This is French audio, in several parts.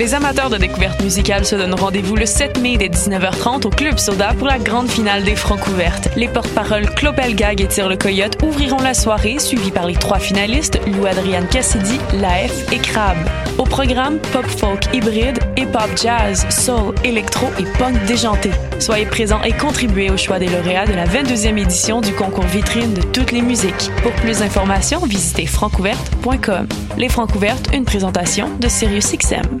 Les amateurs de découverte musicale se donnent rendez-vous le 7 mai dès 19h30 au Club Soda pour la grande finale des Francs ouvertes. Les porte-paroles Clopel Gag et Tire le Coyote ouvriront la soirée, suivis par les trois finalistes, Lou Adrian Cassidy, Laef et Crab. Au programme, pop folk hybride, hip-hop jazz, soul, électro et punk déjanté. Soyez présents et contribuez au choix des lauréats de la 22e édition du concours vitrine de toutes les musiques. Pour plus d'informations, visitez francouverte.com. Les Francouvertes, une présentation de SiriusXM.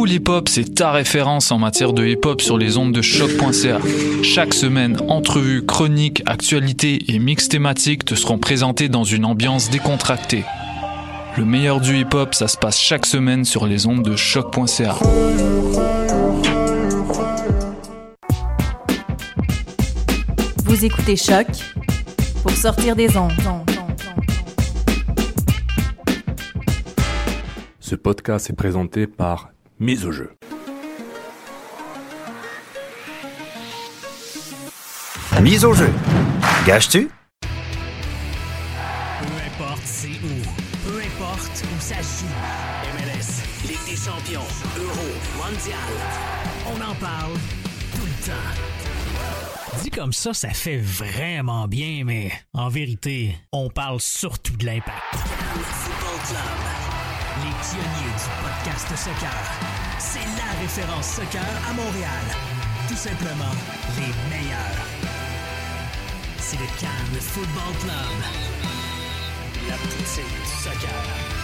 Pool Hip Hop, c'est ta référence en matière de hip hop sur les ondes de choc.ca. Chaque semaine, entrevues, chroniques, actualités et mix thématiques te seront présentés dans une ambiance décontractée. Le meilleur du hip hop, ça se passe chaque semaine sur les ondes de choc.ca. Vous écoutez Choc pour sortir des ondes. Ce podcast est présenté par Mise au jeu. Mise au jeu. Gages-tu? Peu importe c'est où, peu importe où ça joue. MLS, Ligue des champions, Euro, Mondial. On en parle tout le temps. Dit comme ça, ça fait vraiment bien, mais en vérité, on parle surtout de l'impact. Les pionniers du podcast soccer. C'est la référence soccer à Montréal. Tout simplement les meilleurs. C'est le Cannes Football Club. La poutine du soccer.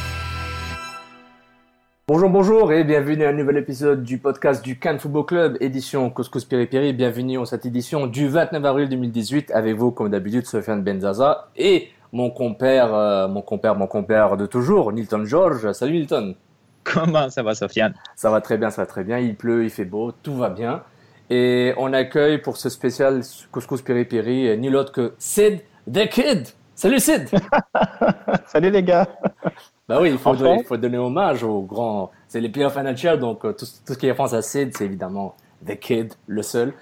Bonjour, bonjour et bienvenue à un nouvel épisode du podcast du Cannes Football Club, édition Couscous Piri Bienvenue en cette édition du 29 avril 2018 avec vous, comme d'habitude, Sofiane Benzaza et mon compère, euh, mon compère, mon compère de toujours, Nilton George. Salut Nilton. Comment ça va, Sofiane? Ça va très bien, ça va très bien. Il pleut, il fait beau, tout va bien. Et on accueille pour ce spécial Couscous Piri Piri ni autre que Sid the Kid. Salut Sid. Salut les gars! Bah oui, il faut, donner, il faut donner hommage aux grands. C'est les playoffs NHL, donc euh, tout, tout ce qui est France à Sid, c'est évidemment The Kid, le seul.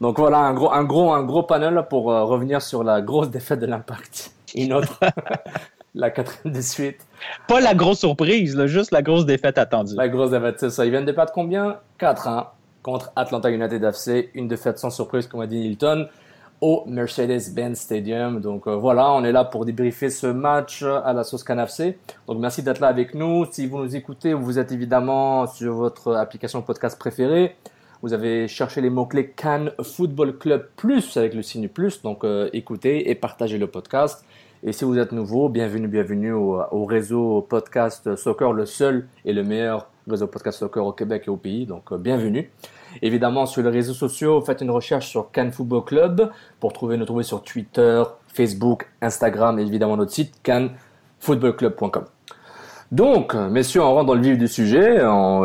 Donc voilà, un gros, un gros, un gros panel pour euh, revenir sur la grosse défaite de l'Impact. Une autre, la quatrième de suite. Pas la grosse surprise, là, juste la grosse défaite attendue. La grosse défaite, c'est ça. Ils viennent de perdre combien? 4-1 contre Atlanta United FC. Une défaite sans surprise, comme a dit Nilton, au Mercedes-Benz Stadium. Donc euh, voilà, on est là pour débriefer ce match à la sauce FC. Donc merci d'être là avec nous. Si vous nous écoutez, vous êtes évidemment sur votre application podcast préférée. Vous avez cherché les mots-clés Cannes Football Club Plus avec le signe plus. Donc euh, écoutez et partagez le podcast. Et si vous êtes nouveau, bienvenue, bienvenue au, au réseau podcast soccer, le seul et le meilleur réseau podcast soccer au Québec et au pays. Donc euh, bienvenue. Évidemment, sur les réseaux sociaux, faites une recherche sur Cannes Football Club pour trouver nous trouver sur Twitter, Facebook, Instagram et évidemment notre site cannesfootballclub.com. Donc, messieurs, on rentre dans le vif du sujet.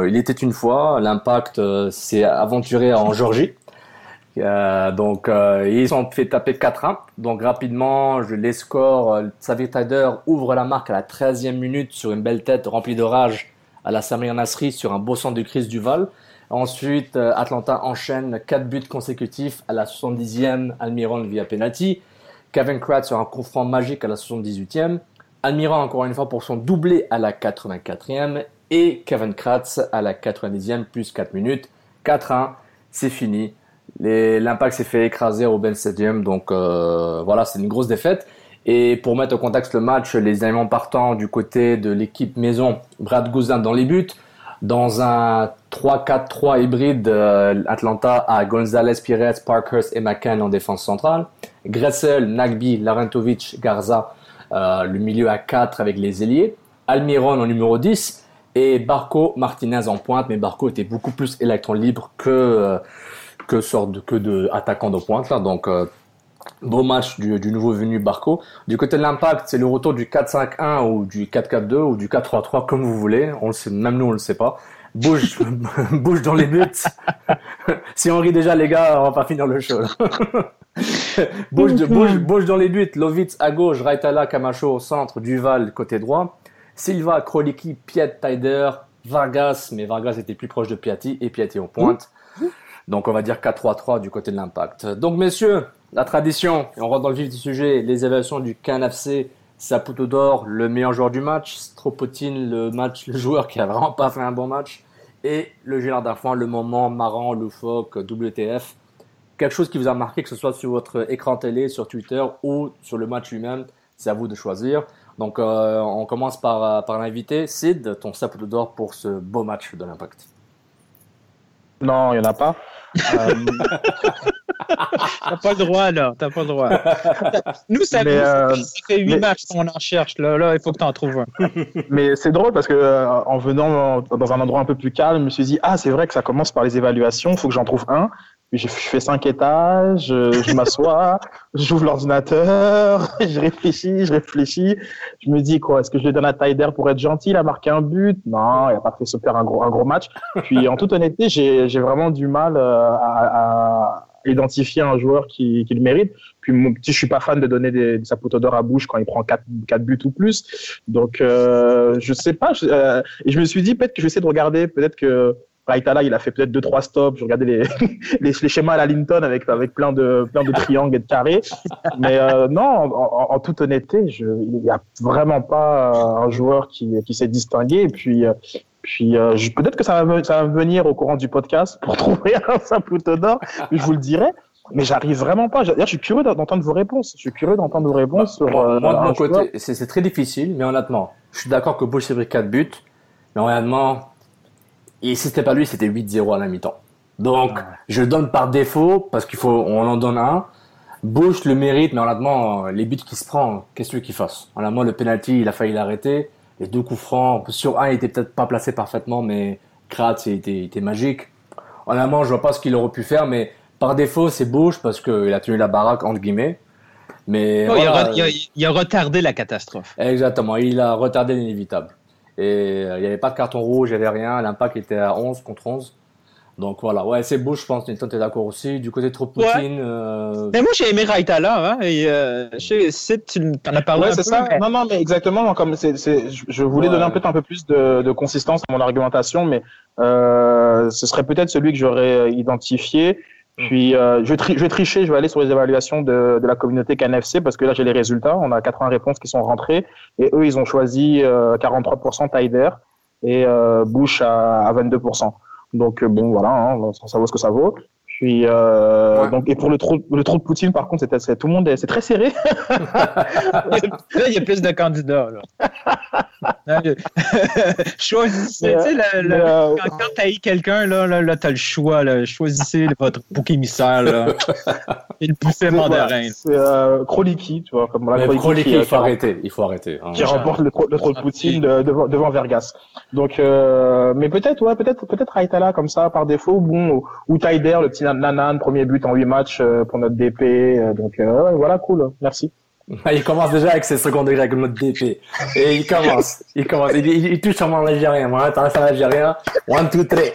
Il était une fois, l'impact euh, s'est aventuré en Georgie. Euh, donc, euh, ils ont fait taper 4-1. Donc, rapidement, je les scores. Euh, Xavier Taider ouvre la marque à la 13e minute sur une belle tête remplie de rage à la Samir Nasri sur un beau centre de crise du Val. Ensuite, euh, Atlanta enchaîne 4 buts consécutifs à la 70e, Almiron via penalty. Kevin Kratz sur un coup franc magique à la 78e. Almiron encore une fois pour son doublé à la 84e. Et Kevin Kratz à la 90e plus 4 minutes. 4-1, c'est fini. L'impact s'est fait écraser au Ben Stadium, donc euh, voilà, c'est une grosse défaite. Et pour mettre au contexte le match, les éléments partants du côté de l'équipe maison, Brad Guzan dans les buts, dans un 3-4-3 hybride, euh, Atlanta a Gonzalez, Pires, Parkhurst et McCann en défense centrale. Gressel, Nagby, Larentovic, Garza, euh, le milieu à 4 avec les ailiers. Almiron en numéro 10 et Barco Martinez en pointe, mais Barco était beaucoup plus électron libre que, euh, que sorte de, que de attaquant de pointe là. Donc euh, Beau match du, du nouveau venu Barco. Du côté de l'impact, c'est le retour du 4-5-1 ou du 4-4-2 ou du 4-3-3 comme vous voulez. On le sait, même nous on le sait pas. Bouge, bouge dans les buts. si on rit déjà les gars, on va pas finir le show. bouge, de, bouge, bouge dans les buts. Lovitz à gauche, Raitala, Camacho au centre, Duval côté droit. Silva, Kroliki, Piet, Taider, Vargas, mais Vargas était plus proche de Piatti et Piatti en pointe. Donc on va dire 4-3-3 du côté de l'impact. Donc messieurs, la tradition, on rentre dans le vif du sujet, les évaluations du KNFC, Saputo d'or, le meilleur joueur du match, Stropotine, le match, le joueur qui a vraiment pas fait un bon match, et le Gérard d'Arfoin, le moment marrant, loufoque, WTF. Quelque chose qui vous a marqué, que ce soit sur votre écran télé, sur Twitter ou sur le match lui-même, c'est à vous de choisir. Donc euh, on commence par, euh, par. Sid, ton Saputo d'or pour ce beau match de l'impact. Non, il n'y en a pas. Euh, T'as pas le droit, là. T'as pas le droit. Nous, ça, Mais, nous, ça euh, fait huit mais- matchs qu'on en cherche. Là, là il faut que t'en trouves un. Mais c'est drôle parce que euh, en venant dans un endroit un peu plus calme, je me suis dit ah c'est vrai que ça commence par les évaluations, faut que j'en trouve un. Je fais cinq étages, je, je m'assois, j'ouvre l'ordinateur, je réfléchis, je réfléchis. Je me dis quoi, est-ce que je lui donne à Taider pour être gentil, il a marqué un but? Non, il a pas fait super un gros un gros match. Puis en toute honnêteté, j'ai vraiment du mal euh, à, à identifier un joueur qui, qui le mérite. Puis mon petit, je suis pas fan de donner des, des sapoteaux d'or à bouche quand il prend quatre, quatre buts ou plus. Donc euh, je sais pas. Je, euh, et je me suis dit peut-être que je vais essayer de regarder, peut-être que Raitala il a fait peut-être deux trois stops. Je regardais les, les, les schémas à la Linton avec avec plein de plein de triangles et de carrés. Mais euh, non, en, toute honnêteté, je, il y a vraiment pas un joueur qui qui s'est distingué. Et puis euh, puis euh, peut-être que ça va, me- ça va venir au courant du podcast pour trouver un Saputo d'or. Je vous le dirai. Mais j'arrive vraiment pas. D'ailleurs, je suis curieux d'entendre vos réponses. Je suis curieux d'entendre vos réponses sur. Euh, moi, de un mon côté, c'est très difficile, mais honnêtement, je suis d'accord que Bush s'est pris 4 buts, mais honnêtement, et si c'était pas lui, c'était 8-0 à la mi-temps. Donc, je le donne par défaut, parce qu'il faut, on en donne un. Bush le mérite, mais honnêtement, les buts qu'il se prend, qu'est-ce qu'il fasse? Honnêtement, le penalty, il a failli l'arrêter. Les deux coups francs, sur un, il était peut-être pas placé parfaitement, mais Kratz, il était, il était magique. Honnêtement, je vois pas ce qu'il aurait pu faire, mais par défaut, c'est Bush, parce qu'il a tenu la baraque, entre guillemets. Mais Oh, il, a, il a- il a retardé la catastrophe. Exactement, il a retardé l'inévitable. Et euh, il n'y avait pas de carton rouge, il n'y avait rien. L'impact était à 11 contre 11. Donc voilà, ouais, c'est beau, je pense. Nilton, t'es d'accord aussi. Du côté de trop Poutine, euh, Mais moi, j'ai aimé Raitala. Hein, et, euh, je sais, tu en as parlé Ouais, c'est ça. mais- Non, non, mais exactement. Comme c'est, c'est, je- je voulais Ouais. donner un peu, un peu plus de, de consistance à mon argumentation, mais euh, ce serait peut-être celui que j'aurais identifié. Puis, euh, je, vais tricher, je vais aller sur les évaluations de, la communauté KNFC parce que là, j'ai les résultats. On a 80 réponses qui sont rentrées et eux, ils ont choisi euh, 43% Taider et euh, Bush à, à 22%. Donc, euh, bon, voilà, hein, ça vaut ce que ça vaut. Puis, euh, Ouais. donc, et pour le trou, le trou de Poutine, par contre, c'était, c'est, tout le monde, est- c'est très serré. Là, il y a plus de candidats. Là. Choisissez. Mais, tu sais, le- euh, quand quand t'as quelqu'un, là, là, là t'as le choix. Là. Choisissez votre bouc émissaire. Là. Et le buffet mandarin. C'est euh, Kroliki, tu vois, comme la mais Kroliki Kroliki, qui, il faut arrêter. Il faut arrêter. hein. qui remporte le, le trou de Poutine de- devant, devant Vergas. Donc, euh, mais peut-être, ouais, peut-être, peut-être Raitala comme ça par défaut, bon, ou, ou Taider, le petit nanan, premier but en huit matchs euh, pour notre DP. euh, donc, euh, voilà, cool, merci. Il commence déjà avec ses second degrés avec mode DP. Et il commence. Il commence. Il, touche sur mon algérien. C'est un algérien. One, two, three.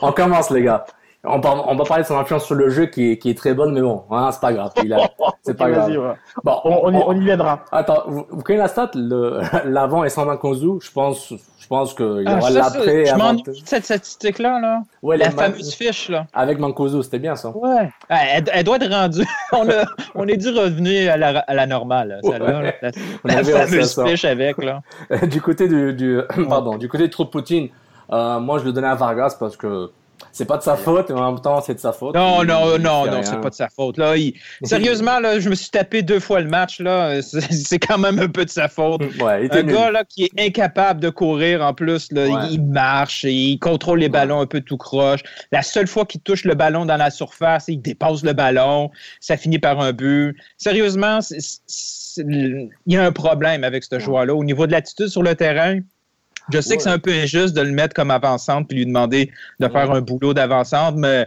On commence, les gars. On, par- on va parler de son influence sur le jeu qui est, qui est très bonne, mais bon, hein, c'est pas grave. Il a- C'est pas grave. ouais. Bon, On, on, y, on y viendra. Attends, vous, vous connaissez la stat le- L'avant est sans Mankozu Je pense, je pense qu'il y Ah, aura l'après. je de cette statistique-là. Là. Ouais, La fameuse fiche. Là. Avec Mankozu, c'était bien ça. Ouais. Ah, Elle, elle doit être rendue. on, a, on est dû revenir à la, à la normale. Celle-là, là. La, On la à fameuse ça. fiche avec. Là. du côté du, du pardon, du côté de trop Poutine, euh, moi je le donnais à Vargas parce que c'est pas de sa faute, mais en même temps c'est de sa faute. Non, Il- non, il non, non, c'est pas de sa faute. Là, il- Sérieusement, là, je me suis tapé deux fois le match. là. C'est quand même un peu de sa faute. Ouais, il Un nul. gars là, qui est incapable de courir en plus, là, Ouais. il, marche, il contrôle les ballons un peu tout croche. La seule fois qu'il touche le ballon dans la surface, il dépasse le ballon, ça finit par un but. Sérieusement, il y a un problème avec ce joueur-là. Au niveau de l'attitude sur le terrain, je sais que c'est un peu injuste de le mettre comme avant-centre puis lui demander de faire un boulot d'avant-centre, mais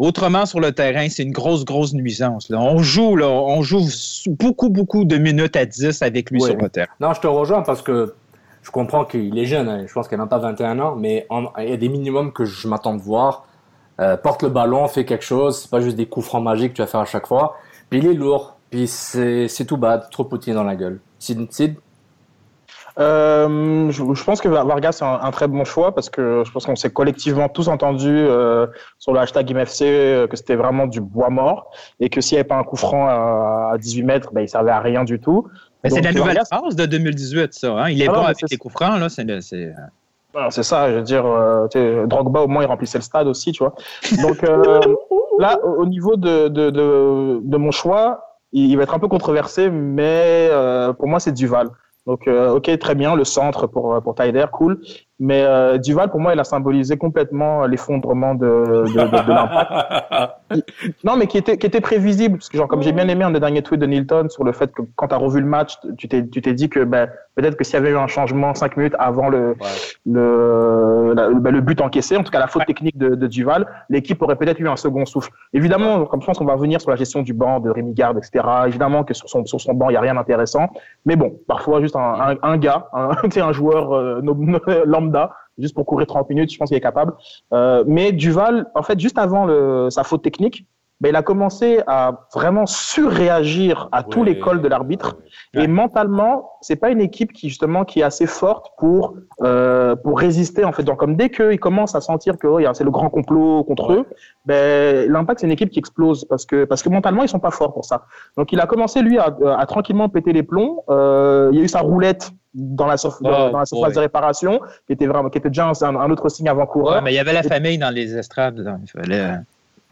Autrement, sur le terrain, c'est une grosse, grosse nuisance. Là. On joue, là, on joue beaucoup, beaucoup de minutes à 10 avec lui Ouais. sur le terrain. Non, je te rejoins parce que je comprends qu'il est jeune, hein, je pense qu'il n'a pas 21 ans, mais en- il y a des minimums que je m'attends de voir. Euh, porte le ballon, fait quelque chose, c'est pas juste des coups francs magiques que tu vas faire à chaque fois. Puis il est lourd, puis c'est c'est tout bad, trop poutine dans la gueule. Sid? Euh, je, je pense que Vargas c'est un, un très bon choix parce que je pense qu'on s'est collectivement tous entendus euh, sur le hashtag MFC euh, que c'était vraiment du bois mort et que s'il n'y avait pas un coup franc à, à 18 mètres, ben, il servait à rien du tout. Mais c'est la nouvelle Vargas- phase de 2018, ça. Hein? Il est Ah bon avec c'est- les coups francs. Là. C'est, le- c'est, Alors, C'est ça, je veux dire, euh, tu sais, Drogba au moins il remplissait le stade aussi, tu vois. Donc euh, là, au au niveau de, de, de, de mon choix, il il va être un peu controversé, mais euh, pour moi c'est Duval. Donc euh, ok, très bien, le centre pour pour Tyler, cool. Mais euh, Duval, pour moi, il a symbolisé complètement l'effondrement de, de, de, de l'impact. Non, mais qui était, qui était prévisible, parce que genre, comme j'ai bien aimé un des derniers tweets de Nilton sur le fait que quand tu as revu le match, tu t'es, tu t'es dit que ben, peut-être que s'il y avait eu un changement cinq minutes avant le, le, la- ben, le but encaissé, en tout cas la faute technique de, de Duval, l'équipe aurait peut-être eu un second souffle. Évidemment, comme je pense qu'on va revenir sur la gestion du banc de Rémi Garde, etc. Évidemment que sur son, sur son banc, il n'y a rien d'intéressant. Mais bon, parfois, juste un, un, un gars, un, un joueur euh, no- no- juste pour courir 30 minutes, je pense qu'il est capable. Euh, mais Duval, en fait, juste avant sa faute technique, ben, il a commencé à vraiment surréagir à tous les calls de l'arbitre. Et mentalement, c'est pas une équipe qui justement qui est assez forte pour euh, pour résister en fait. Donc comme dès qu'ils commencent à sentir que oh, il y a- c'est le grand complot contre eux, ben l'impact c'est une équipe qui explose parce que parce que mentalement ils sont pas forts pour ça. Donc il a commencé lui à, à tranquillement péter les plombs. Euh, il y a eu sa roulette dans la, surf- dans, Oh, dans la surface de réparation qui était vraiment qui était déjà un, un autre signe avant-coureur. Ouais, mais il y avait la famille dans les estrades. là. Il fallait.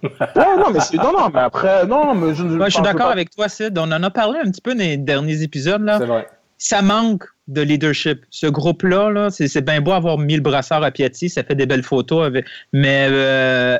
Ouais, non mais c'est non non mais après non mais je, je suis d'accord pas- avec toi, Sid. On en a parlé un petit peu dans les derniers épisodes. Là. C'est vrai. Ça manque de leadership. Ce groupe-là, là, c'est, c'est bien beau avoir mis le brassard à Piatti, ça fait des belles photos, avec- mais euh,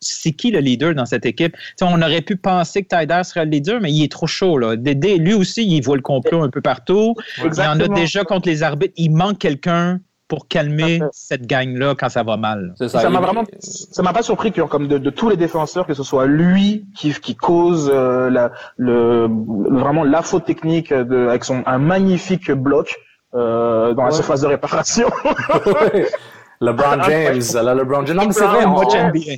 c'est qui le leader dans cette équipe? On aurait pu penser que Tyder serait le leader, mais il est trop chaud. Là. Dédé, lui aussi, il voit le complot un peu partout. Il y en a Exactement. déjà contre les arbitres. Il manque quelqu'un pour calmer cette gang-là quand ça va mal. C'est Ça m'a vraiment, ça m'a pas surpris que comme de, de tous les défenseurs que ce soit lui qui qui cause euh, la, le, le- vraiment la faute technique de avec son un magnifique bloc euh, dans la surface de réparation. LeBron James, la LeBron James. Non, mais c'est vrai.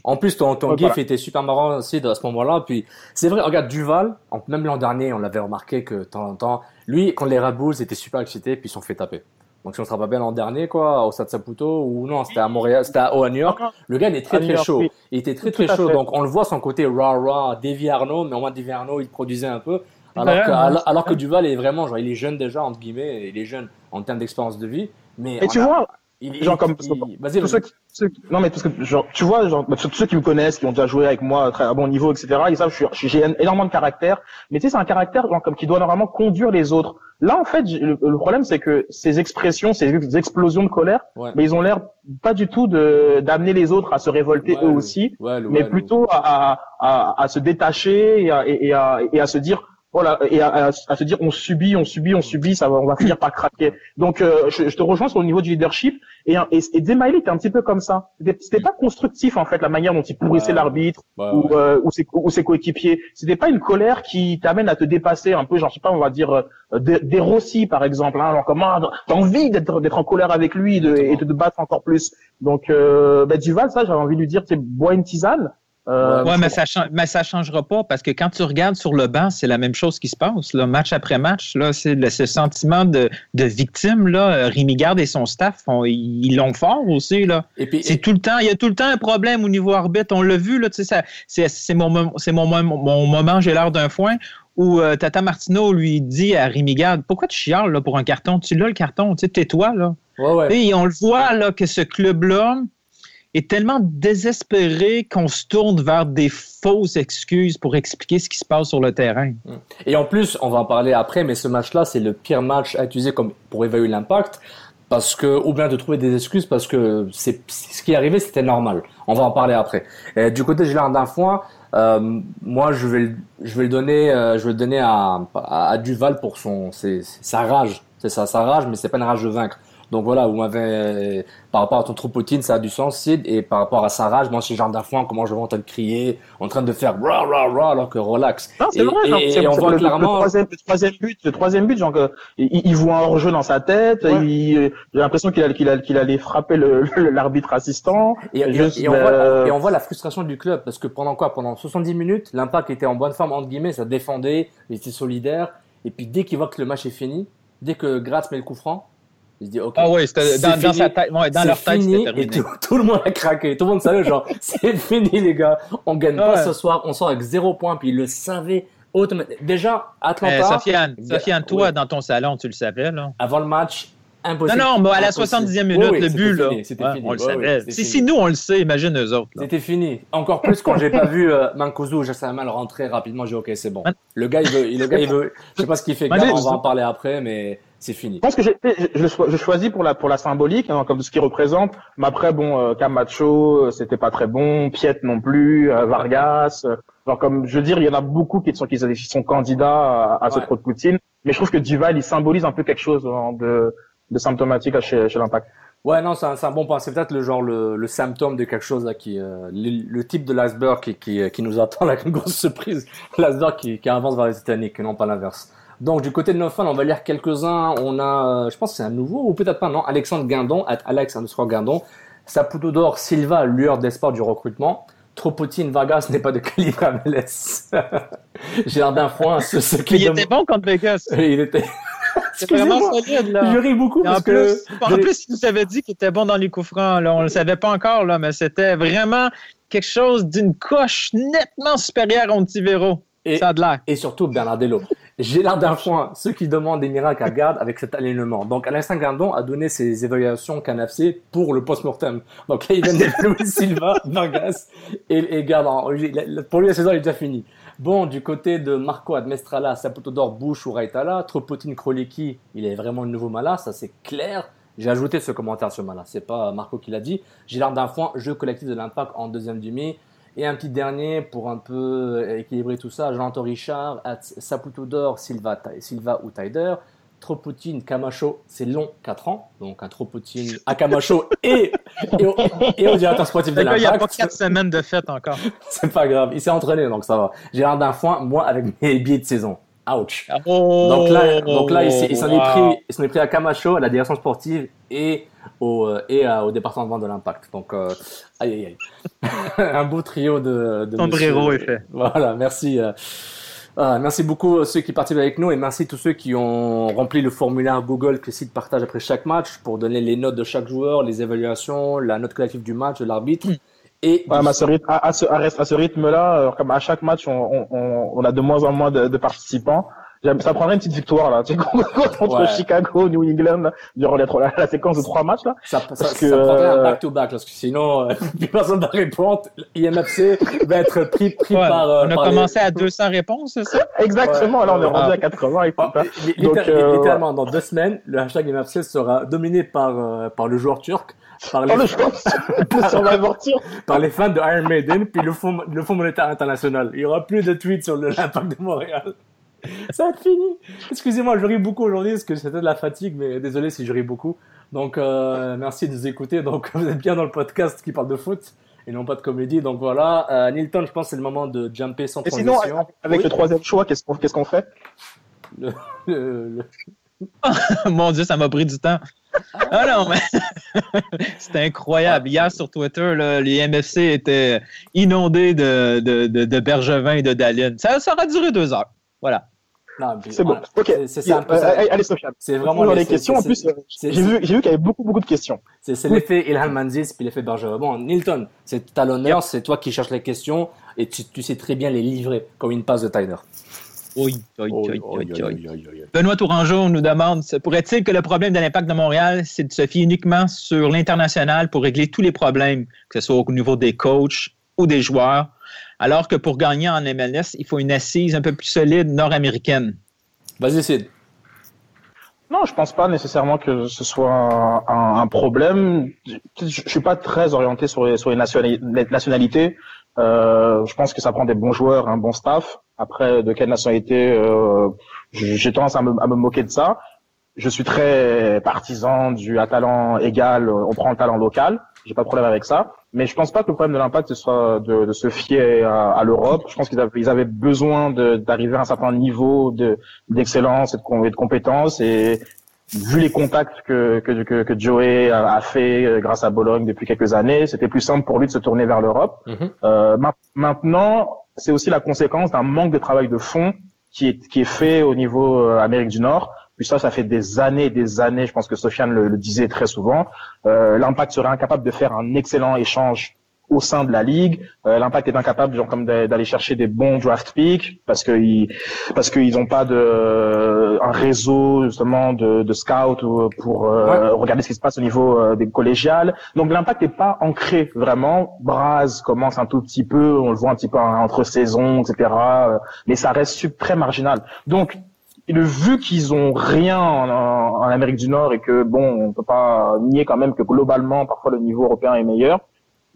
En, plus, ton, ton Ouais, gif voilà. était super marrant aussi à ce moment-là. Puis, c'est vrai, regarde, Duval, en- même l'an dernier, on l'avait remarqué que de temps en temps, lui, quand les Red Bulls étaient super excités, puis ils se sont fait taper. Donc, si on se rappelle bien l'an dernier, quoi, au Stade Saputo, ou non, c'était à Montréal, c'était à, oh, à New York, le gars, il est très, très York, chaud. oui. Il était très, très chaud. Donc, on le voit son côté rah-rah, Davy Arnaud, mais au moins, Davy Arnaud, il produisait un peu. Alors Ouais, que, alors, alors que Duval est vraiment, genre, il est jeune déjà, entre guillemets, il est jeune en termes d'expérience de vie. Mais Et tu a- vois, il, il- genre comme il- tous ceux qui, ceux qui- non mais parce que genre tu vois genre bah, tous ceux qui me connaissent qui ont déjà joué avec moi à très à bon niveau etc ils savent que je suis- j'ai énormément de caractère mais tu sais c'est un caractère genre, comme qui doit normalement conduire les autres là en fait le, le problème c'est que ces expressions ces explosions de colère Ouais. mais ils ont l'air pas du tout de d'amener les autres à se révolter Ouais, eux aussi ouais, mais plutôt à, à, à, à se détacher et à, et, et à, et à se dire voilà et à, à, à se dire on subit on subit on subit ça va on va finir par craquer. Donc euh, je, je te rejoins sur le niveau du leadership et et, et Demailly était un petit peu comme ça. C'était pas constructif en fait la manière dont il pourrissait Ouais. l'arbitre Ouais, ou ouais. euh, ou ses ou ses coéquipiers. C'était pas une colère qui t'amène à te dépasser un peu genre je sais pas on va dire euh, des, des Rossi par exemple hein, genre comment t'as envie d'être d'être en colère avec lui de, et de te battre encore plus? Donc euh, ben, Duval ça j'avais envie de lui dire tu bois une tisane euh, Ouais, mais ça, ça changera pas parce que quand tu regardes sur le banc, c'est la même chose qui se passe. Là, match après match, là, c'est ce sentiment de, de victime. Là, Euh, Rémi Garde et son staff, ils l'ont fort aussi. Là. C'est tout le temps, il y a tout le temps un problème au niveau arbitre. On l'a vu, là, c'est, mon, moment, j'ai l'air d'un foin, où euh, Tata Martineau lui dit à Rémi Garde, pourquoi tu chiales là, pour un carton? Tu l'as le carton, tu sais, tais-toi. Là. ouais, ouais. Et on le voit là, que ce club-là est tellement désespéré qu'on se tourne vers des fausses excuses pour expliquer ce qui se passe sur le terrain. Et en plus, on va en parler après, mais ce match-là, c'est le pire match à utiliser comme pour évaluer l'impact, parce que ou bien de trouver des excuses parce que c'est ce qui est arrivé, c'était normal. On va en parler après. Du côté de Gilles Foin, euh, moi, je vais, je vais le donner, euh, je vais le donner à, à, Duval pour son, sa rage. C'est ça, sa rage, mais c'est pas une rage de vaincre. Donc voilà, vous m'avez par rapport à ton Tropoutine, ça a du sens, Sid, et par rapport à sa rage, moi, chez Jean Dafoin, comment je vais entendre crier, en train de faire rah rah rah, alors que relax. Non, c'est vrai. et- genre, et c'est- on c'est voit le, clairement. le troisième, le troisième but, le troisième but, genre, que, il, il voit un hors-jeu dans sa tête. Ouais. il- J'ai l'impression qu'il a- qu'il a- qu'il allait frapper le- l'arbitre assistant. Et, Juste, voit, euh, et on voit la frustration du club parce que pendant quoi? Pendant 70 minutes, l'impact était en bonne forme, entre guillemets, ça défendait, il était solidaire. Et puis dès qu'il voit que le match est fini, dès que Gratz met le coup franc, se dit Ok. Ah oui, dans, dans sa tête, ouais, dans leur tête, fini, c'était et terminé. tout, tout le monde a craqué. Tout le monde savait, genre, c'est fini, les gars. On gagne Ah pas ce soir, on sort avec zéro point. Puis il le automatiquement. Déjà, Euh, Atlanta, Sofiane, Sofiane, toi, Ouais. dans ton salon, tu le savais, là. avant le match, Non, impossible. non, mais à la Impossible. 70e minute, Oui, oui, le but, là. fini, Ouais, fini. on le savait. si, nous, on le sait, imagine eux autres. C'était fini. Encore plus quand j'ai pas vu euh, Mancuso, je savais mal rentrer rapidement. J'ai dit, ok, c'est bon. Le gars, il veut, le gars, il veut. Je sais pas ce qu'il fait. Gars, on va en parler après, mais c'est fini. Je pense que j'ai- je, je, choisis pour la pour la symbolique, hein, comme ce qu'il représente. Mais après, bon, euh, Camacho, euh, c'était pas très bon. Piet non plus. euh, Vargas. euh, genre comme je veux dire, il y en a beaucoup qui sont qui sont- qui candidats à, à ce trou de Poutine. Mais je trouve que Duval, il symbolise un peu quelque chose hein, de de symptomatique chez, chez l'Impact. Ouais, non, c'est un, un bon point. C'est peut-être le genre le, le symptôme de quelque chose là qui euh, le, le type de l'iceberg qui, qui qui nous attend avec une grosse surprise. L'iceberg qui qui avance vers les Titanic et non pas l'inverse. Donc du côté de nos fans, on va lire quelques-uns. On a, euh, je pense que c'est un nouveau ou peut-être pas non? Alexandre Guindon, at Alex underscore Guindon, Saputo d'or, Silva, lueur d'espoir du recrutement. Tropotine Vargas n'est pas de calibre MLS. J'ai l'air d'un foin. Ce, ce qui Il était bon contre Vegas. Il était. C'est vraiment solide, là. Je ris beaucoup Et en parce plus, que. en plus, il nous avait dit qu'il était bon dans les coups francs. Là. On le savait pas encore, là, mais c'était vraiment quelque chose d'une coche nettement supérieure au Tivero. Et- Ça a de l'air. et surtout Bernardello. J'ai l'air d'un foin. Ceux qui demandent des miracles à garde avec cet alignement. Donc, Alain Gardon a donné ses évaluations canafc pour le post-mortem. Donc là, il vient d'évaluer Silva, Vargas et, et garde. en- Pour lui, la saison est déjà finie. Bon, du côté de Marco Admestrala, Saputo d'Or, Bush ou Raitala, Tropotine Kroliki, il est vraiment le nouveau Mala, ça c'est clair. J'ai ajouté ce commentaire sur Mala, c'est pas Marco qui l'a dit. J'ai l'air d'un foin, jeu collectif de l'impact en deuxième demi. Et un petit dernier pour un peu équilibrer tout ça, Jean-Antoine Richard, Saputo d'Or, Silva, Silva ou Taider. Tropotine, Camacho, c'est long, 4 ans. Donc un Tropotine à Camacho et, et, au, et au directeur sportif de gars, il n'y a pas l'Impact. 4 semaines de fête encore. C'est pas grave, il s'est entraîné donc ça va. J'ai l'air d'un foin, moi avec mes billets de saison. Ouch. Oh, Donc là, donc là il s'en est wow. s'en est pris à Camacho, à la direction sportive et au, euh, et à- au département de l'impact. Donc, euh, aïe aïe aïe. Un beau trio de, de Sombrero fait. Voilà, merci. euh, ah, merci beaucoup à ceux qui participent avec nous et merci à tous ceux qui ont rempli le formulaire Google que le site partage après chaque match pour donner les notes de chaque joueur, les évaluations, la note collective du match, de l'arbitre. Et Ouais, mais à ce rythme, à, à ce, à ce rythme-là, euh, comme à chaque match, on, on, on- on a de moins en moins de, de participants. Ça prendrait une petite victoire là, tu sais, contre Ouais. Chicago, New England, là, durant les trois- la, la séquence de trois matchs là. Ça, ça, Parce ça que, prendrait un euh, back-to-back, parce que sinon, euh, plus personne va répondre. IMFC va être pris, pris Ouais, par. euh, on a par les- commencé à 200 réponses, c'est ça? Exactement, Ouais. là on est Ouais. rendu à 80 et. Ah, Donc, littér- euh, littéralement, dans deux semaines, le hashtag IMFC sera dominé par, euh, par le joueur turc, par les, Oh, le par fans de Iron Maiden, puis le Fonds, le Fonds monétaire international. Il y aura plus de tweets sur l'impact de Montréal. Ça être fini. Excusez-moi, je ris beaucoup aujourd'hui parce que c'était de la fatigue, mais désolé si je ris beaucoup. Donc, euh, merci de nous écouter. Donc, vous êtes bien dans le podcast qui parle de foot et non pas de comédie. Donc voilà, euh, Nilton, je pense que c'est le moment de jumper sans Et sinon, transition. avec Oui, le troisième choix, qu'est-ce qu'on qu'est-ce qu'on fait? Le- le- le- Mon Dieu, ça m'a pris du temps. Ah non, mais c'était incroyable. Hier sur Twitter, là, les MFC étaient inondés de, de, de, de Bergevin et de Dallin. Ça, ça aura duré deux heures. Voilà. C'est bon. voilà. Ok. C'est- Euh, allez, Sofiane. C'est vraiment les- les questions. En plus, euh, j'ai vu, j'ai vu qu'il y avait beaucoup, beaucoup de questions. C'est l'effet Ilhan Manzis puis l'effet Bergevin. Bon, Nilton, c'est à l'honneur, c'est toi qui cherches les questions et tu, tu sais très bien les livrer comme une passe de Tyler. Oui, oui, oui. Benoît Tourangeau nous demande pourrait-il que le problème de l'impact de Montréal, c'est de se fier uniquement sur l'international pour régler tous les problèmes, que ce soit au niveau des coachs ou des joueurs, alors que pour gagner en MLS, il faut une assise un peu plus solide nord-américaine? Vas-y, Sid. Non, je pense pas nécessairement que ce soit un, un- un problème. Je, je suis pas très orienté sur les, sur les nationali- les nationalités. Euh, je pense que ça prend des bons joueurs, un bon staff. Après, de quelle nationalité, euh, j'ai tendance à me, à me moquer de ça. je suis très partisan du à talent égal, on prend le talent local. J'ai pas de problème avec ça. Mais je pense pas que le problème de l'impact ce soit de, de se fier à, à l'Europe. Je pense qu'ils avaient, ils avaient besoin d'arriver à un certain niveau de d'excellence et de, et de compétences et vu les contacts que, que, que, que Joey a, fait euh, grâce à Bologne depuis quelques années, c'était plus simple pour lui de se tourner vers l'Europe. Mhm. Euh, maintenant, c'est aussi la conséquence d'un manque de travail de fond qui est, qui est fait au niveau euh, Amérique du Nord. Puis ça, ça fait des années et des années, je pense que Sofiane le, le disait très souvent, euh, l'impact serait incapable de faire un excellent échange au sein de la ligue. Euh, L'impact est incapable genre, comme d'aller chercher des bons draft picks parce qu'ils parce qu'ils n'ont pas de un réseau justement de, de scouts pour euh, regarder ce qui se passe au niveau euh, des collégiales. Donc l'impact n'est pas ancré vraiment. Braz commence un tout petit peu, on le voit un petit peu entre saisons, etc. euh, Mais ça reste très marginal. Donc le vu qu'ils ont rien en, en, Amérique du Nord et que bon, on peut pas nier quand même que globalement parfois le niveau européen est meilleur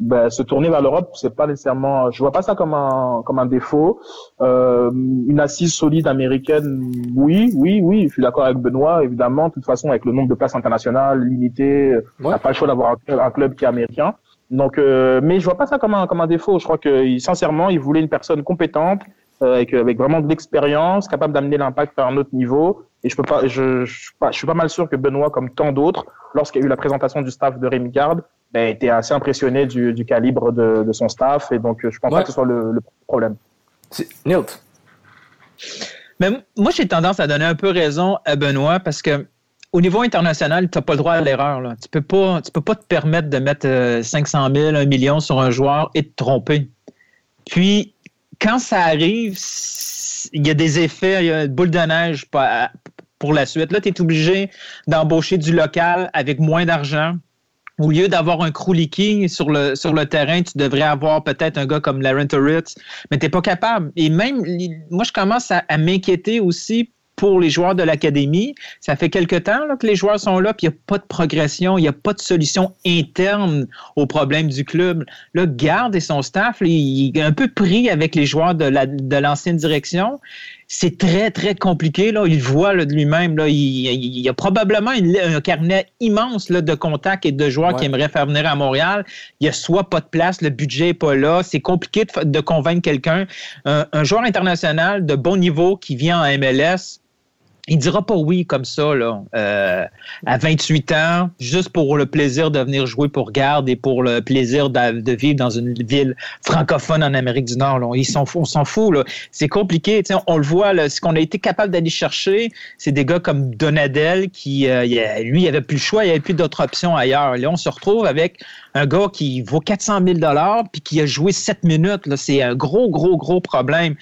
ben, se tourner vers l'Europe, c'est pas nécessairement. Je vois pas ça comme un comme un défaut. Euh, une assise solide américaine, oui, oui, oui. Je suis d'accord avec Benoît, évidemment. De toute façon, avec le nombre de places internationales limité, on n'a pas le choix d'avoir un, club qui est américain. Donc, euh, mais je vois pas ça comme un comme un défaut. Je crois que sincèrement, il voulait une personne compétente, avec avec vraiment de l'expérience, capable d'amener l'impact à un autre niveau. Et je peux pas, je, je, suis pas, je suis pas mal sûr que Benoît, comme tant d'autres, lorsqu'il y a eu la présentation du staff de Rémi Garde, ben, était assez impressionné du, du calibre de, de, son staff. Et donc, je pense Ouais. pas que ce soit le, le problème. Nilt? Mais moi, j'ai tendance à donner un peu raison à Benoît parce que au niveau international, tu n'as pas le droit à l'erreur. Tu peux pas, tu peux pas te permettre de mettre euh, 500 000, 1 million sur un joueur et de te tromper. Puis, quand ça arrive, il y a des effets, il y a une boule de neige pa- pour la suite. Là, tu es obligé d'embaucher du local avec moins d'argent. Au lieu d'avoir un Kruliki sur le, sur le terrain, tu devrais avoir peut-être un gars comme Laren Turritz, mais tu n'es pas capable. Et même, moi, je commence à m'inquiéter aussi pour les joueurs de l'académie. Ça fait quelque temps là, que les joueurs sont là, puis il n'y a pas de progression, il n'y a pas de solution interne aux problèmes du club. Là, Garde et son staff, là, il est un peu pris avec les joueurs de la- de l'ancienne direction. C'est très, très compliqué. Là. Il le voit là, de lui-même. Là. Il, y a probablement une- un carnet immense là, de contacts et de joueurs qui aimeraient faire venir à Montréal. Il y a soit pas de place, le budget n'est pas là. C'est compliqué de convaincre quelqu'un. Un, un joueur international de bon niveau qui vient en MLS, il dira pas oui comme ça là, euh, à 28 ans, juste pour le plaisir de venir jouer pour Garde et pour le plaisir de, vivre dans une ville francophone en Amérique du Nord. Là. On s'en fout. C'est compliqué. sais, On le voit. Là, ce qu'on a été capable d'aller chercher, c'est des gars comme Donadel qui, euh, lui, il avait plus le choix, il avait plus d'autres options ailleurs. Là, on se retrouve avec un gars qui vaut 400 000 dollars puis qui a joué 7 minutes. C'est un gros, gros, gros problème.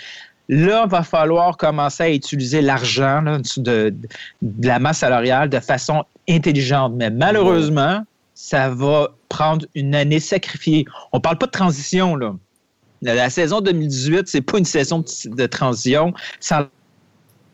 Là, va falloir commencer à utiliser l'argent de, de la masse salariale de façon intelligente. Mais malheureusement, ça va prendre une année sacrifiée. On parle pas de transition, là. La, la saison 2018, c'est pas une saison de, de transition. Ça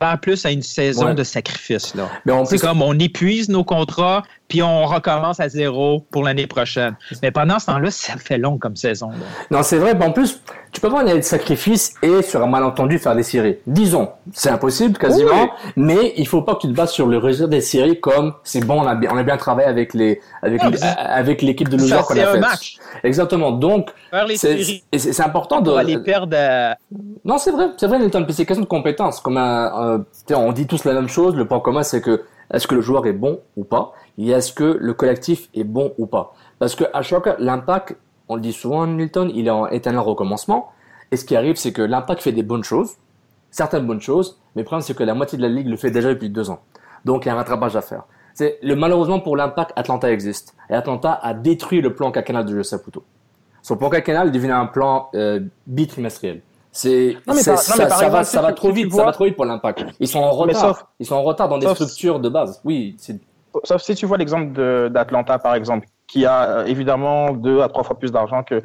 l'air plus à une saison Ouais. de sacrifice. Là. Mais en comme on épuise nos contrats, puis on recommence à zéro pour l'année prochaine. Mais pendant ce temps-là, ça fait long comme saison. là. Non, c'est vrai. En plus, tu peux pas aller de sacrifice et sur un malentendu faire des séries. Disons, c'est impossible quasiment, mais il faut pas que tu te bases sur le résultat des séries comme c'est bon, on a bien, on a bien travaillé avec les, avec, Non, les- mais c'est- avec l'équipe de New York qu'on c'est a un match. Exactement. Donc, Faire les c'est séries. c'est- c'est important de. On va les perdre à- Non, c'est vrai, c'est vrai, c'est question de compétence. Comme un, sais, on dit tous la même chose. Le point commun, c'est que est-ce que le joueur est bon ou pas, et est-ce que le collectif est bon ou pas. Parce que à chaque l'impact, on le dit souvent, Nilton, il est en éternel recommencement. Et ce qui arrive, c'est que l'impact fait des bonnes choses, certaines bonnes choses, mais le problème, c'est que la moitié de la ligue le fait déjà depuis deux ans. Donc il y a un rattrapage à faire. C'est le malheureusement pour l'impact, Atlanta existe. Et Atlanta a détruit le plan quinquennal de Joseph Saputo. Son plan quinquennal devenu un plan euh, bitrimestriel. C'est ça, ça va, ça va trop vite, ça va trop vite pour l'impact. Ils sont en retard. Ils sont en retard dans des structures de base. Oui, Sauf si tu vois l'exemple d'Atlanta, par exemple, qui a euh, évidemment deux à trois fois plus d'argent que,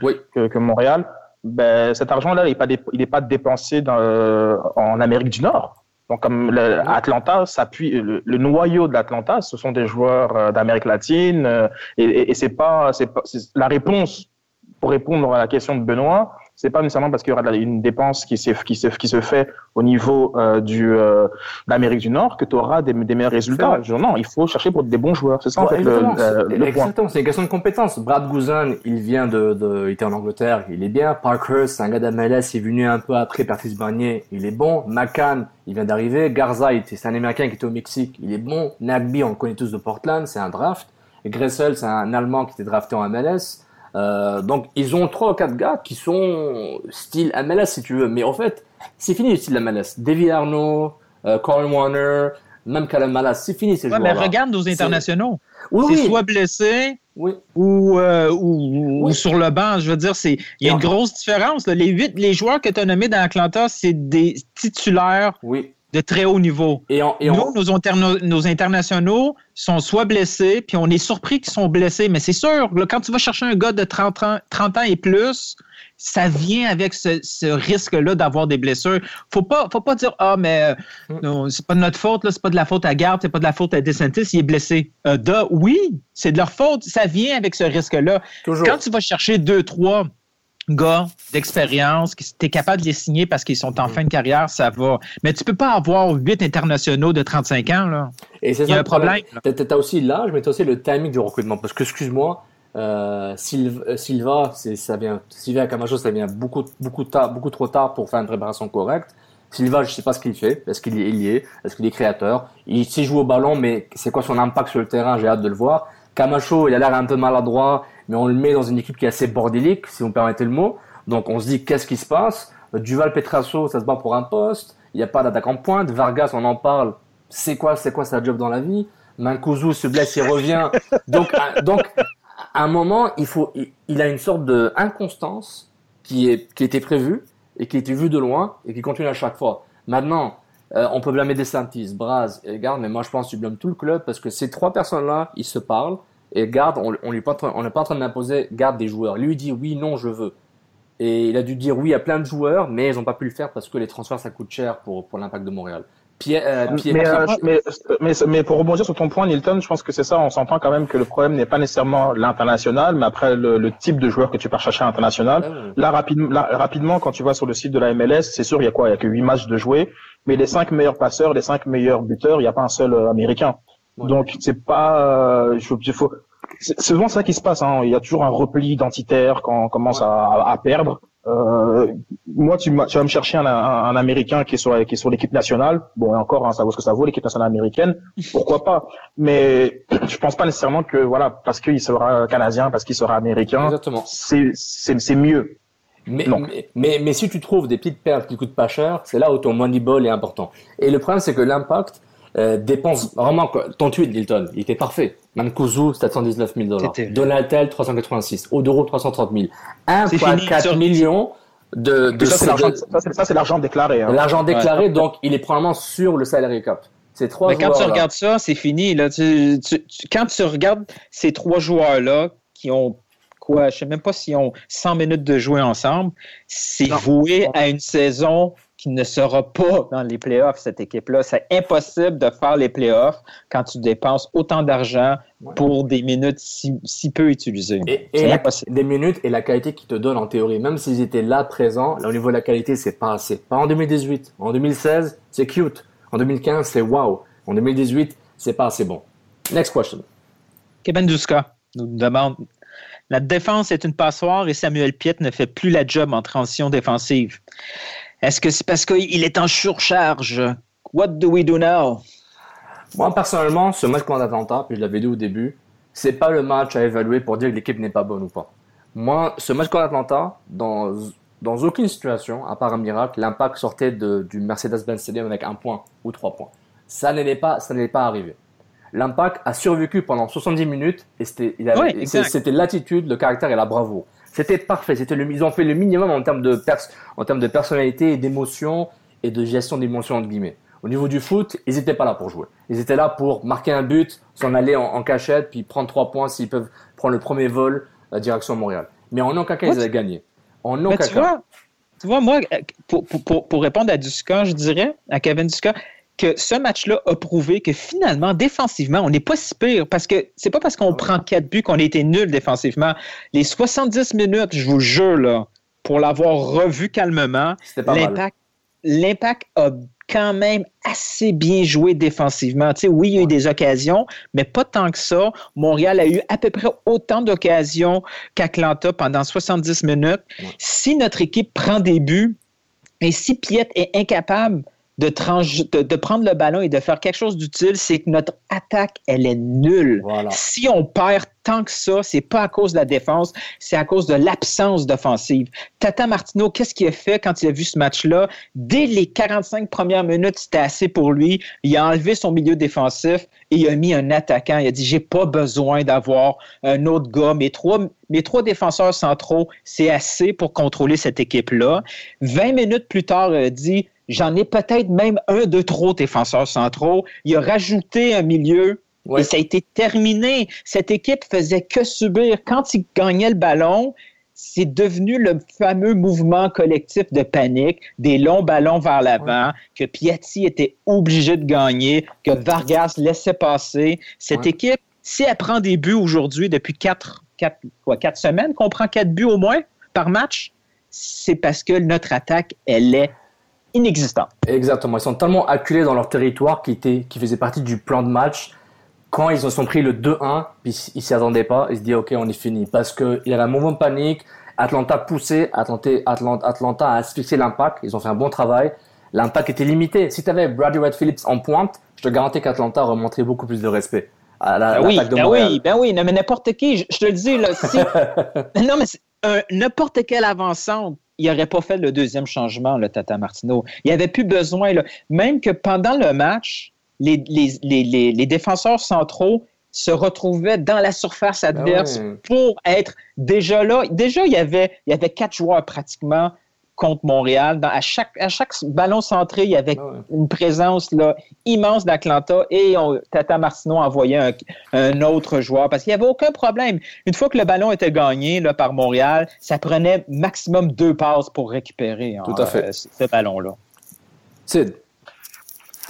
que, Montréal, ben, cet argent-là, il n'est pas, dép- il est pas dépensé dans, euh, en Amérique du Nord. Donc, comme le- Atlanta s'appuie, le, le noyau de l'Atlanta, ce sont des joueurs euh, d'Amérique latine, euh, et, et, et c'est pas, c'est- la réponse pour répondre à la question de Benoît, c'est pas nécessairement parce qu'il y aura une dépense qui, qui, se, qui se fait au niveau euh, du euh, d'Amérique du Nord que tu auras des, des, meilleurs résultats. non, il faut chercher pour des bons joueurs. C'est ça en fait le, le, Exactement, c'est une question de compétence. Brad Guzan, il vient de, de, il était en Angleterre, il est bien. Parker, c'est un gars d'MLS, il est venu un peu après Patrice Barnier, il est bon. McCann, il vient d'arriver. Garza, c'est un Américain qui était au Mexique, il est bon. Nagby, on le connaît tous de Portland, c'est un draft. Gressel, c'est un Allemand qui était drafté en MLS. Euh, donc ils ont trois ou quatre gars qui sont style MLS si tu veux, mais en fait c'est fini le style MLS. David Arnaud, euh, Colin Warner, même Callum Malas, c'est fini ces ouais, joueurs. Mais regarde nos internationaux. Oui, c'est soit blessé ou, euh, ou, ou, sur le banc. Je veux dire, c'est il y a une grosse différence. Les huit, les joueurs que tu as nommés dans Atlanta, c'est des titulaires. Oui de très haut niveau. Et, Nous, nos, internationaux sont soit blessés, puis on est surpris qu'ils sont blessés, mais c'est sûr, quand tu vas chercher un gars de 30 ans, 30 ans et plus, ça vient avec ce, risque-là d'avoir des blessures. Faut pas, faut pas dire ah mais euh, c'est pas de notre faute là, c'est pas de la faute à Garde, c'est pas de la faute à DeSantis, il est blessé. Euh, oui, c'est de leur faute, ça vient avec ce risque-là. Quand tu vas chercher deux, trois gars d'expérience, tu es capable de les signer parce qu'ils sont en mm. fin de carrière, ça va. Mais tu peux pas avoir huit internationaux de 35 ans. Là. Et c'est ça un problème. Tu as aussi l'âge, mais tu as aussi le timing du recrutement. Parce que, excuse-moi, euh, euh Silva, ça vient, Silva Camacho, ça vient beaucoup, beaucoup, tard, beaucoup trop tard pour faire une préparation correcte. Silva, je sais pas ce qu'il fait. Est-ce qu'il est lié? Est-ce qu'il est créateur? Il sait jouer au ballon, mais c'est quoi son impact sur le terrain? J'ai hâte de le voir. Camacho, il a l'air un peu maladroit mais on le met dans une équipe qui est assez bordélique, si vous me permettez le mot. Donc on se dit qu'est-ce qui se passe? Duval Petrasso, ça se bat pour un poste. Il n'y a pas d'attaque en pointe. Vargas, on en parle. C'est quoi, c'est quoi sa job dans la vie? Mancuso se blesse et revient. Donc, à, donc, à un moment, il faut, il, a une sorte de inconstance qui qui était prévue et qui était vue de loin et qui continue à chaque fois. Maintenant, euh, on peut blâmer Desantis, Braz et Garde, mais moi je pense que tu blâmes tout le club parce que ces trois personnes-là, ils se parlent. Et garde, on on n'est pas, en train d'imposer garde des joueurs. Lui dit oui, non, je veux. Et il a dû dire oui à plein de joueurs, mais ils n'ont pas pu le faire parce que les transferts ça coûte cher pour, pour l'impact de Montréal. Pierre, euh, euh, mais, mais, mais, pour rebondir sur ton point, Nilton, je pense que c'est ça. On s'entend quand même que le problème n'est pas nécessairement l'international, mais après le, le, type de joueur que tu pars chercher à l'international. Ah là, rapidement, là, rapidement, quand tu vas sur le site de la MLS, c'est sûr, il y a quoi? Il y a que huit matchs de jouer, mais les cinq meilleurs passeurs, les cinq meilleurs buteurs, il n'y a pas un seul euh, Donc c'est pas, euh, il faut, c'est souvent ça qui se passe. Hein. Il y a toujours un repli identitaire quand on commence à, à, perdre. Euh, moi, tu, tu, vas me chercher un, un, Américain qui est sur, qui est sur l'équipe nationale. Bon, et encore, hein, ça vaut ce que ça vaut, l'équipe nationale américaine. Pourquoi pas? Mais je pense pas nécessairement que voilà, parce qu'il sera canadien, parce qu'il sera américain, c'est mieux. Mais, mais, mais, si tu trouves des petites perles qui coûtent pas cher, c'est là où ton money ball est important. Et le problème, c'est que l'impact, euh, dépense vraiment ton tweet Hilton, il était parfait. Mancuso 719 000 dollars, Donatel 386, Odoro 330 000, 1,4 millions de, de ça c'est l'argent déclaré. Hein. L'argent déclaré, donc il est probablement sur le salary cap. Ces trois Mais quand tu regardes ça, c'est fini. Là. quand tu regardes ces trois joueurs-là qui ont quoi, je sais même pas s'ils ont 100 minutes de jouer ensemble, c'est voué à une saison qui ne sera pas dans les playoffs, cette équipe-là. C'est impossible de faire les playoffs quand tu dépenses autant d'argent pour des minutes si, peu utilisées. Et, impossible. des minutes et la qualité qu'ils te donnent en théorie. Même s'ils étaient là, présents, là, au niveau de la qualité, c'est pas assez. Pas en 2018. En 2016, c'est cute. En 2015, c'est wow. En 2018, c'est pas assez bon. Next question. Kevin Duska nous demande La défense est une passoire et Samuel Piet ne fait plus la job en transition défensive. Est-ce que c'est parce qu'il est en surcharge? What do we do now? Moi, personnellement, ce match contre Atlanta, puis je l'avais dit au début, c'est pas le match à évaluer pour dire que l'équipe n'est pas bonne ou pas. Moi, ce match contre Atlanta, dans, dans aucune situation, à part un miracle, l'impact sortait de, du Mercedes-Benz Stadium avec un point ou trois points. Ça n'allait pas, ça n'allait pas arriver. L'impact a survécu pendant 70 minutes et c'était, c'était l'attitude, le caractère et la bravoure. C'était parfait. C'était le, ils ont fait le minimum en termes de, en termes de personnalité, d'émotion et de gestion d'émotion entre guillemets. Au niveau du foot, ils n'étaient pas là pour jouer. Ils étaient là pour marquer un but, s'en aller en, cachette, puis prendre trois points s'ils peuvent prendre le premier vol à direction Montréal. Mais en aucun cas, ils avaient gagné. En aucun tu Vois, tu vois, moi, pour, pour, pour répondre à Duska, je dirais, à Kevin Duska, que ce match-là a prouvé que finalement, défensivement, on n'est pas si pire parce que c'est pas parce qu'on prend quatre buts qu'on a été nul défensivement. Les 70 minutes, je vous jure, là, pour l'avoir revu calmement, l'impact, l'impact a quand même assez bien joué défensivement. Tu sais, oui, il y a eu des occasions, mais pas tant que ça. Montréal a eu à peu près autant d'occasions qu'Atlanta pendant 70 minutes. Si notre équipe prend des buts et si Piet est incapable de, de, prendre le ballon et de faire quelque chose d'utile, c'est que notre attaque, elle est nulle. Si on perd tant que ça, c'est pas à cause de la défense, c'est à cause de l'absence d'offensive. Tata Martino, qu'est-ce qu'il a fait quand il a vu ce match-là? Dès les 45 premières minutes, c'était assez pour lui. Il a enlevé son milieu défensif et il a mis un attaquant. Il a dit, j'ai pas besoin d'avoir un autre gars. Mes trois, mes trois défenseurs centraux, c'est assez pour contrôler cette équipe-là. 20 minutes plus tard, il a dit, J'en ai peut-être même un de trop défenseurs centraux. Il a rajouté un milieu et ça a été terminé. Cette équipe faisait que subir. Quand il gagnait le ballon, c'est devenu le fameux mouvement collectif de panique, des longs ballons vers l'avant, que Piatti était obligé de gagner, que Vargas laissait passer. Cette équipe, si elle prend des buts aujourd'hui depuis quatre, quatre, quoi, quatre semaines, qu'on prend quatre buts au moins par match, c'est parce que notre attaque, elle est inexistant. Exactement. Ils sont tellement acculés dans leur territoire qui, était, qui faisait partie du plan de match. Quand ils ont sont pris le 2-1, puis ils s'y attendaient pas, ils se disent OK, on est fini. Parce qu'il y avait un moment de panique. Atlanta poussé, Atlanta, Atlanta, a asphyxié l'impact. Ils ont fait un bon travail. L'impact était limité. Si tu avais Brady Red Phillips en pointe, je te garantis qu'Atlanta remonterait beaucoup plus de respect. À la, ben oui, de ben oui, ben oui, mais n'importe qui, je, te le dis, là, si, non, mais n'importe quel avançant il n'aurait pas fait le deuxième changement, le Tata Martino. Il n'y avait plus besoin. Même que pendant le match, les, défenseurs centraux se retrouvaient dans la surface ben adverse pour être déjà là. Déjà, il y avait, il y avait quatre joueurs pratiquement contre Montréal. à, chaque, à chaque ballon centré, il y avait ah une présence là, immense d'Atlanta et Tata Martino envoyait un, autre joueur parce qu'il n'y avait aucun problème. Une fois que le ballon était gagné là, par Montréal, ça prenait maximum deux passes pour récupérer hein, Tout à fait. Euh, ce ballon-là. Sid.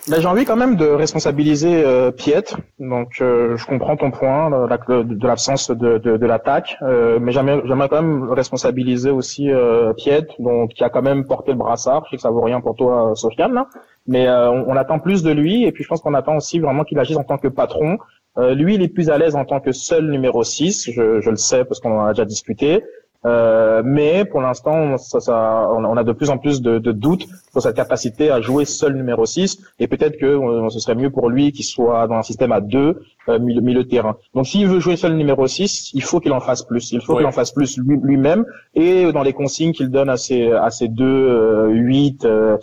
Ben, j'ai envie quand même de responsabiliser euh, Piet. Donc, euh, je comprends ton point de, l'absence de, de, de l'attaque, euh, mais j'aimerais, quand même responsabiliser aussi euh, Piet, donc qui a quand même porté le brassard. Je sais que ça vaut rien pour toi, Sofiane, là, mais euh, on, attend plus de lui, et puis je pense qu'on attend aussi vraiment qu'il agisse en tant que patron. lui, il est plus à l'aise en tant que seul numéro 6, je, je le sais parce qu'on en a déjà discuté. Euh, mais pour l'instant, ça, ça, on a de plus en plus de, de, doutes sur sa capacité à jouer seul numéro 6 et peut-être que euh, ce serait mieux pour lui qu'il soit dans un système à deux euh, milieu, milieu de terrain. Donc s'il veut jouer seul numéro 6, il faut qu'il en fasse plus. Il faut qu'il en fasse plus lui-même et dans les consignes qu'il donne à ses, à ses deux euh, 8 euh,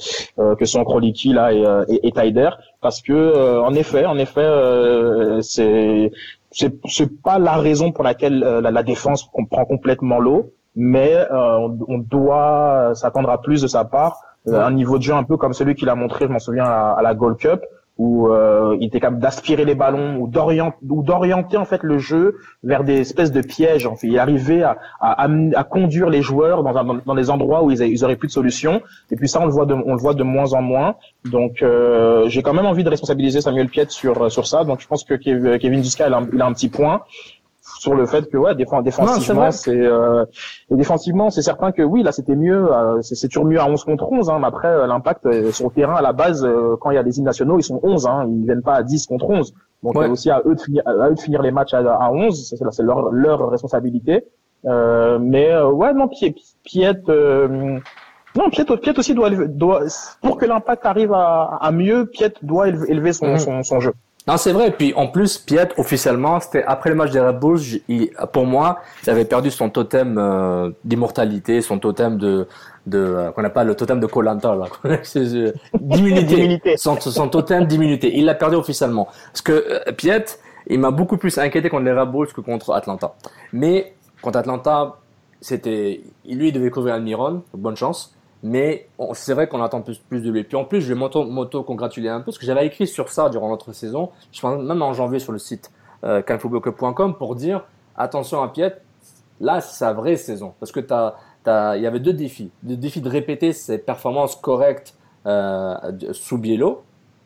que sont Kroliki là et, et, et Taider parce que en effet, en effet, c'est c'est c'est pas la raison pour laquelle euh, la, défense prend complètement l'eau, mais euh, on, doit s'attendre à plus de sa part, euh, un niveau de jeu un peu comme celui qu'il a montré, je m'en souviens à, la Gold Cup, où euh, il était capable d'aspirer les ballons ou d'orienter ou d'orienter en fait le jeu vers des espèces de pièges. En fait, il arrivait à, à, à, conduire les joueurs dans, un, dans des endroits où ils, ils auraient plus de solutions. Et puis ça, on le voit de, on le voit de moins en moins. Donc, euh, j'ai quand même envie de responsabiliser Samuel Piet sur sur ça. Donc, je pense que Kevin Duska, il a, il a un petit point sur le fait que ouais défensivement c'est euh, défensivement c'est certain que oui là c'était mieux euh, c'est toujours mieux à 11 contre 11 hein, mais après euh, l'impact euh, sur le terrain à la base quand il y a des hymnes nationaux ils sont 11 hein, ils viennent pas à 10 contre 11 donc c'est aussi à eux de finir à eux de finir les matchs à, à 11 c'est c'est leur leur responsabilité mais ouais non Piet Piet non, Piet, Piet aussi doit, doit pour que l'impact arrive à, à mieux, Piet doit élever son, mhm. son, son jeu. Non, c'est vrai. Puis en plus, Piet, officiellement, c'était après le match des Red Bulls. pour moi, il avait perdu son totem euh, d'immortalité, son totem de, de euh, qu'on appelle le totem de Colanta, là. d'immunité. son, son totem d'immunité. Il l'a perdu officiellement. Parce que euh, Piet, il m'a beaucoup plus inquiété contre les Red Bulls que contre Atlanta. Mais contre Atlanta, c'était, lui, il devait couvrir Almiron. Bonne chance. Mais c'est vrai qu'on attend plus, plus de lui. Puis en plus, je vais m'auto-congratuler un peu, parce que j'avais écrit sur ça durant notre saison, je pense même en janvier sur le site euh, pour dire attention à Piet, là, c'est sa vraie saison. Parce que il y avait deux défis. Le défi de répéter ses performances correctes euh, sous Biello,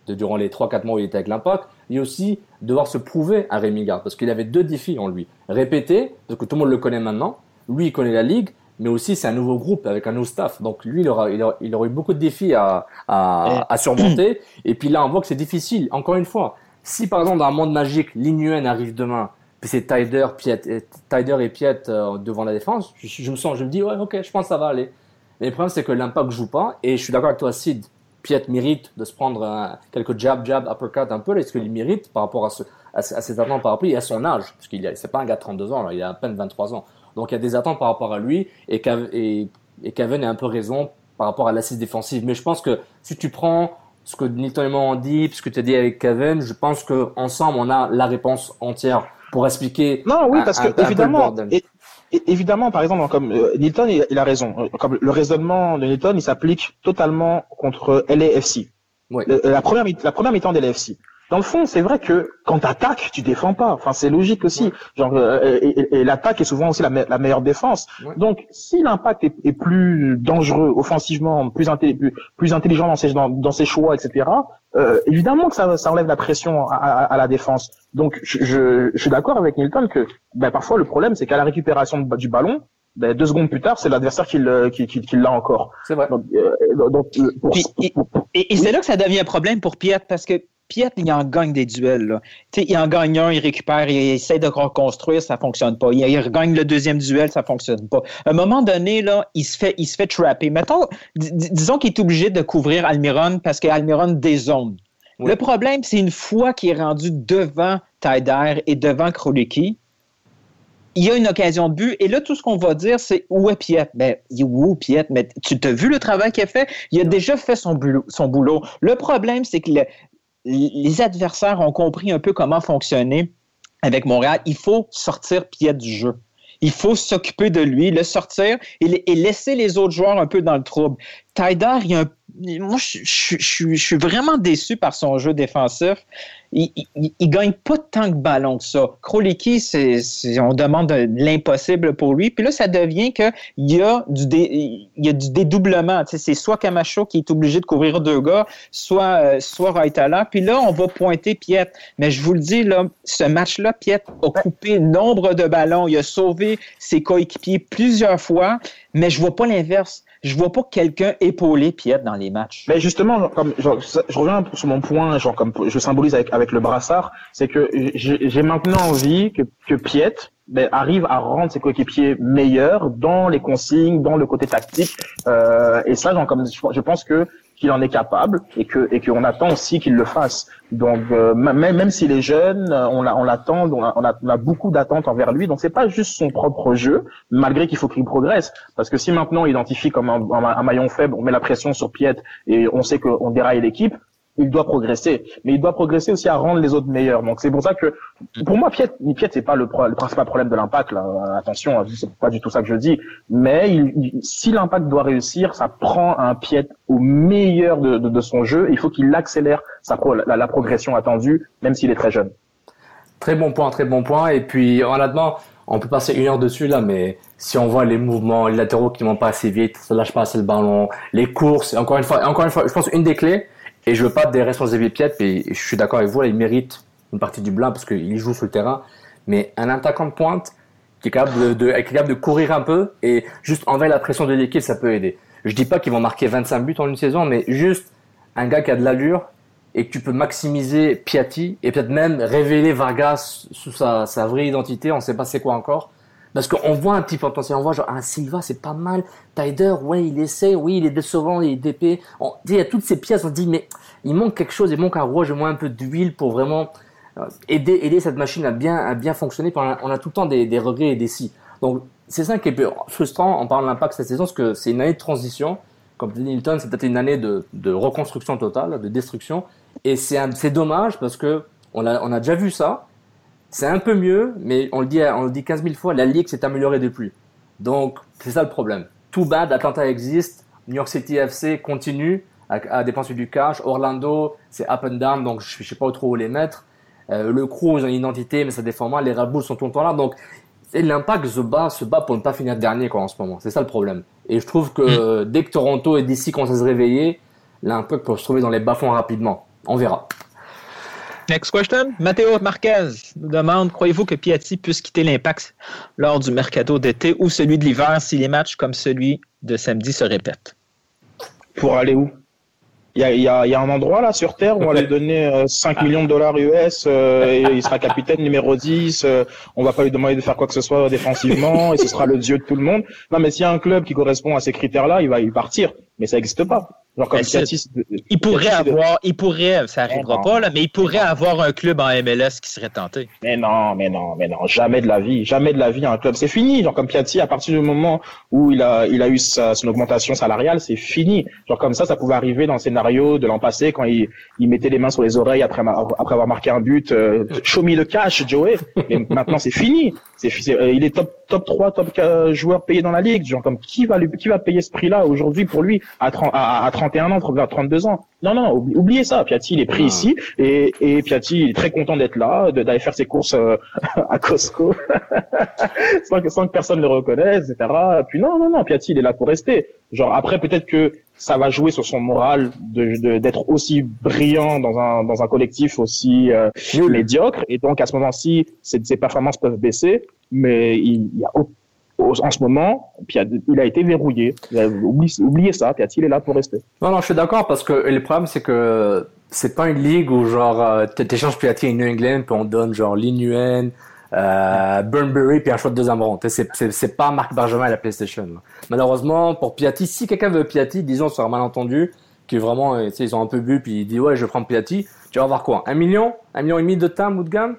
de, durant les 3-4 mois où il était avec l'Impact, et aussi devoir se prouver à Rémi parce qu'il avait deux défis en lui. Répéter, parce que tout le monde le connaît maintenant, lui, il connaît la ligue, mais aussi c'est un nouveau groupe avec un nouveau staff. Donc lui, il aura, il aura, il aura eu beaucoup de défis à, à, à surmonter. Et puis là, on voit que c'est difficile. Encore une fois, si par exemple dans un monde magique, Linuen arrive demain, puis c'est Tyder, Piet, Tyder et Piet euh, devant la défense, je, je, me sens, je me dis ouais, ok, je pense que ça va aller. Mais le problème c'est que l'impact joue pas. Et je suis d'accord avec toi, Sid. Piet mérite de se prendre un, quelques jab, jab, uppercut un peu. Est-ce qu'il mérite par rapport à, ce, à, à ses attentes par rapport à son âge? Parce qu'il c'est pas un gars de 32 ans, là, il a à peine 23 ans. Donc il y a des attentes par rapport à lui et, et, et Kevin a un peu raison par rapport à l'assise défensive. Mais je pense que si tu prends ce que Nilton et moi ont dit, ce que tu as dit avec Kevin, je pense que ensemble on a la réponse entière pour expliquer. Non, oui, parce que évidemment, évidemment, par exemple, comme euh, Nilton, il, il, a raison. Euh, comme le raisonnement de Nilton, il s'applique totalement contre LAFC. Oui. la première, la première mi-temps de LAFC dans le fond, c'est vrai que quand tu attaques, tu défends pas. Enfin, c'est logique aussi. Genre, euh, et, et, l'attaque est souvent aussi la, la meilleure défense. Donc, si l'impact est, est, plus dangereux offensivement, plus, plus, plus intelligent dans ses, dans, dans ses choix, etc., euh, évidemment que ça, ça enlève la pression à, à, à la défense. Donc, je, je, je suis d'accord avec Milton que ben, parfois le problème, c'est qu'à la récupération du ballon, ben, deux secondes plus tard, c'est l'adversaire qui, qui, qui, qui l'a encore. C'est vrai. Donc, euh, donc, pour, et, et, et c'est là que ça devient un problème pour Piet parce que Piet, il en gagne des duels. Là. il en gagne un, il récupère, il essaie de reconstruire, ça fonctionne pas. Il, il regagne le deuxième duel, ça fonctionne pas. À un moment donné, là, il se fait, il se fait trapper. Mettons, disons qu'il est obligé de couvrir Almiron parce qu'Almiron dézone. Oui. Le problème, c'est une fois qu'il est rendu devant Taider et devant Krolicki, il y a une occasion de but. Et là, tout ce qu'on va dire, c'est où est Piet? Ben, où Piet? Mais tu t'as vu le travail qu'il a fait? Il a déjà fait son boulot. Son boulot. Le problème, c'est que le, les adversaires ont compris un peu comment fonctionner avec Montréal. Il faut sortir Piet du jeu. Il faut s'occuper de lui, le sortir et, laisser les autres joueurs un peu dans le trouble. Tyder, il y a un moi, je, suis vraiment déçu par son jeu défensif. Il, il, il gagne pas tant de ballons que ça. Kroliki, c'est, on demande de, l'impossible pour lui. Puis là, ça devient qu'il y a du, il y a du dédoublement. C'est soit Camacho qui est obligé de couvrir deux gars, soit, euh, soit. Puis là, on va pointer Piet. Mais je vous le dis, ce match-là, Piet a coupé nombre de ballons. Il a sauvé ses coéquipiers plusieurs fois, mais je vois pas l'inverse je vois pas quelqu'un épauler Piet dans les matchs. Mais justement, comme genre, je reviens sur mon point, genre comme je symbolise avec avec le brassard, c'est que j'ai maintenant envie que que Piet ben, arrive à rendre ses coéquipiers meilleurs dans les consignes, dans le côté tactique. Euh, et ça, genre, comme je pense que qu'il en est capable et que et qu'on attend aussi qu'il le fasse. Donc euh, même même s'il est jeune, on l'attend, on, a, on, a, on a beaucoup d'attentes envers lui. Donc c'est pas juste son propre jeu, malgré qu'il faut qu'il progresse. Parce que si maintenant on identifie comme un, un, un, maillon faible, on met la pression sur Piet et on sait qu'on déraille l'équipe, il doit progresser, mais il doit progresser aussi à rendre les autres meilleurs. Donc c'est pour ça que, pour moi, Piet, Piet c'est pas le, principal problème de l'impact. Attention, c'est pas du tout ça que je dis. Mais si l'impact doit réussir, ça prend un Piet au meilleur de, son jeu. il faut qu'il accélère sa la, progression attendue, même s'il est très jeune. Très bon point, très bon point. Et puis honnêtement, on peut passer une heure dessus là, mais si on voit les mouvements, latéraux qui ne vont pas assez vite, ça lâche pas assez le ballon, les courses, encore une fois, encore une fois, je pense une des clés et je veux pas des responsabilités Piet, et je suis d'accord avec vous, là, il mérite une partie du blanc parce qu'il joue sur le terrain. Mais un attaquant de pointe qui est capable de, est capable de courir un peu et juste enlever la pression de l'équipe, ça peut aider. Je dis pas qu'ils vont marquer 25 buts en une saison, mais juste un gars qui a de l'allure et que tu peux maximiser Piatti et peut-être même révéler Vargas sous sa, sa vraie identité, on sait pas c'est quoi encore. Parce qu'on voit un petit potentiel, on voit genre, ah, Silva, c'est pas mal. Tyder, ouais, il essaie, oui, il est décevant, il est d'épée. Il y a toutes ces pièces, on dit, mais il manque quelque chose, il manque un rouge, au moins un peu d'huile pour vraiment euh, aider, aider cette machine à bien, à bien fonctionner. On a, on tout le temps des, regrets et des si. Donc, c'est ça qui est frustrant en parlant de l'impact cette saison, parce que c'est une année de transition. Comme dit Nilton, c'est peut-être une année de, de reconstruction totale, de destruction. Et c'est dommage parce que on a, on a déjà vu ça. C'est un peu mieux, mais on le dit, on le dit 15 000 fois, la ligue s'est améliorée depuis. Donc, c'est ça le problème. Tout bad, Atlanta existe, New York City FC continue à, à dépenser du cash, Orlando, c'est up and down, donc je, ne sais pas trop où les mettre. Euh, le crew, ils ont une identité, mais ça défend mal, les Red sont tout le temps là, donc l'impact se bat, se bat pour ne pas finir dernier quoi, en ce moment. C'est ça le problème. Et je trouve que mm. dès que Toronto et DC commencent à se réveiller, l'impact peut se trouver dans les bas-fonds rapidement. On verra. Next question. Matteo Marquez nous demande Croyez-vous que Piatti puisse quitter l'impact lors du mercato d'été ou celui de l'hiver si les matchs comme celui de samedi se répètent? Pour aller où? Il y, a, il, y a, il y a, un endroit là sur Terre où on va lui donner 5 millions de dollars US euh, et il sera capitaine numéro 10. Euh, on va pas lui demander de faire quoi que ce soit défensivement et ce sera le dieu de tout le monde. Non, mais s'il y a un club qui correspond à ces critères-là, il va y partir. Mais ça n'existe pas. Genre comme Piatti, il pourrait avoir, il pourrait, ça arrivera pas là, mais il pourrait avoir un club en MLS qui serait tenté. Mais non, mais non, mais non, jamais de la vie, jamais de la vie un club, c'est fini. Genre comme Piatti, à partir du moment où il a, il a eu sa, son augmentation salariale, c'est fini. Genre comme ça, ça pouvait arriver dans le scénario de l'an passé quand il, il mettait les mains sur les oreilles après, après avoir marqué un but. Euh, show me le cash, Joey. Mais maintenant, c'est fini. C'est, il est top, top 3, top 4 joueurs payés dans la ligue. Genre comme qui va lui, qui va payer ce prix-là aujourd'hui pour lui à 30, à, à 31 ans, 32 ans. Non, non, oubliez ça. Piatti, il est pris ah. ici et, et Piatti est très content d'être là, d'aller faire ses courses euh, à Costco sans, que, sans que personne le reconnaisse, etc. Puis non, non, non, Piatti, il est là pour rester. Genre après, peut-être que ça va jouer sur son moral de d'être aussi brillant dans un dans un collectif aussi euh, médiocre et donc à ce moment-ci ses, ses performances peuvent baisser mais il, il y a en ce moment, il a été verrouillé. Oubliez, ça, Piatti, il est là pour rester? Non, non, je suis d'accord parce que le problème, c'est que c'est pas une ligue où genre euh, t'échanges Piatti et New England puis on donne genre Linuen, euh, Burnbury puis un choix de deuxième rang. C'est pas Marc Benjamin à la PlayStation. Malheureusement, pour Piatti, si quelqu'un veut Piatti, disons sur un malentendu, qui vraiment, euh, ils ont un peu bu puis il dit ouais, je prends Piatti, tu vas avoir quoi? Un million? Un million et demi de temps ou de gamme?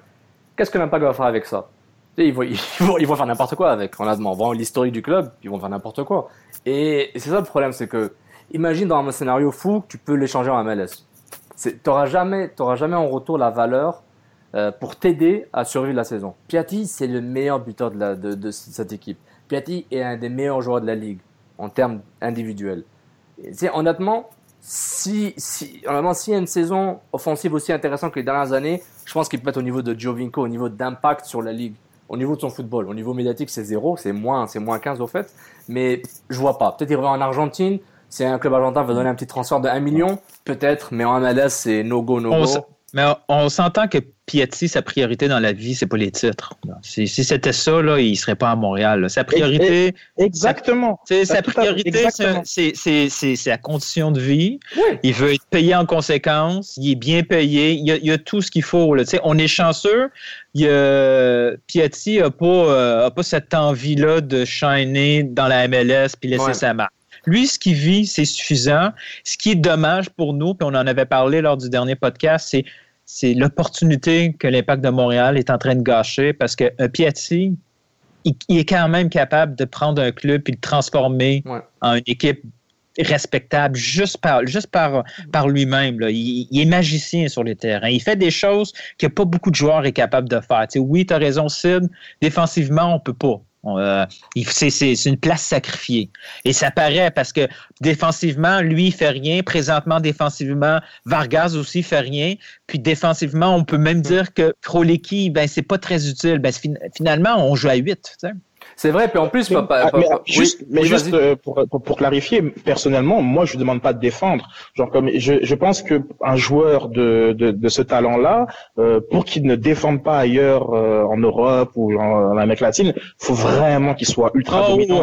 Qu'est-ce que l'impact va faire avec ça? ils vont, faire n'importe quoi avec. Honnêtement, vraiment l'historique du club, ils vont faire n'importe quoi. Et, c'est ça le problème, c'est que, imagine dans un scénario fou, tu peux l'échanger en MLS. T'auras jamais, t'auras jamais en retour la valeur euh, pour t'aider à survivre la saison. Piatti, c'est le meilleur buteur de, cette équipe. Piatti est un des meilleurs joueurs de la ligue en termes individuels. C'est honnêtement, si, si, honnêtement, s'il y a une saison offensive aussi intéressante que les dernières années, je pense qu'il peut être au niveau de Giovinco, au niveau d'impact sur la ligue au niveau de son football. Au niveau médiatique, c'est zéro, c'est moins, c'est moins 15 au fait. Mais je vois pas. Peut-être il revient en Argentine. Si un club argentin veut donner un petit transfert de 1 million, peut-être. Mais en MLS, c'est no go, no go. Mais on s'entend que Piatti, sa priorité dans la vie, c'est pas les titres. Si, c'était ça, là, il serait pas à Montréal. Sa priorité. Exactement. Sa priorité, c'est, sa condition de vie. Il veut être payé en conséquence. Il est bien payé. Il y a, tout ce qu'il faut. Là. On est chanceux. Il Piatti n'a pas, euh, pas cette envie-là de shiner dans la MLS puis laisser sa marque. Lui, ce qu'il vit, c'est suffisant. Ce qui est dommage pour nous, puis on en avait parlé lors du dernier podcast, c'est c'est l'opportunité que l'Impact de Montréal est en train de gâcher parce que un Piatti, il, est quand même capable de prendre un club et de le transformer en une équipe respectable juste par, juste par, par lui-même. Il, il, est magicien sur les terrains. Il fait des choses que pas beaucoup de joueurs sont capables de faire. oui, tu as raison, Sid. Défensivement, on peut pas. Euh, c'est une place sacrifiée. Et ça paraît parce que défensivement, lui, il fait rien. Présentement, défensivement, Vargas aussi fait rien. Puis défensivement, on peut même dire que Kroleki, ben, c'est pas très utile. Ben, finalement, on joue à 8. C'est vrai, puis en plus, mais, papa, mais, juste, mais juste euh, pour, pour, clarifier, personnellement, moi, je ne demande pas de défendre. Genre comme je, je pense que un joueur de, de, de ce talent-là, euh, pour qu'il ne défende pas ailleurs euh, en Europe ou en, Amérique latine, faut vraiment qu'il soit ultra ah, dominant.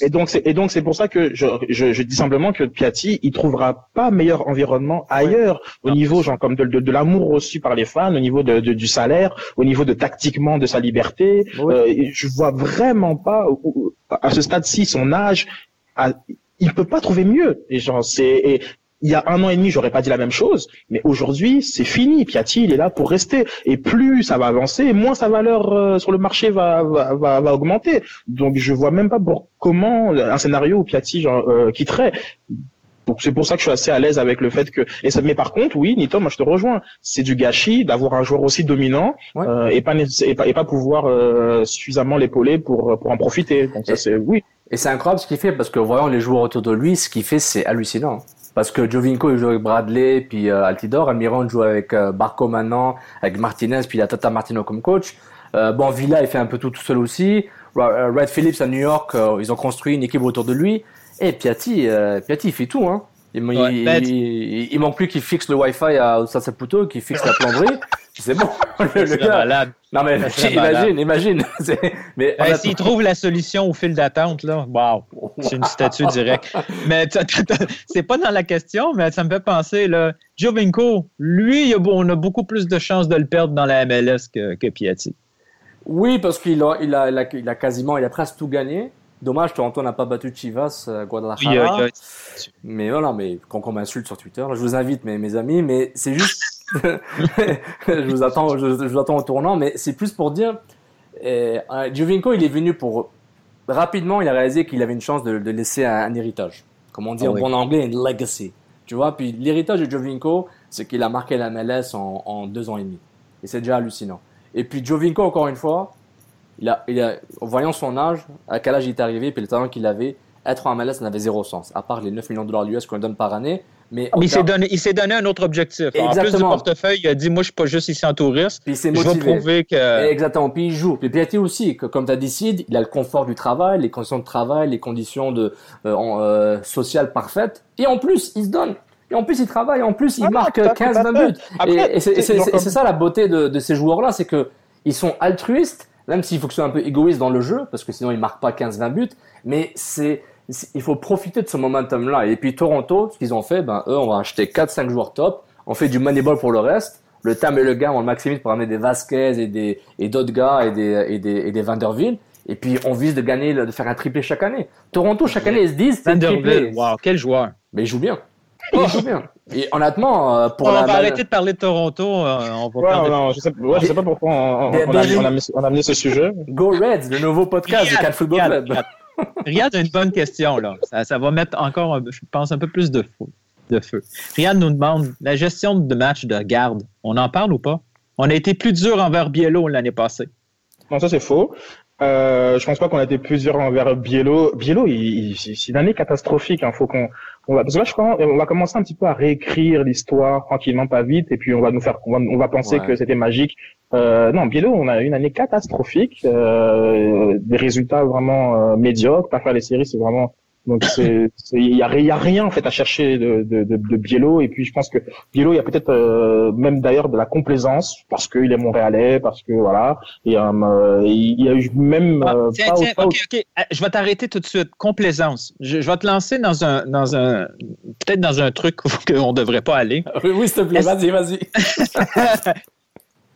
et, donc c'est et donc c'est pour ça que je, je, je, dis simplement que Piatti, il trouvera pas meilleur environnement ailleurs au niveau genre comme de, de, de l'amour reçu par les fans, au niveau de, du salaire, au niveau de tactiquement de sa liberté. Euh, je vois vraiment vraiment pas à ce stade-ci son âge. il peut pas trouver mieux. Et genre c'est il y a un an et demi, j'aurais pas dit la même chose, mais aujourd'hui, c'est fini. Piatti, il est là pour rester. Et plus ça va avancer, moins sa valeur euh, sur le marché va, va, va, augmenter. Donc, je vois même pas pour comment un scénario où Piatti genre, euh, quitterait. Donc c'est pour ça que je suis assez à l'aise avec le fait que. Et ça, mais par contre, oui, Nito, moi je te rejoins. C'est du gâchis d'avoir un joueur aussi dominant euh, et, pas, et, pas, et pas pouvoir euh, suffisamment l'épauler pour pour en profiter. Donc ça c'est oui. Et c'est incroyable ce qu'il fait parce que voyant les joueurs autour de lui, ce qu'il fait c'est hallucinant. Parce que Jovinko il joue avec Bradley puis euh, Altidore, Almiron joue avec euh, Barco maintenant, avec Martinez puis il a Tata Martino comme coach. Euh, bon Villa il fait un peu tout tout seul aussi. Red Phillips à New York, ils ont construit une équipe autour de lui. Et Piatti, euh, Piatti, il fait tout, hein. Il, Ouais, il- il- il manque plus qu'il fixe le Wi-Fi à Saputo, qu'il fixe la plomberie. C'est bon. Le, gars. malade. Non mais imagine, imagine. Mais Ben, S'il trouve la solution au fil d'attente, là, wow, c'est une statue directe. Mais c'est pas dans la question, mais ça me fait penser, là, Giovinco, lui, on a beaucoup plus de chances de le perdre dans la MLS que, que Piatti. Oui, parce qu'il a, il a, il a, il a quasiment, il a presque tout gagné. Dommage, Toronto n'a pas battu Chivas, euh, Guadalajara. Oui, euh, il a- Mais voilà, mais quand on m'insulte sur Twitter, je vous invite, mes, mes amis, mais c'est juste, je vous attends, je, je vous attends au tournant, mais c'est plus pour dire, euh, Giovinco, il est venu pour rapidement, il a réalisé qu'il avait une chance de, de laisser un, un héritage. Comment dire Ah oui. en bon anglais, une legacy. Tu vois, puis l'héritage de Giovinco, c'est qu'il a marqué la MLS en, en deux ans et demi. Et c'est déjà hallucinant. Et puis Giovinco, encore une fois, il a, il a, en voyant son âge, à quel âge il est arrivé, puis le talent qu'il avait, être en MLS n'avait zéro sens, à part les 9 millions de dollars US qu'on lui donne par année. Mais, Mais il s'est donné, il s'est donné un autre objectif. En plus du Exactement. portefeuille, il a dit Moi, je suis pas juste ici en touriste. Puis il s'est Je vais motivé. prouver que. Exactement. Puis il joue. Puis Piatti aussi, que, comme tu as dit, il a le confort du travail, les conditions de travail, les conditions de, euh, euh, sociales parfaites. Et en plus, il se donne. Et en plus, il travaille. En plus, il Ah marque tout à fait, 15-20 tout à fait. buts. Après, et et c'est ça la beauté de, de ces joueurs-là, c'est que ils sont altruistes, même s'il faut que ce soit un peu égoïste dans le jeu, parce que sinon ils marquent pas 15-20 buts. Mais c'est il faut profiter de ce momentum-là. Et puis Toronto, ce qu'ils ont fait, ben eux, on va acheter 4-5 joueurs top, on fait du moneyball pour le reste. Le Tam et le gars, on le maximise pour amener des Vasquez et des et d'autres gars et des et des et des Vanderbilt. Et puis on vise de gagner, de faire un triplé chaque année. Toronto chaque année ils se disent c'est triplé. Wow, quel joueur. Mais il joue bien. Il joue bien. Et honnêtement, euh, pour on la va arrêter de parler de Toronto. euh, on va Ouais, perdre- non, je sais, ouais, je sais pas pourquoi on, on- on a, on a amené, on a amené ce sujet. Go Reds, le nouveau podcast du 4 Football Riyad, Club. Riyad. A une bonne question, là. Ça, ça va mettre encore, un- je pense, un peu plus de feu. De feu. Riyad nous demande la gestion de match de garde. On en parle ou pas? On a été plus dur envers Biello l'année passée. Non, ça c'est faux. Euh, je pense pas qu'on a été plusieurs envers Biello. Biello, il, il- c'est une année catastrophique. Hein. Faut qu'on, on va, parce que là, je crois, on va commencer un petit peu à réécrire l'histoire tranquillement, pas vite, et puis on va nous faire, on va, on va penser Ouais. que c'était magique. Euh, non, Biello, on a eu une année catastrophique, euh, des résultats vraiment euh, médiocres. Pas faire les séries, c'est vraiment donc c'est, il y a, il y a rien en fait à chercher de, de, de, de Biello et puis je pense que Biello il y a peut-être euh, même d'ailleurs de la complaisance parce qu'il est montréalais parce que voilà et euh, il y a eu même Ah, euh, tiens, pas, tiens, pas- ok, ok. Ah, Je vais t'arrêter tout de suite. Complaisance. Je, je vais te lancer dans un, dans un, peut-être dans un truc qu'on ne devrait pas aller. Oui, oui, s'il te plaît, vas-y, vas-y.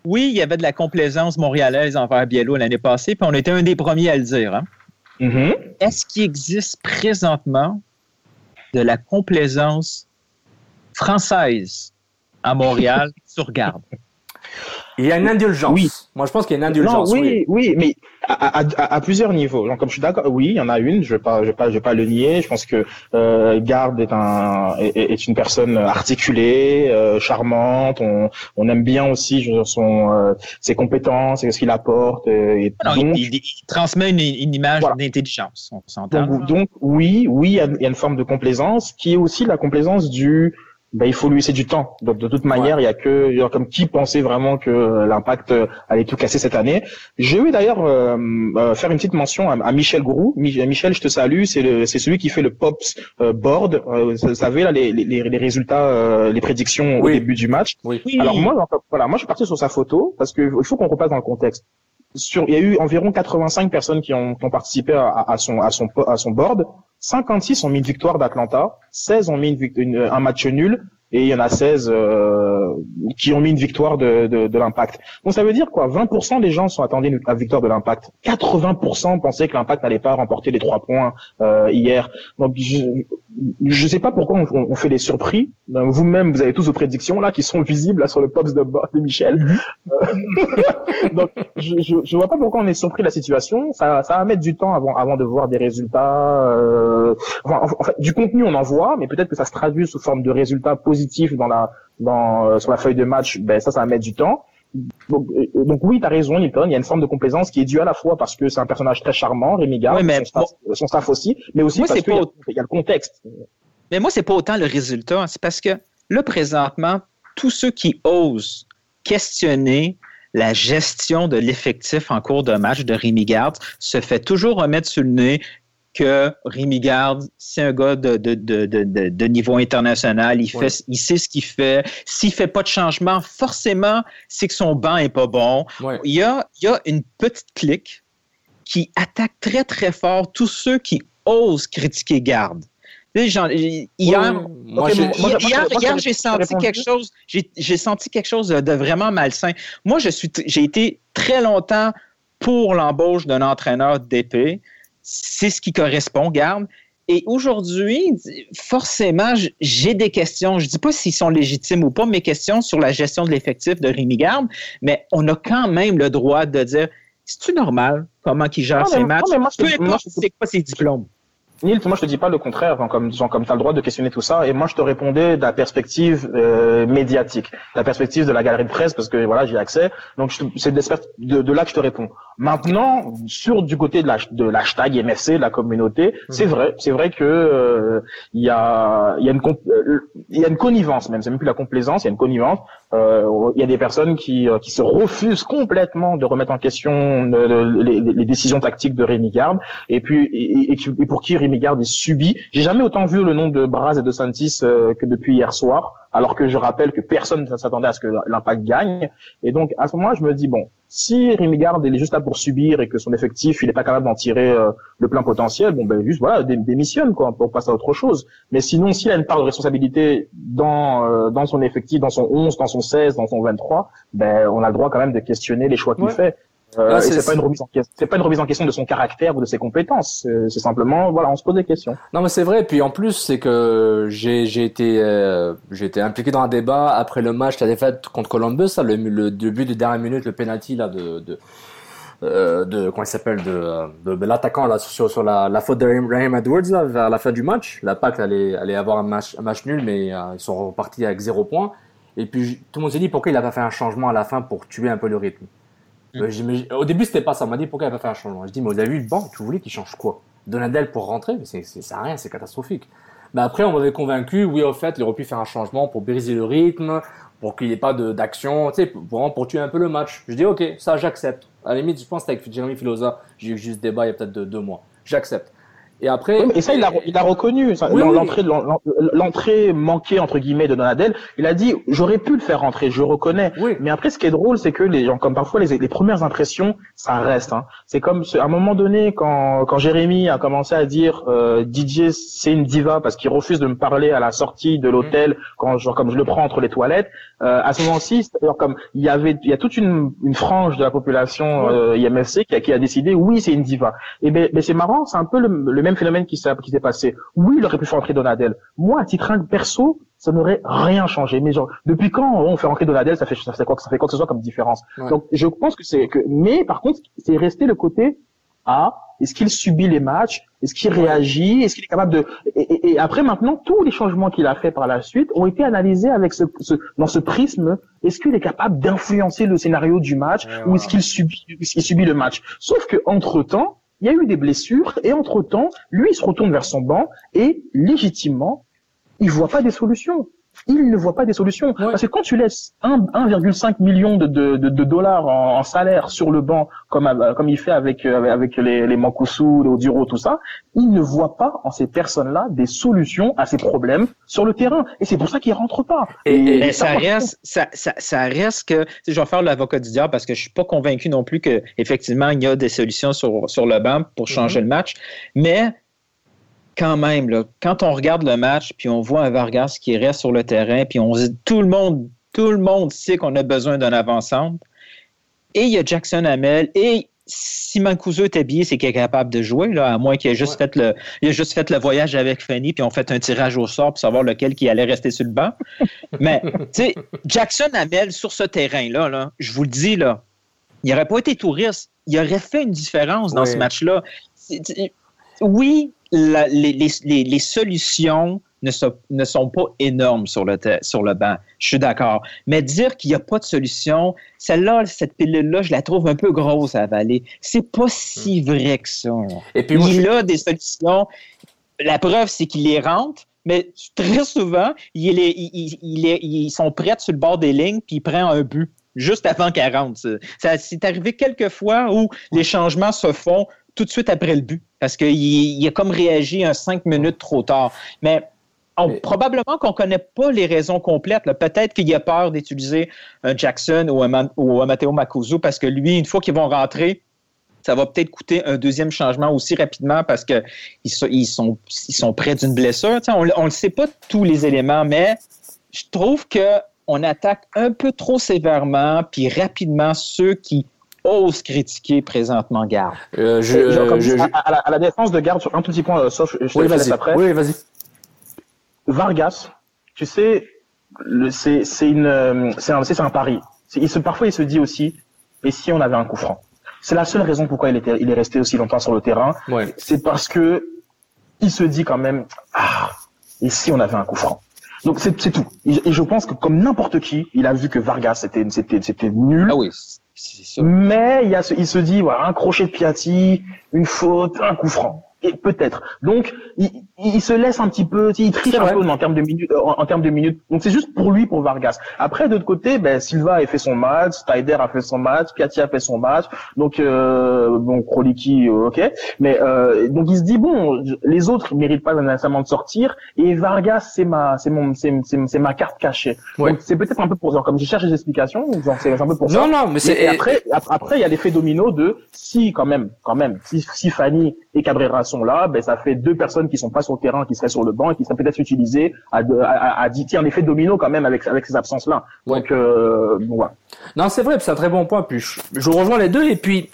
Oui, il y avait de la complaisance montréalaise envers Biello l'année passée, puis on était un des premiers à le dire. hein. Mhm. Est-ce qu'il existe présentement de la complaisance française à Montréal? Sur garde? Il y a une indulgence. Oui. Moi, je pense qu'il y a une Non, indulgence. oui, oui, mais à, à, à- à plusieurs niveaux. Donc, comme je suis d'accord, oui, il y en a une. Je vais pas, je vais pas, je vais pas le nier. Je pense que euh, Garde est un est, est une personne articulée, euh, charmante. On, on aime bien aussi je veux dire, son euh, ses compétences et ce qu'il apporte. Et, Non, donc, il, il- il transmet une, une image Voilà. d'intelligence, donc, donc, oui, oui, il y, a, il y a une forme de complaisance qui est aussi la complaisance du ben, il faut lui laisser du temps. Donc, de toute manière, il y a que, il y a comme qui pensait vraiment que euh, l'impact euh, allait tout casser cette année. J'ai eu d'ailleurs euh, euh, faire une petite mention à, à Michel Grou. Mi- Michel, je te salue. C'est le, c'est celui qui fait le Pops euh, board. Euh, vous savez là les, les, les résultats, euh, les prédictions au Oui. début du match. Oui. Alors moi, voilà, moi je suis parti sur sa photo parce que il faut qu'on repasse dans le contexte. Sur, il y a eu environ 85 personnes qui ont, qui ont participé à, à son à son à son board. 56 ont mis une victoire d'Atlanta, 16 ont mis une, une- un match nul et il y en a 16 euh, qui ont mis une victoire de, de, de l'impact. Donc ça veut dire quoi? 20% des gens sont attendus une- la victoire de l'impact. 80% pensaient que l'impact n'allait pas remporter les trois points euh, hier. Donc je je sais pas pourquoi on, on- fait les surpris. Euh, Vous-même, vous avez tous vos prédictions là qui sont visibles là sur le pops de, de Michel. Euh, Donc je, je je vois pas pourquoi on est surpris de la situation. Ça ça va mettre du temps avant avant de voir des résultats. Euh, enfin, en- en fait, du contenu on en voit, mais peut-être que ça se traduit sous forme de résultats positifs dans la dans euh, sur la feuille de match. Ben ça ça va mettre du temps. Donc, euh, donc oui, tu as raison, Newton. Il y a une forme de complaisance qui est due à la fois parce que c'est un personnage très charmant, Rémi Gard, Oui, mais son, staff, son staff aussi, mais aussi Moi, parce qu'il y a le contexte. Mais moi, c'est pas autant le résultat, c'est parce que là, présentement, tous ceux qui osent questionner la gestion de l'effectif en cours de match de Rémi Garde se fait toujours remettre sur le nez que Rémi Garde, c'est un gars de, de, de, de, niveau international. Il, fait, il sait ce qu'il fait. S'il fait pas de changement, forcément, c'est que son banc est pas bon. Il, y a, il y a une petite clique qui attaque très, très fort tous ceux qui osent critiquer Garde. Hier, j'ai senti quelque chose, j'ai senti quelque chose de vraiment malsain. Moi, je suis, j'ai été très longtemps pour l'embauche d'un entraîneur d'épée c'est ce qui correspond, garde. Et aujourd'hui, forcément, j'ai des questions. Je ne dis pas s'ils sont légitimes ou pas, mes questions sur la gestion de l'effectif de Rémi Garde, mais on a quand même le droit de dire c'est-tu normal? Comment il gère ses matchs? Peu importe c'est quoi ses diplômes. Nils, moi je te dis pas le contraire, comme, comme tu as le droit de questionner tout ça, et moi je te répondais de la perspective euh, médiatique, la perspective de la galerie de presse, parce que voilà, j'ai accès, donc c'est de, de, là que je te réponds. Maintenant, sur du côté de l'hashtag MFC, de la communauté, mhm. c'est vrai, c'est vrai que euh, il y a il y a une euh, il y a une connivence même, c'est même plus la complaisance, il y a une connivence. Euh, il y a des personnes qui qui se refusent complètement de remettre en question les, les, décisions tactiques de Rémi Garde, et puis et, et pour qui Rémi Garde est subi. J'ai jamais autant vu le nom de Braz et de Santis que depuis hier soir alors que je rappelle que personne ne s'attendait à ce que l'impact gagne. Et donc, à ce moment-là, je me dis, bon, si Rémi Garde, il est juste là pour subir et que son effectif, il n'est pas capable d'en tirer euh, le plein potentiel, bon, ben, juste, voilà, démissionne, quoi, pour passer à autre chose. Mais sinon, s'il a une part de responsabilité dans, euh, dans son effectif, dans son 11, dans son 16, dans son 23, ben, on a le droit quand même de questionner les choix qu'il fait. Euh, c'est pas une remise en question. C'est pas une remise en question de son caractère ou de ses compétences. C'est simplement, voilà, on se pose des questions. Non, mais c'est vrai. Puis en plus, c'est que j'ai j'ai été euh, j'ai été impliqué dans un débat après le match, la défaite contre Columbus, ça, le, le début de dernière minute, le penalty là de de euh, de comment il s'appelle de, de, l'attaquant là sur, sur la, la faute de Raheem Edwards là vers la fin du match. La PAC allait allait avoir un match un match nul, mais euh, ils sont repartis avec zéro point. Et puis tout le monde s'est dit pourquoi il a pas fait un changement à la fin pour tuer un peu le rythme? Mm. au début, c'était pas ça. On m'a dit pourquoi il n'a pas fait un changement? Je dis, mais vu le banc, tu voulais qu'il change quoi? Donadel pour rentrer? Mais c'est, ça rien, c'est catastrophique. Mais après, on m'avait convaincu, oui, au fait, il aurait pu faire un changement pour briser le rythme, pour qu'il n'y ait pas d'action, tu sais, pour, pour tuer un peu le match. Je dis, ok, ça, j'accepte. À la limite, je pense qu'avec Jeremy Filosa, j'ai eu juste débat il y a peut-être deux mois. J'accepte. Et après. et ça, il a, il a reconnu. l'entrée, l'entrée manquée entre guillemets de Donadel. Il a dit, j'aurais pu le faire rentrer, je reconnais. Oui. Mais après, ce qui est drôle, c'est que les gens, comme parfois les, les premières impressions, ça reste. Hein. C'est comme à un moment donné, quand quand Jérémy a commencé à dire euh, DJ c'est une diva parce qu'il refuse de me parler à la sortie de l'hôtel quand genre comme je le prends entre les toilettes. Euh, à ce moment-ci, comme il y avait, il y a toute une, une frange de la population euh, IMFC qui a, qui a décidé, oui, c'est une diva. Et ben, ben c'est marrant, c'est un peu le, le même phénomène qui s'est qui s'est passé. Oui, il aurait pu faire entrer Donadel. Moi, à titre perso, ça n'aurait rien changé. Mais genre, depuis quand on fait rentrer Donadel, ça fait ça fait quoi ça fait quoi que ce soit comme différence. Donc, je pense que c'est que, mais par contre, c'est resté le côté ah, est-ce qu'il subit les matchs? Est-ce qu'il réagit? Est-ce qu'il est capable de et, et, après maintenant tous les changements qu'il a fait par la suite ont été analysés avec ce, ce dans ce prisme. Est-ce qu'il est capable d'influencer le scénario du match ou est-ce qu'il subit il subit le match? Sauf que entre temps, il y a eu des blessures et entre-temps, lui, il se retourne vers son banc et légitimement, il voit pas des solutions. Il ne voit pas des solutions. Parce que quand tu laisses 1,5 million de, de, de, dollars en, salaire sur le banc, comme, comme il fait avec, euh, avec les, les les Oduro, tout ça, il ne voit pas en ces personnes-là des solutions à ces problèmes sur le terrain. Et c'est pour ça qu'il rentre pas. Et, ça, reste, ça, ça, ça, reste que, je vais faire l'avocat du diable parce que je suis pas convaincu non plus que effectivement il y a des solutions sur, sur le banc pour changer mhm. le match. Mais quand même, là, quand on regarde le match, puis on voit un Vargas qui reste sur le terrain, puis on dit tout le monde, tout le monde sait qu'on a besoin d'un avant-centre. Et il y a Jackson Hamel, et si Mancuso est habillé, c'est qu'il est capable de jouer, là, à moins qu'il ait juste fait le, il a juste fait le voyage avec Fanny, puis on fait un tirage au sort pour savoir lequel qui allait rester sur le banc. Mais, tu sais, Jackson Hamel sur ce terrain-là, là, je vous le dis, là, il n'aurait pas été touriste. Il aurait fait une différence dans ce match-là. Oui, les, solutions ne sont, ne sont, pas énormes sur le, sur le banc. Je suis d'accord. Mais dire qu'il n'y a pas de solution, celle-là, cette pilule-là, je la trouve un peu grosse à avaler. C'est pas si hmm. vrai que ça. Et puis il a des solutions. La preuve, c'est qu'il les rentre, mais très souvent, il est, ils sont prêts sur le bord des lignes, puis il prend un but juste avant 40. Ça, c'est arrivé quelques fois où les changements se font tout de suite après le but parce qu'il il a comme réagi un cinq minutes trop tard. Mais probablement qu'on ne connaît pas les raisons complètes. Peut-être qu'il a peur d'utiliser un Jackson ou un, ou un Matteo Macuso parce que lui, une fois qu'ils vont rentrer, ça va peut-être coûter un deuxième changement aussi rapidement parce qu'ils sont, ils sont, ils sont près d'une blessure. on ne sait pas tous les éléments, mais je trouve qu'on attaque un peu trop sévèrement puis rapidement ceux qui osent critiquer présentement Garde. Euh, je, à, la, défense de Garde, sur un tout petit point, euh, sauf je te oui, laisse après. Oui, vas-y. Vargas, tu sais, c'est une, euh, c'est un, un pari. Il se, parfois, il se dit aussi, et si on avait un coup franc? C'est la seule raison pourquoi il, était, il est resté aussi longtemps sur le terrain. Ouais. C'est parce que il se dit quand même, ah, et si on avait un coup franc? Donc c'est tout. Et je pense que comme n'importe qui, il a vu que Vargas c'était c'était c'était nul. Ah oui. Mais il, se dit voilà un crochet de Piatti, une faute, un coup franc peut-être. Donc, il, se laisse un petit peu, il triche un peu en termes de minutes. Euh, en, termes de minutes. Donc, c'est juste pour lui, pour Vargas. Après, de l'autre côté, ben, Silva a fait son match, Tyder a fait son match, Piatti a fait son match. Donc, euh, bon, Kroliki, euh, ok. Mais euh, donc, il se dit bon, les autres méritent pas nécessairement de sortir. Et Vargas, c'est ma, c'est mon, c'est ma carte cachée. Donc, c'est peut-être un peu pour genre, comme je cherche des explications, c'est un peu pour ça. Non, non, mais c'est. après, après, il y a l'effet domino de si quand même, quand même, si, si Fanny et Cabrera sont là, ben ça fait deux personnes qui sont pas sur le terrain, qui seraient sur le banc et qui seraient peut-être utilisées à, à, à, dire un effet domino quand même avec avec ces absences là. Donc euh, voilà. Non, c'est vrai, c'est un très bon point. Puis je, rejoins les deux et puis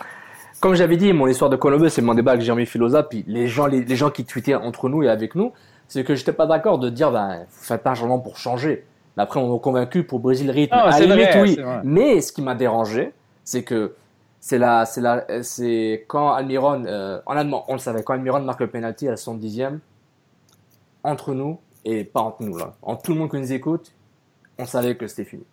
comme j'avais dit, mon histoire de Columbus, c'est mon débat avec Jérémy Filosa, puis les gens, les, gens qui tweetaient entre nous et avec nous, c'est que j'étais pas d'accord de dire, ben, faites pas un changement pour changer. Mais après, on m'a convaincu pour briser le rythme. Ah, à limite, oui. Mais ce qui m'a dérangé, c'est que c'est la, c'est la, c'est quand Almiron, euh, en allemand, on le savait, quand Almiron marque le penalty à la 70e, entre nous, et pas entre nous là, en tout le monde qui nous écoute, on savait que c'était fini.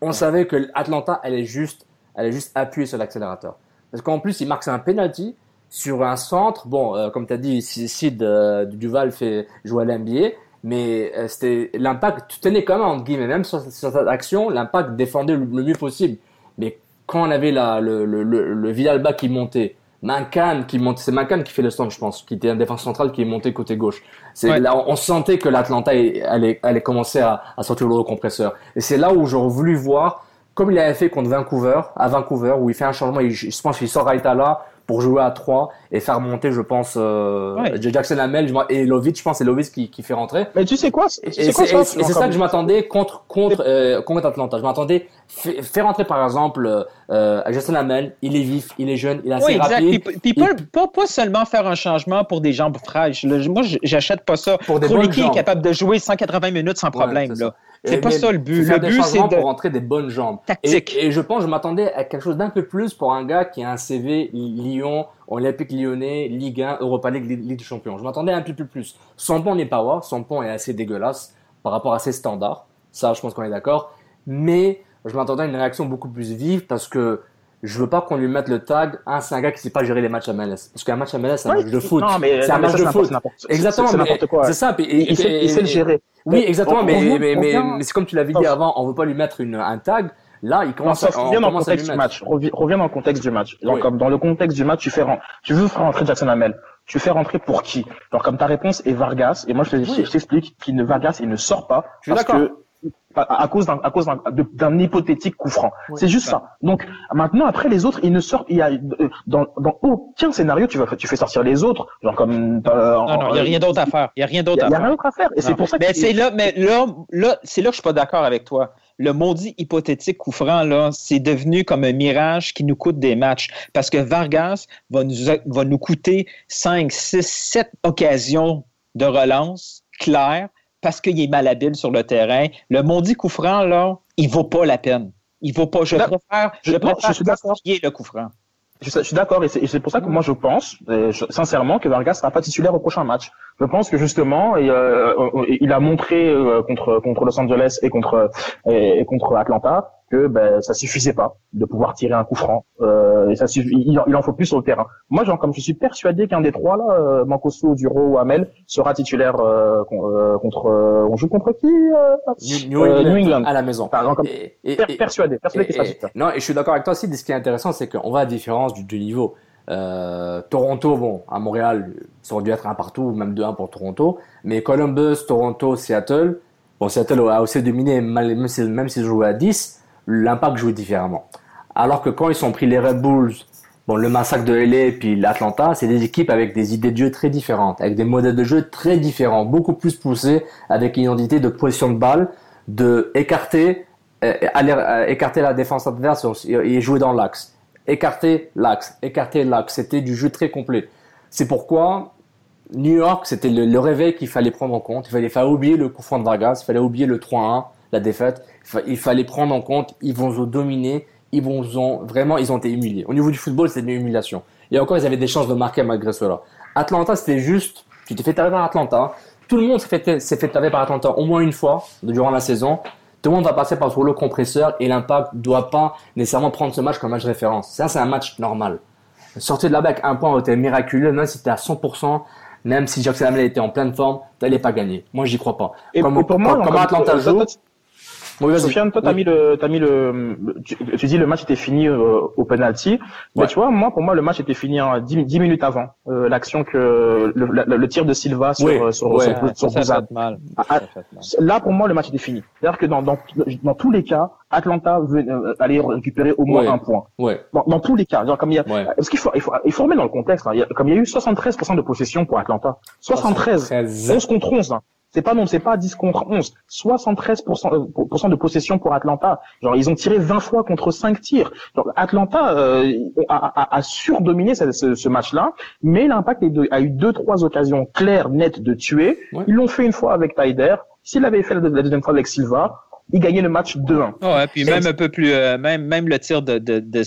On savait que l'Atlanta, elle est juste, elle est juste appuyée sur l'accélérateur. Parce qu'en plus, il marque un penalty sur un centre. Bon, euh, comme tu as dit, Sid euh, Duval fait jouer à l'NBA, mais euh, c'était l'impact, tu tenais quand même entre guillemets, même sur, sur cette action, l'impact défendait le, le mieux possible. Mais quand on avait la, le, le, qui montait, Mancan qui montait, c'est Mancan qui fait le stand, je pense, qui était un défense central qui est monté côté gauche. C'est là, on sentait que l'Atlanta allait, allait commencer à, à sortir le compresseur. Et c'est là où j'aurais voulu voir, comme il avait fait contre Vancouver, à Vancouver, où il fait un changement, je pense qu'il sort là, pour jouer à 3 et faire monter, je pense, euh, Jackson Hamel et Lovic, je pense, c'est Lovic qui, qui fait rentrer. Mais tu sais quoi Et c'est ça que je m'attendais contre contre euh, contre Atlanta. Je m'attendais faire rentrer par exemple euh, Jackson Hamel, il est vif, il est jeune, il est assez oui, exact. rapide. Puis, pas, pas, seulement faire un changement pour des jambes fraîches. moi, j'achète pas ça. Pour des qui est capable de jouer 180 minutes sans problème. là. C'est pas ça le but. Le but, c'est de... pour rentrer des bonnes jambes. Tactique. Et, je pense, je m'attendais à quelque chose d'un peu plus pour un gars qui a un CV Lyon, Olympique Lyonnais, Ligue 1, Europa League, Ligue des Champions. Je m'attendais un peu plus. Son pont n'est pas wow. Son pont est assez dégueulasse par rapport à ses standards. Ça, je pense qu'on est d'accord. Mais je m'attendais à une réaction beaucoup plus vive parce que je veux pas qu'on lui mette le tag ah c'est un gars qui sait pas gérer les matchs à MLS parce qu'un match à MLS c'est un match de foot. c'est un match de foot. exactement c'est ça il, sait, le gérer. Oui exactement mais mais, mais, c'est comme tu l'avais dit avant on veut pas lui mettre une, un tag. Là, il commence, à, reviens dans le contexte du match. Reviens dans le contexte du match. Donc, comme dans le contexte du match, tu fais tu veux faire rentrer Jackson Hamel. Tu fais rentrer pour qui? Alors, comme ta réponse est Vargas, et moi je t'explique qu'il ne Vargas, il ne sort pas parce à, cause d'un à cause d'un hypothétique coup franc. c'est juste ça. Donc maintenant après les autres ils ne sortent il y a euh, dans, dans aucun scénario tu vas tu fais sortir les autres genre comme euh, non non il y a rien d'autre à faire. Il y a rien d'autre à faire. Il y a rien d'autre à faire et c'est pour ça Mais c'est là mais là là c'est là que je suis pas d'accord avec toi. Le maudit hypothétique coup franc là, c'est devenu comme un mirage qui nous coûte des matchs parce que Vargas va nous va nous coûter 5 6 7 occasions de relance claires parce qu'il est malhabile sur le terrain. Le maudit coup franc, là, il vaut pas la peine. Il vaut pas. Je préfère, je, préfère je suis d'accord. le coup franc. Je, suis d'accord, et c'est pour ça que moi je pense, sincèrement, que Vargas sera pas titulaire au prochain match. Je pense que justement, et, euh, il a montré euh, contre contre Los Angeles et contre et contre Atlanta que ben, ça suffisait pas de pouvoir tirer un coup franc. Euh, et ça il, il, en faut plus sur le terrain. Moi, genre, comme je suis persuadé qu'un des trois là, euh, Mancosu, Duro ou Amel, sera titulaire euh, euh contre. Euh, on joue contre qui New, England, à la maison. comme, et, persuadé, persuadé qu'il sera Non, et je suis d'accord avec toi aussi. Ce qui est intéressant, c'est qu'on voit la différence du, du niveau. Euh, Toronto, bon, à Montréal, ça aurait dû être un partout, même 2-1 pour Toronto. Mais Columbus, Toronto, Seattle, bon, Seattle a aussi dominé, même s'ils même si jouaient à 10, l'impact jouait différemment. Alors que quand ils sont pris les Red Bulls, bon, le massacre de LA puis l'Atlanta, c'est des équipes avec des idées de jeu très différentes, avec des modèles de jeu très différents, beaucoup plus poussés, avec une identité de position de balle, de écarter, euh, aller, euh, écarter la défense adverse et jouer dans l'axe écarter l'axe, écarter l'axe. C'était du jeu très complet. C'est pourquoi New York, c'était le, réveil qu'il fallait prendre en compte. Il fallait faire oublier le coup franc de Vargas, il fallait oublier le 3-1, la défaite. Il fallait prendre en compte, ils vont se dominer, ils vont vraiment, ils ont été humiliés. Au niveau du football, c'était une humiliation. Et encore, ils avaient des chances de marquer malgré cela. Atlanta, c'était juste, tu t'es fait taper par Atlanta. Tout le monde s'est fait, s'est fait taper par Atlanta au moins une fois durant la saison. Tout le monde va passer par le compresseur et l'impact doit pas nécessairement prendre ce match comme match référence. Ça, c'est un match normal. Sortir de là avec un point était miraculeux, même si tu à 100%, même si Jackson Hamel était en pleine forme, tu n'allais pas gagner. Moi, j'y crois pas. Et comme, pour moi, comme Atlanta joue, oui, Sofiane, toi, t'as mis le, t'as mis le, tu, dis le match était fini euh, au penalty. Mais tu vois, moi, pour moi, le match était fini en 10, minutes avant euh, l'action que le, le, tir de Silva sur euh, sur, ouais, sur, sur, ça, mal. Ah, ah, là, pour moi, le match était fini. C'est-à-dire que dans, dans, dans tous les cas, Atlanta allait récupérer au moins un point. Ouais. Dans, dans, tous les cas, genre comme il y a, parce qu'il faut, il faut, il faut remettre dans le contexte. Hein, il y a, comme il y a eu 73% de possession pour Atlanta, 73, 73. 11 contre 11. Hein. C'est pas non, c'est pas 10 contre 11. 73% euh, de possession pour Atlanta. Genre ils ont tiré 20 fois contre 5 tirs. Genre, Atlanta euh, a, a, surdominé ce, ce, match-là, mais l'Impact a eu deux trois occasions claires, nettes de tuer. Ils l'ont fait une fois avec Tyder. S'il avait fait la, deuxième fois avec Silva, il gagnait le match 2-1. Ouais, puis même un peu plus, euh, même, même le tir de, de, de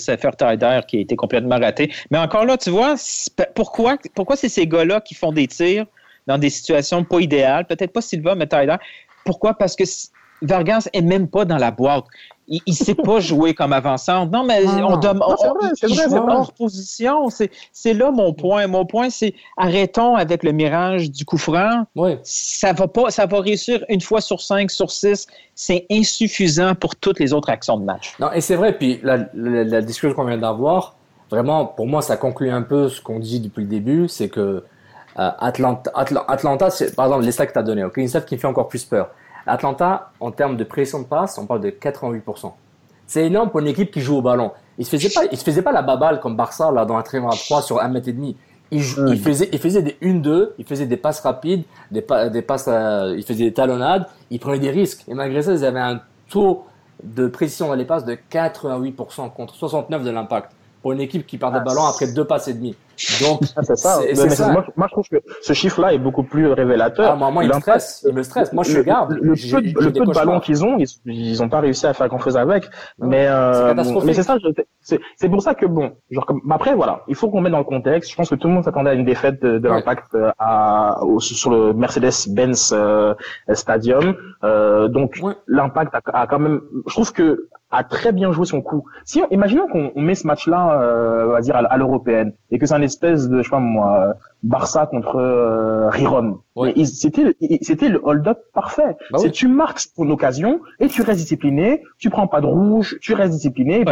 qui a été complètement raté. Mais encore là, tu vois, pourquoi, pourquoi c'est ces gars-là qui font des tirs dans des situations pas idéales? Peut-être pas Silva, mais Tyler. Pourquoi? Parce que Vargas est même pas dans la boîte. Il ne sait pas jouer comme avançant. Non, mais ah. on demande. C'est vrai, c'est hors position. C'est là mon point. Mon point, c'est arrêtons avec le mirage du coup franc. Oui. Ça va pas, ça va réussir une fois sur cinq, sur six. C'est insuffisant pour toutes les autres actions de match. Non, et c'est vrai. Puis la, la discussion qu'on vient d'avoir, vraiment, pour moi, ça conclut un peu ce qu'on dit depuis le début, c'est que euh, Atlanta, Atlanta, par exemple, les stats que tu as donné, ok, une stat qui fait encore plus peur. Atlanta, en termes de pression de passe, on parle de 88%. C'est énorme pour une équipe qui joue au ballon. Il se faisait pas, il se faisait pas la baballe comme Barça, là, dans un triangle à 3 sur 1 mètre et demi. Il, il, faisait, il faisait des 1-2, il faisait des passes rapides, des, des passes, euh, il faisait des talonnades, il prenait des risques. Et malgré ça, ils avaient un taux de précision dans les passes de 88% contre 69 de l'impact pour une équipe qui perd des ah, ballons après deux passes et demi. Donc, ah, c'est ça. Moi, moi, je trouve que ce chiffre-là est beaucoup plus révélateur. Ah, moi, moi, il, me stresse. Il me stresse. Moi, je regarde. Le, peu, le peu de ballons qu'ils ont, ils n'ont pas réussi à faire grand-chose avec. mais euh, mais c'est ça. C'est pour ça que bon, genre comme après voilà, il faut qu'on mette dans le contexte. Je pense que tout le monde s'attendait à une défaite de, de l'impact euh, à, sur le Mercedes-Benz euh, Stadium. Euh, donc l'impact a, a, quand même. Je trouve que a très bien joué son coup. Si, imaginons qu'on met ce match-là, euh, on va dire à, l'européenne, et que c'est un espèce de, je sais pas moi, Barça contre euh, Riron. C'était, c'était le hold-up parfait. Bah c'est tu marques pour occasion et tu restes discipliné, tu prends pas de rouge, tu restes discipliné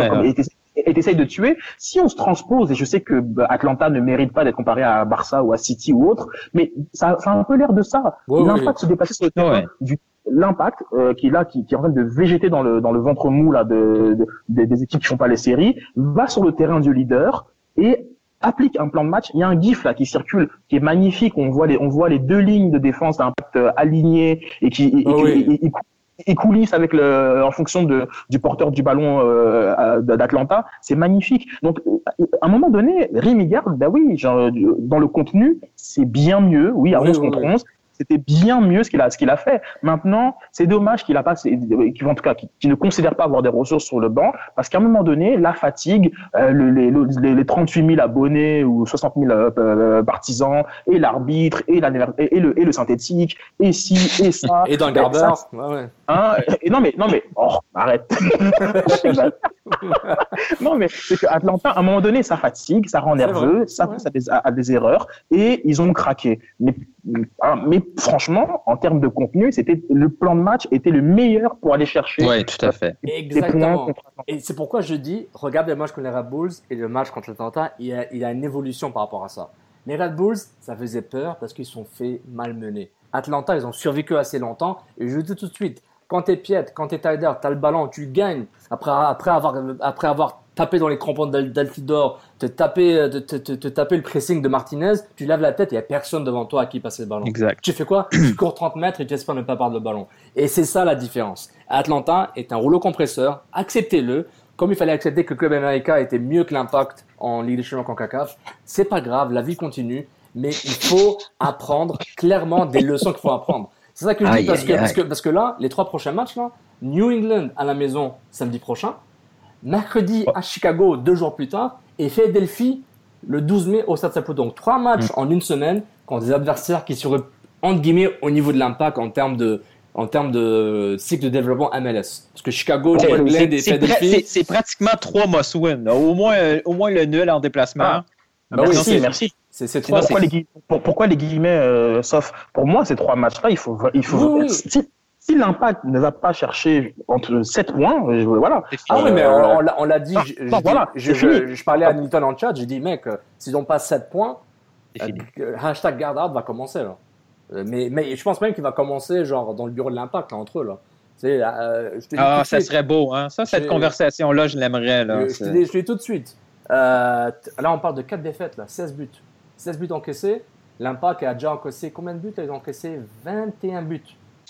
et tu essayes de tuer. Si on se transpose, et je sais que bah, Atlanta ne mérite pas d'être comparé à Barça ou à City ou autre, mais ça, ça a un peu l'air de ça. L'impact se déplacer sur le terrain du l'impact euh, qui est là, qui, qui, est en train de végéter dans le dans le ventre mou là de, des équipes qui font pas les séries, va sur le terrain du leader et applique un plan de match. Il y a un gif là qui circule, qui est magnifique. On voit les on voit les deux lignes de défense d'impact euh, alignées et qui et, coulissent avec le en fonction de du porteur du ballon euh, d'Atlanta. C'est magnifique. Donc à un moment donné, Rémi Garde, bah oui, genre, dans le contenu, c'est bien mieux. Oui, à 11 contre 11 c'était bien mieux ce qu'il a, ce qu'il a fait. Maintenant, c'est dommage qu'il a pas, qu'il, en tout cas, qu'il ne considère pas avoir des ressources sur le banc, parce qu'à un moment donné, la fatigue, euh, les, les, les, 38 000 abonnés ou 60 000 euh, euh, partisans, et l'arbitre, et, la, et, le, et le synthétique, et ci, et ça. et dans le gardeur. Ouais, ouais. Hein, et non, mais, non, mais, oh, arrête. non, mais c'est que Atlanta, à un moment donné, ça fatigue, ça rend nerveux, ça pousse à des, à des, erreurs, et ils ont craqué. Mais, mais franchement, en termes de contenu, c'était le plan de match était le meilleur pour aller chercher. Oui, tout à fait. Exactement. Et c'est pourquoi je dis, regarde le match contre les Red Bulls et le match contre Atlanta, il y a, il y a une évolution par rapport à ça. Les Red Bulls, ça faisait peur parce qu'ils sont fait malmener. Atlanta, ils ont survécu assez longtemps. Et je dis tout de suite, quand t'es piètre, quand t'es tider, t'as le ballon, tu gagnes. Après, après, avoir, après avoir tapé dans les crampons d'Altidor, te taper, te, te, te, taper le pressing de Martinez, tu lèves la tête et il n'y a personne devant toi à qui passer le ballon. Exact. Tu fais quoi Tu cours 30 mètres et tu espères ne pas perdre le ballon. Et c'est ça la différence. Atlanta est un rouleau compresseur. Acceptez-le. Comme il fallait accepter que Club America était mieux que l'Impact en Ligue des Champions qu'en CACAF, c'est pas grave, la vie continue mais il faut apprendre clairement des leçons qu'il faut apprendre. C'est ça que je dis parce, que, parce, que, parce, que, là, les trois prochains matchs, là, New England à la maison samedi prochain, mercredi à Chicago deux jours plus tard, et Philadelphie le 12 mai au Stade Saputo. Donc trois matchs mm. en une semaine contre des adversaires qui seraient entre guillemets au niveau de l'impact en termes de en termes de cycle de développement MLS. Parce que Chicago, et Philadelphie... C'est pratiquement trois must-win. Au moins, au moins le nul en déplacement. Ah. Bah merci, merci. C'est pourquoi, les, pourquoi les guillemets, euh, sauf pour moi, ces trois matchs-là, il faut, il faut. Si l'impact ne va pas chercher entre 7 points, euh, voilà. Ah oui, mais on, l'a dit. Je, voilà, je, je, parlais à Newton en chat, j'ai dit, mec, euh, s'ils n'ont pas 7 points, euh, hashtag garde va commencer là. Mais, mais je pense même qu'il va commencer genre dans le bureau de l'impact entre eux là. Euh, ah, ça serait beau, hein. Ça, cette conversation-là, je l'aimerais. Là. Je, te dis, tout de suite. Euh, là, on parle de 4 défaites, là, 16 buts. 16 buts encaissés. L'Impact a déjà encaissé combien de buts? Ils ont encaissé 21 buts.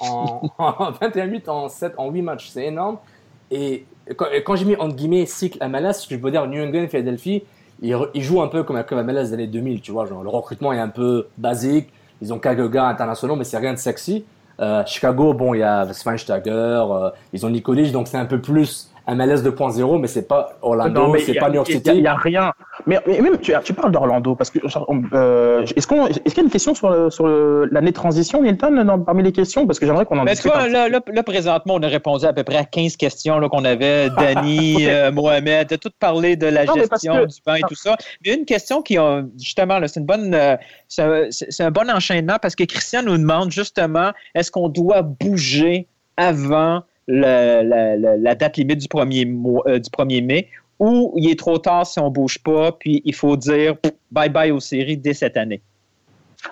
En, 21 buts en, 7, en 8 matchs. C'est énorme. Et quand, j'ai mis entre guillemets cycle MLS, ce que je peux dire, New England, Philadelphie, ils, jouent un peu comme, comme MLS des années 2000. Tu vois, le recrutement est un peu basique. Ils ont quelques gars internationaux, mais c'est rien de sexy. Euh, Chicago, bon, il y a Schweinsteiger, euh, ils ont Nikolic, donc c'est un peu plus MLS 2.0, mais c'est pas Orlando, c'est pas New York City. Il n'y a, rien. Mais, même, tu, tu parles d'Orlando, parce que euh, est-ce qu'on, est-ce qu'il y a une question sur, le, sur l'année de transition, Milton, parmi les questions, parce que j'aimerais qu'on en mais discute. là, là, présentement, on a répondu à peu près à 15 questions là, qu'on avait. Danny, euh, Mohamed, de tout parlé de la gestion du pain et tout ça. Mais une question qui a, justement, c'est une bonne, euh, c'est un bon enchaînement parce que Christian nous demande justement, est-ce qu'on doit bouger avant la, date limite du 1er, euh, du 1er mai, ou il est trop tard si on ne bouge pas, puis il faut dire bye-bye aux séries dès cette année?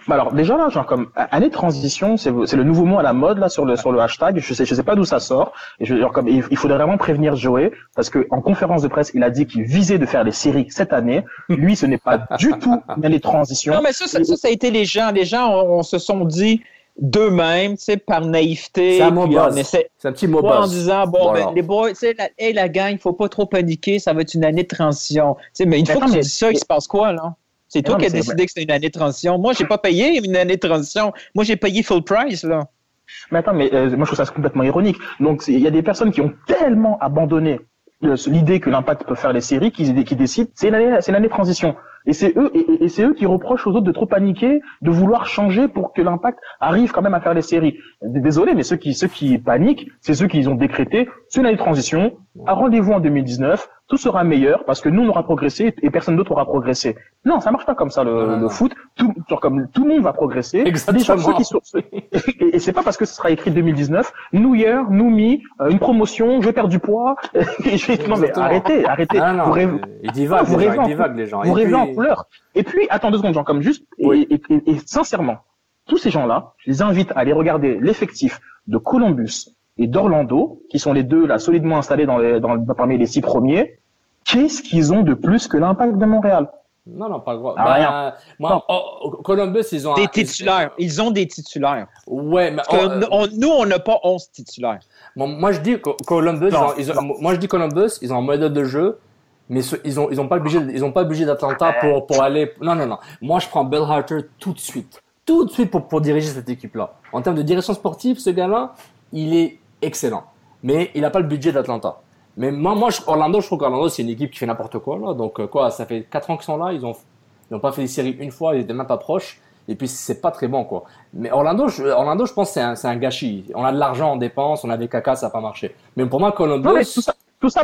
Bah alors déjà là, genre comme année de transition, c'est le nouveau mot à la mode là sur le sur le hashtag. Je sais je sais pas d'où ça sort. Et je, genre comme il, faudrait vraiment prévenir Joey parce que en conférence de presse, il a dit qu'il visait de faire les séries cette année. Lui, ce n'est pas du tout une année de transition. Non mais ça ça, ça, a été les gens. Les gens on se sont dit d'eux-mêmes, tu sais, par naïveté. C'est un mot C'est un petit mot En disant, bon, ben, les boys, tu sais, la, hey, la gang, il faut pas trop paniquer, ça va être une année de transition. Tu sais, mais une fois que tu dis ça, il se passe quoi, là? C'est toi qui as décidé que c'était une année de transition. Moi, j'ai pas payé une année de transition. Moi, j'ai payé full price, là. Mais attends, mais euh, moi, je trouve ça complètement ironique. Donc, il y a des personnes qui ont tellement abandonné euh, l'idée que l'impact peut faire les séries qui, qui décident, c'est une année, c'est une année de transition. Et c'est eux, et, c'est eux qui reprochent aux autres de trop paniquer, de vouloir changer pour que l'impact arrive quand même à faire les séries. Désolé, mais ceux qui, ceux qui paniquent, c'est ceux qui ont décrété, c'est une année de transition, à rendez-vous en 2019, tout sera meilleur parce que nous on aura progressé et personne d'autre aura progressé. Non, ça marche pas comme ça le, le foot. Tout, genre comme tout le monde va progresser. Exactement. Qui sont, et, et c'est pas parce que ce sera écrit 2019, New Year, New Me, euh, une promotion, je perds du poids. et non mais arrêtez, arrêtez. Ah, non, vous rêvez, ils divagent, vous rêvez, en, les gens. Vous rêvez en couleur. Et puis attends deux secondes, genre comme juste et, et, sincèrement, tous ces gens-là, je les invite à aller regarder l'effectif de Columbus, et d'Orlando, qui sont les deux là solidement installés dans les, dans, parmi les six premiers, qu'est-ce qu'ils ont de plus que l'impact de Montréal? Non, non, pas droit. Ah, rien. Moi, oh, oh, Columbus, ils ont des titulaires. Ils ont des titulaires. Ouais, mais nous, on n'a pas 11 titulaires. moi, je dis Columbus. Ils ont, moi, je dis Columbus. Ils ont un modèle de jeu, mais ils ont, ils ont pas le budget, ils ont pas le budget d'Atlanta pour, pour aller. Non, non, non. Moi, je prends Bill Harter tout de suite, tout de suite pour, pour diriger cette équipe-là. En termes de direction sportive, ce gars-là, il est excellent. Mais il n'a pas le budget d'Atlanta. Mais moi, moi Orlando, je trouve qu'Orlando, c'est une équipe qui fait n'importe quoi. Là. Donc, euh, quoi, ça fait 4 ans qu'ils sont là. Ils n'ont ils ont pas fait des séries une fois. Ils n'étaient même pas proches. Et puis, c'est pas très bon, quoi. Mais Orlando, je, Orlando, je pense que c'est un, un, gâchis. On a de l'argent en dépense. On avait caca, ça n'a pas marché. Mais pour moi, Columbus.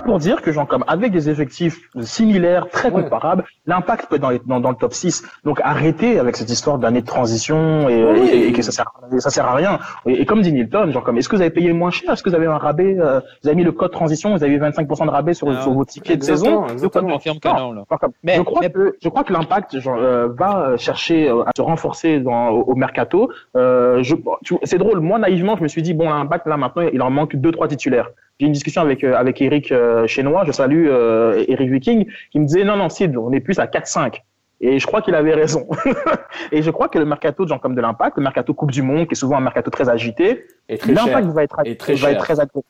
Pour dire que, genre, comme avec des effectifs similaires, très comparables, l'impact peut être dans, les- dans, dans le top 6. Donc, arrêtez avec cette histoire d'année de transition et, Oui. et, et que ça sert, ça sert à rien. Et, et comme dit Nilton, genre, comme, est-ce que vous avez payé moins cher? Est-ce que vous avez un rabais, euh, vous avez mis le code transition, vous avez 25% de rabais sur, Non. sur vos tickets de saison? exactement. Non. Genre comme- Mais- je crois mais- que je crois que l'impact genre, euh, va euh, chercher euh, à se renforcer dans, au, au mercato. Euh, je, tu- c'est drôle. Moi naïvement, je me suis dit bon l'impact là maintenant il en manque deux trois titulaires. J'ai eu une discussion avec euh, avec Eric euh, Chenois. Je salue euh, Eric Viking qui me disait non non Sid on est plus à 4-5. Et je crois qu'il avait raison. et je crois que le mercato de gens comme de l'impact, le mercato Coupe du Monde, qui est souvent un mercato très agité, l'impact va être, Et très va être très agressif.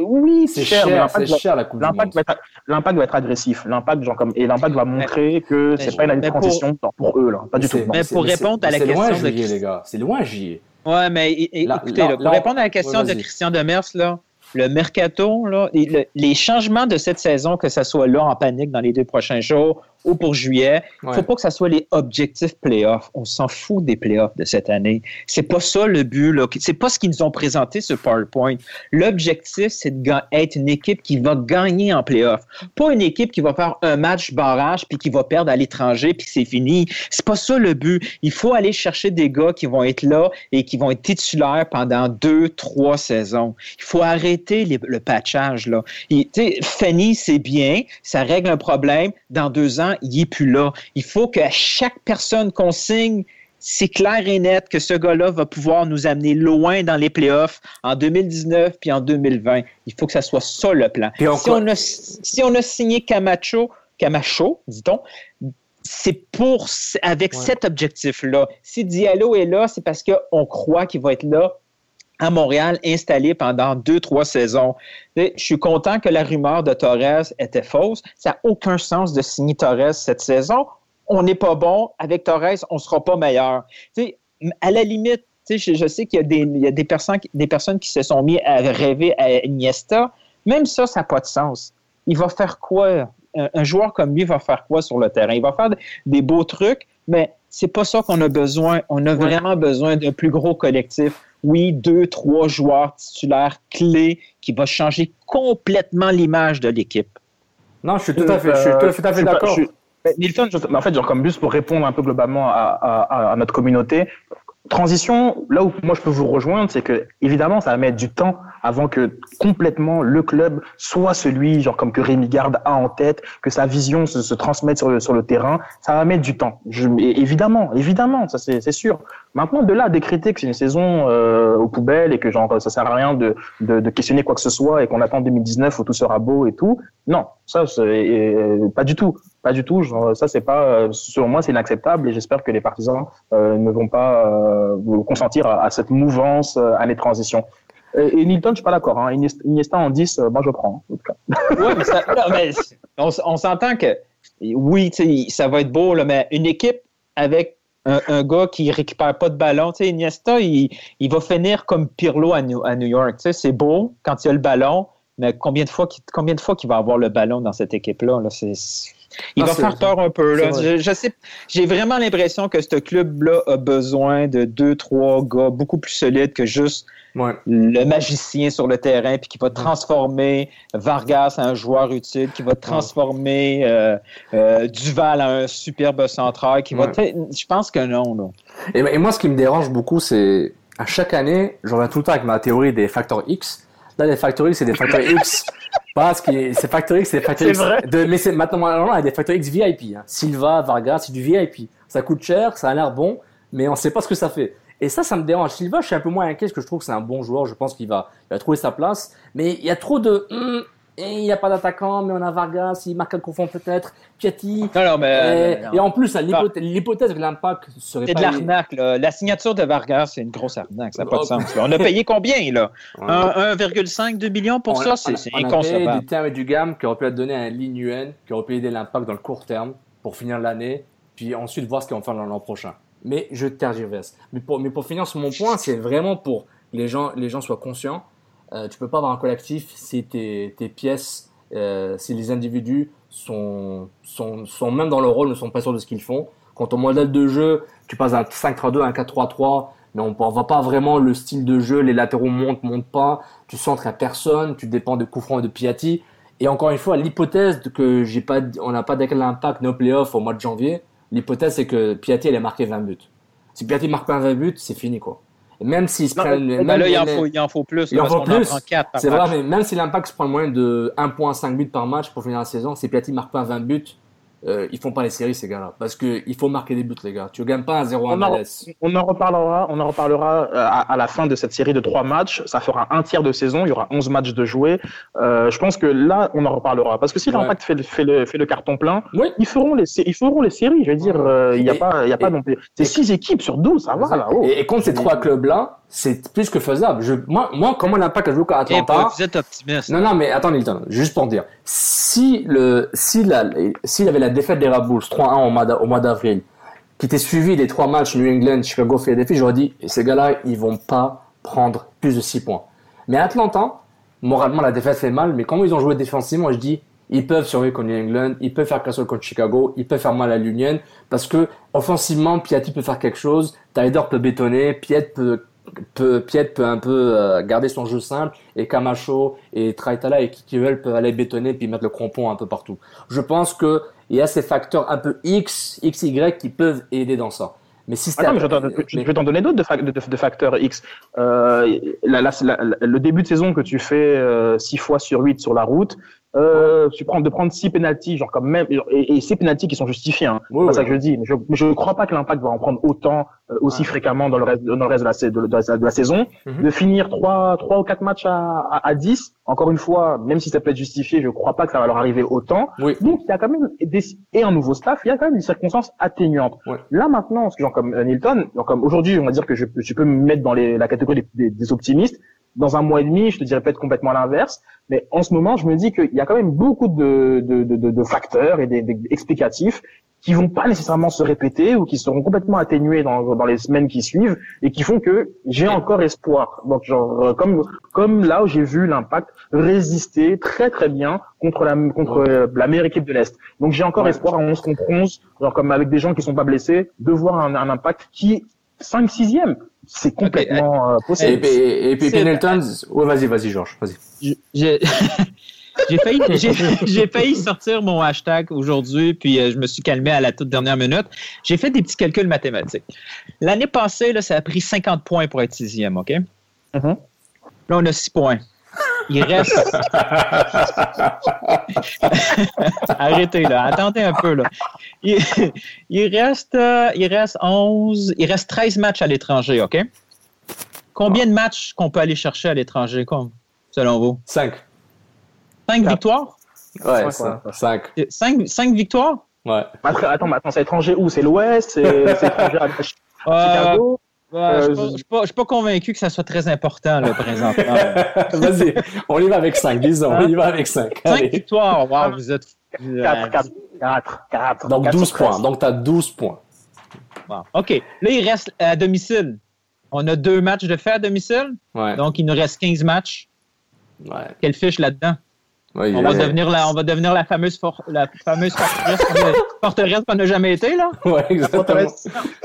Oui, C'est cher, mais cher, l'impact c'est va- cher la Coupe du Monde. L'impact va être, l'impact va être agressif. L'impact, genre comme, et l'impact va montrer que c'est mais- pas une année de mais pour- transition pour eux, là. Pas du tout. Mais pour répondre à la c'est loin, question de les gars. C'est loin. Ouais, mais écoutez, là- là, pour répondre à la question ouais, de. Christian Demers, là, le mercato, les changements de cette saison, que ce soit là en panique dans les deux prochains jours ou pour juillet, il Ouais. faut pas que ce soit les objectifs playoffs. On s'en fout des playoffs de cette année. C'est pas ça le but. là. C'est pas ce qu'ils nous ont présenté sur PowerPoint. L'objectif, c'est de ga- être une équipe qui va gagner en playoffs. Pas une équipe qui va faire un match barrage puis qui va perdre à l'étranger puis c'est fini. C'est pas ça le but. Il faut aller chercher des gars qui vont être là et qui vont être titulaires pendant deux, trois saisons. Il faut arrêter les- le patchage. Là. Sais, Fanny, c'est bien, ça règle un problème. Dans deux ans, il n'est plus là. Il faut que chaque personne qu'on signe, c'est clair et net que ce gars-là va pouvoir nous amener loin dans les playoffs en 2019 puis en 2020. Il faut que ça soit ça le plan. Si on, a, si on a signé Camacho, Camacho, dit-on, c'est pour avec Ouais. cet objectif-là. Si Diallo est là, c'est parce qu'on croit qu'il va être là à Montréal, installé pendant deux, trois saisons. Et Je suis content que la rumeur de Torres était fausse. Ça n'a aucun sens de signer Torres cette saison. On n'est pas bon. Avec Torres, on ne sera pas meilleur. À la limite, je, je sais qu'il y a, des, il y a des, personnes, qui- des personnes qui se sont mis à rêver à Iniesta. Même ça, ça n'a pas de sens. Il va faire quoi? Un, un joueur comme lui va faire quoi sur le terrain? Il va faire des beaux trucs, mais c'est pas ça qu'on a besoin. On a vraiment besoin d'un plus gros collectif. Oui, deux, trois joueurs titulaires clés qui va changer complètement l'image de l'équipe. Non, je suis tout à fait, je suis tout à fait, Euh, d'accord. mais en fait, genre, comme juste pour répondre un peu globalement à, à- à notre communauté, transition, là où moi je peux vous rejoindre, c'est que évidemment, ça va mettre du temps avant que complètement le club soit celui, genre comme que Rémi Garde a en tête, que sa vision se, se transmette sur le, sur le terrain. Ça va mettre du temps. Je, évidemment, évidemment, ça c'est sûr. Maintenant, de là à décréter que c'est une saison euh, aux poubelles et que genre ça sert à rien de, de, questionner quoi que ce soit et qu'on attend 2019 où tout sera beau et tout, non, ça c'est euh, pas du tout. Pas du tout. Genre, ça, c'est pas, euh, selon moi, c'est inacceptable et j'espère que les partisans ne vont pas consentir à, à cette mouvance euh, année de transition. Et, Nilton, je suis pas d'accord. Hein. Iniesta, en 10, euh, moi je prends. Mais, on, s'entend que oui, ça va être beau, mais une équipe avec un, un gars qui récupère pas de ballon, tu sais, Iniesta, il, il va finir comme Pirlo à New, à New York. Tu sais, c'est beau quand il a le ballon, mais combien de fois qu'il, combien de fois qu'il va avoir le ballon dans cette équipe-là? Là, c'est, il Non, va faire peur un peu. Là. c'est vrai. Je, je sais, j'ai vraiment l'impression que ce club-là a besoin de deux, trois gars beaucoup plus solides que juste Ouais. le magicien sur le terrain, puis qui va transformer Vargas en un joueur utile, qui va transformer euh, euh, Duval en un superbe central, qui va. Je pense que non. Là. Et, et moi, ce qui me dérange beaucoup, c'est à chaque année, je reviens tout le temps avec ma théorie des facteurs X. Là, les facteurs X, c'est des facteurs X. Parce que ces facteurs X, c'est des facteurs C'est X. De, mais c'est maintenant, y a des facteurs X VIP. Hein. Silva, Vargas, c'est du VIP. Ça coûte cher, ça a l'air bon, mais on sait pas ce que ça fait. Et ça, ça me dérange. Silva, je suis un peu moins inquiet parce que je trouve que c'est un bon joueur. Je pense qu'il va, il va trouver sa place. Mais il y a trop de. et il n'y a pas d'attaquant, mais on a Vargas, il marque un confond peut-être. Piatti. Non, non, mais. et, euh, non. et en plus, l'hypothèse que l'impact serait C'est de l'arnaque. La signature de Vargas, c'est une grosse arnaque. Ça n'a pas de Oh. sens. On a payé combien, là? Ouais. Un- 1,5, 2 millions pour On ça? C'est c'est on a payé inconcevable. du terme et du gamme qui aurait pu être donné à un Lin qui aurait pu aider l'impact dans le court terme pour finir l'année, puis ensuite voir ce qu'ils vont faire l'an prochain. Mais je tergiverse. Mais pour, mais pour finir sur mon point, c'est vraiment pour les gens, les gens soient conscients. Euh, tu peux pas avoir un collectif si tes, pièces, euh, si les individus sont, sont, sont même dans le rôle, ne sont pas sûrs de ce qu'ils font. Quand ton modèle de jeu, tu passes d'un 5-3-2 à un 4-3-3, mais on ne voit pas vraiment le style de jeu, les latéraux montent, montent pas, tu centres à personne, tu dépends de Koufran et de Piatti. Et encore une fois, l'hypothèse que j'ai n'a pas décalé l'impact nos playoffs au mois de janvier, l'hypothèse c'est que Piatti allait marquer 20 buts. Si Piatti marque pas 20 buts, c'est fini quoi. Et même s'ils se ben même là, il en, les- faut, il en faut plus. il en faut prend C'est vrai, mais même si l'impact se prend le moyen de 1.5 buts par match pour finir la saison, si Piatti marque pas 20 buts, euh, ils font pas les séries ces gars-là. Parce que il faut marquer des buts les gars. Tu gagnes pas un 0 On en, MLS. on en reparlera, on en reparlera euh, à, à la fin de cette série de trois matchs. Ça fera un tiers de saison. Il y aura 11 matchs de jouer. Euh, je pense que là, on en reparlera. Parce que si Ouais. l'impact fait, le- fait, le, fait le carton plein, Oui. ils feront les, sé- ils feront les séries. Je veux dire, euh, il n'y a Et- pas, il y a pas et- non plus. C'est six équipes sur 12, ça va là. oh. Et, et contre ces trois clubs-là, c'est plus que faisable. Je, moi, moi, comment l'impact a joué à Atlanta vous êtes optimiste. Non, non, mais attends, Nilton, juste pour dire, si le, si la, s'il avait la défaite des Red Bulls 3-1 au mois d'avril, qui était suivi des trois matchs New England, Chicago, Philadelphie, j'aurais dit, et ces gars-là, ils vont pas prendre plus de 6 points. Mais Atlanta, moralement, la défaite fait mal, mais comment ils ont joué défensivement, je dis, ils peuvent survivre contre New England, ils peuvent faire chose contre Chicago, ils peuvent faire mal à l'Union, parce que, offensivement, Piatti peut faire quelque chose, Tyler peut bétonner, Piet peut, peut, Piet peut un peu euh, garder son jeu simple, et Camacho et Traitala et Kikivel peuvent aller bétonner puis mettre le crampon un peu partout. Je pense que il y a ces facteurs un peu X, XY qui peuvent aider dans ça. Mais si mais je vais t'en- je vais t'en donner d'autres de, fac- de- de facteurs X. Euh, la- la- la- le début de saison que tu fais 6 fois sur 8 sur la route, euh, tu prends de prendre 6 pénalties, genre comme même et, et ces pénalties qui sont justifiés, hein. Oui, c'est ça que je dis. Mais je, ne crois pas que l'impact va en prendre autant euh, aussi Ouais. fréquemment dans le reste dans le reste de la, de, de- de la saison. Mhm. De finir 3 trois ou quatre matchs à, à, à 10, encore une fois, même si ça peut être justifié, je crois pas que ça va leur arriver autant. Oui. Donc il y a quand même des, et un nouveau staff, il y a quand même des circonstances atténuantes. Ouais. Là maintenant, genre comme Nilton, genre comme aujourd'hui, on va dire que je, peux- je peux me mettre dans les, la catégorie des, des- des optimistes. Dans un mois et demi, je te dirais peut-être complètement l'inverse. Mais en ce moment, je me dis qu'il y a quand même beaucoup de, de, de, de- facteurs et des, des explicatifs qui vont pas nécessairement se répéter ou qui seront complètement atténués dans, dans les semaines qui suivent et qui font que j'ai encore espoir. Donc genre euh, comme comme là où j'ai vu l'impact résister très très bien contre la contre euh, la meilleure équipe de l'est. Donc j'ai encore Ouais. espoir à 11 contre 11, genre comme avec des gens qui sont pas blessés, de voir un, un impact qui 5 6e, c'est complètement euh, Et, possible. et, et puis C'est- Pendleton, ouais, vas-y, vas-y, Georges, vas-y. J'ai j'ai failli, j'ai- failli sortir mon hashtag aujourd'hui, puis euh, je me suis calmé à la toute dernière minute. J'ai fait des petits calculs mathématiques. L'année passée, là, ça a pris 50 points pour être sixième, OK? Mhm. Là, on a 6 points. Il reste. Arrêtez, là. Attendez un peu, là. Il, il reste, euh, il reste 11, il reste 13 matchs à l'étranger, OK? Combien de matchs qu'on peut aller chercher à l'étranger, comme, selon vous? 5. 5 Quatre. victoires? Ouais, Cinq, 5. 5, 5 victoires? Ouais. Attends, attends, c'est étranger où? C'est l'Ouest? C'est c'est étranger à Euh, Chicago? Euh, je ne suis, pas- je suis pas convaincu que ça soit très important là, présentement. Vas-y, on y va avec 5, disons, on y va avec 5. 5 victoires, wow, vous êtes. 4, 4, 4, 4. Donc 12 points, donc tu as 12 points. Wow. OK. Là, il reste à domicile. On a deux matchs de fait à domicile, Ouais. donc il nous reste 15 matchs. ouais. Quelle fiche là-dedans? Ouais, On va, devenir la, on va devenir la fameuse, for- la fameuse forteresse qu'on n'a jamais été, là. Ouais, exactement.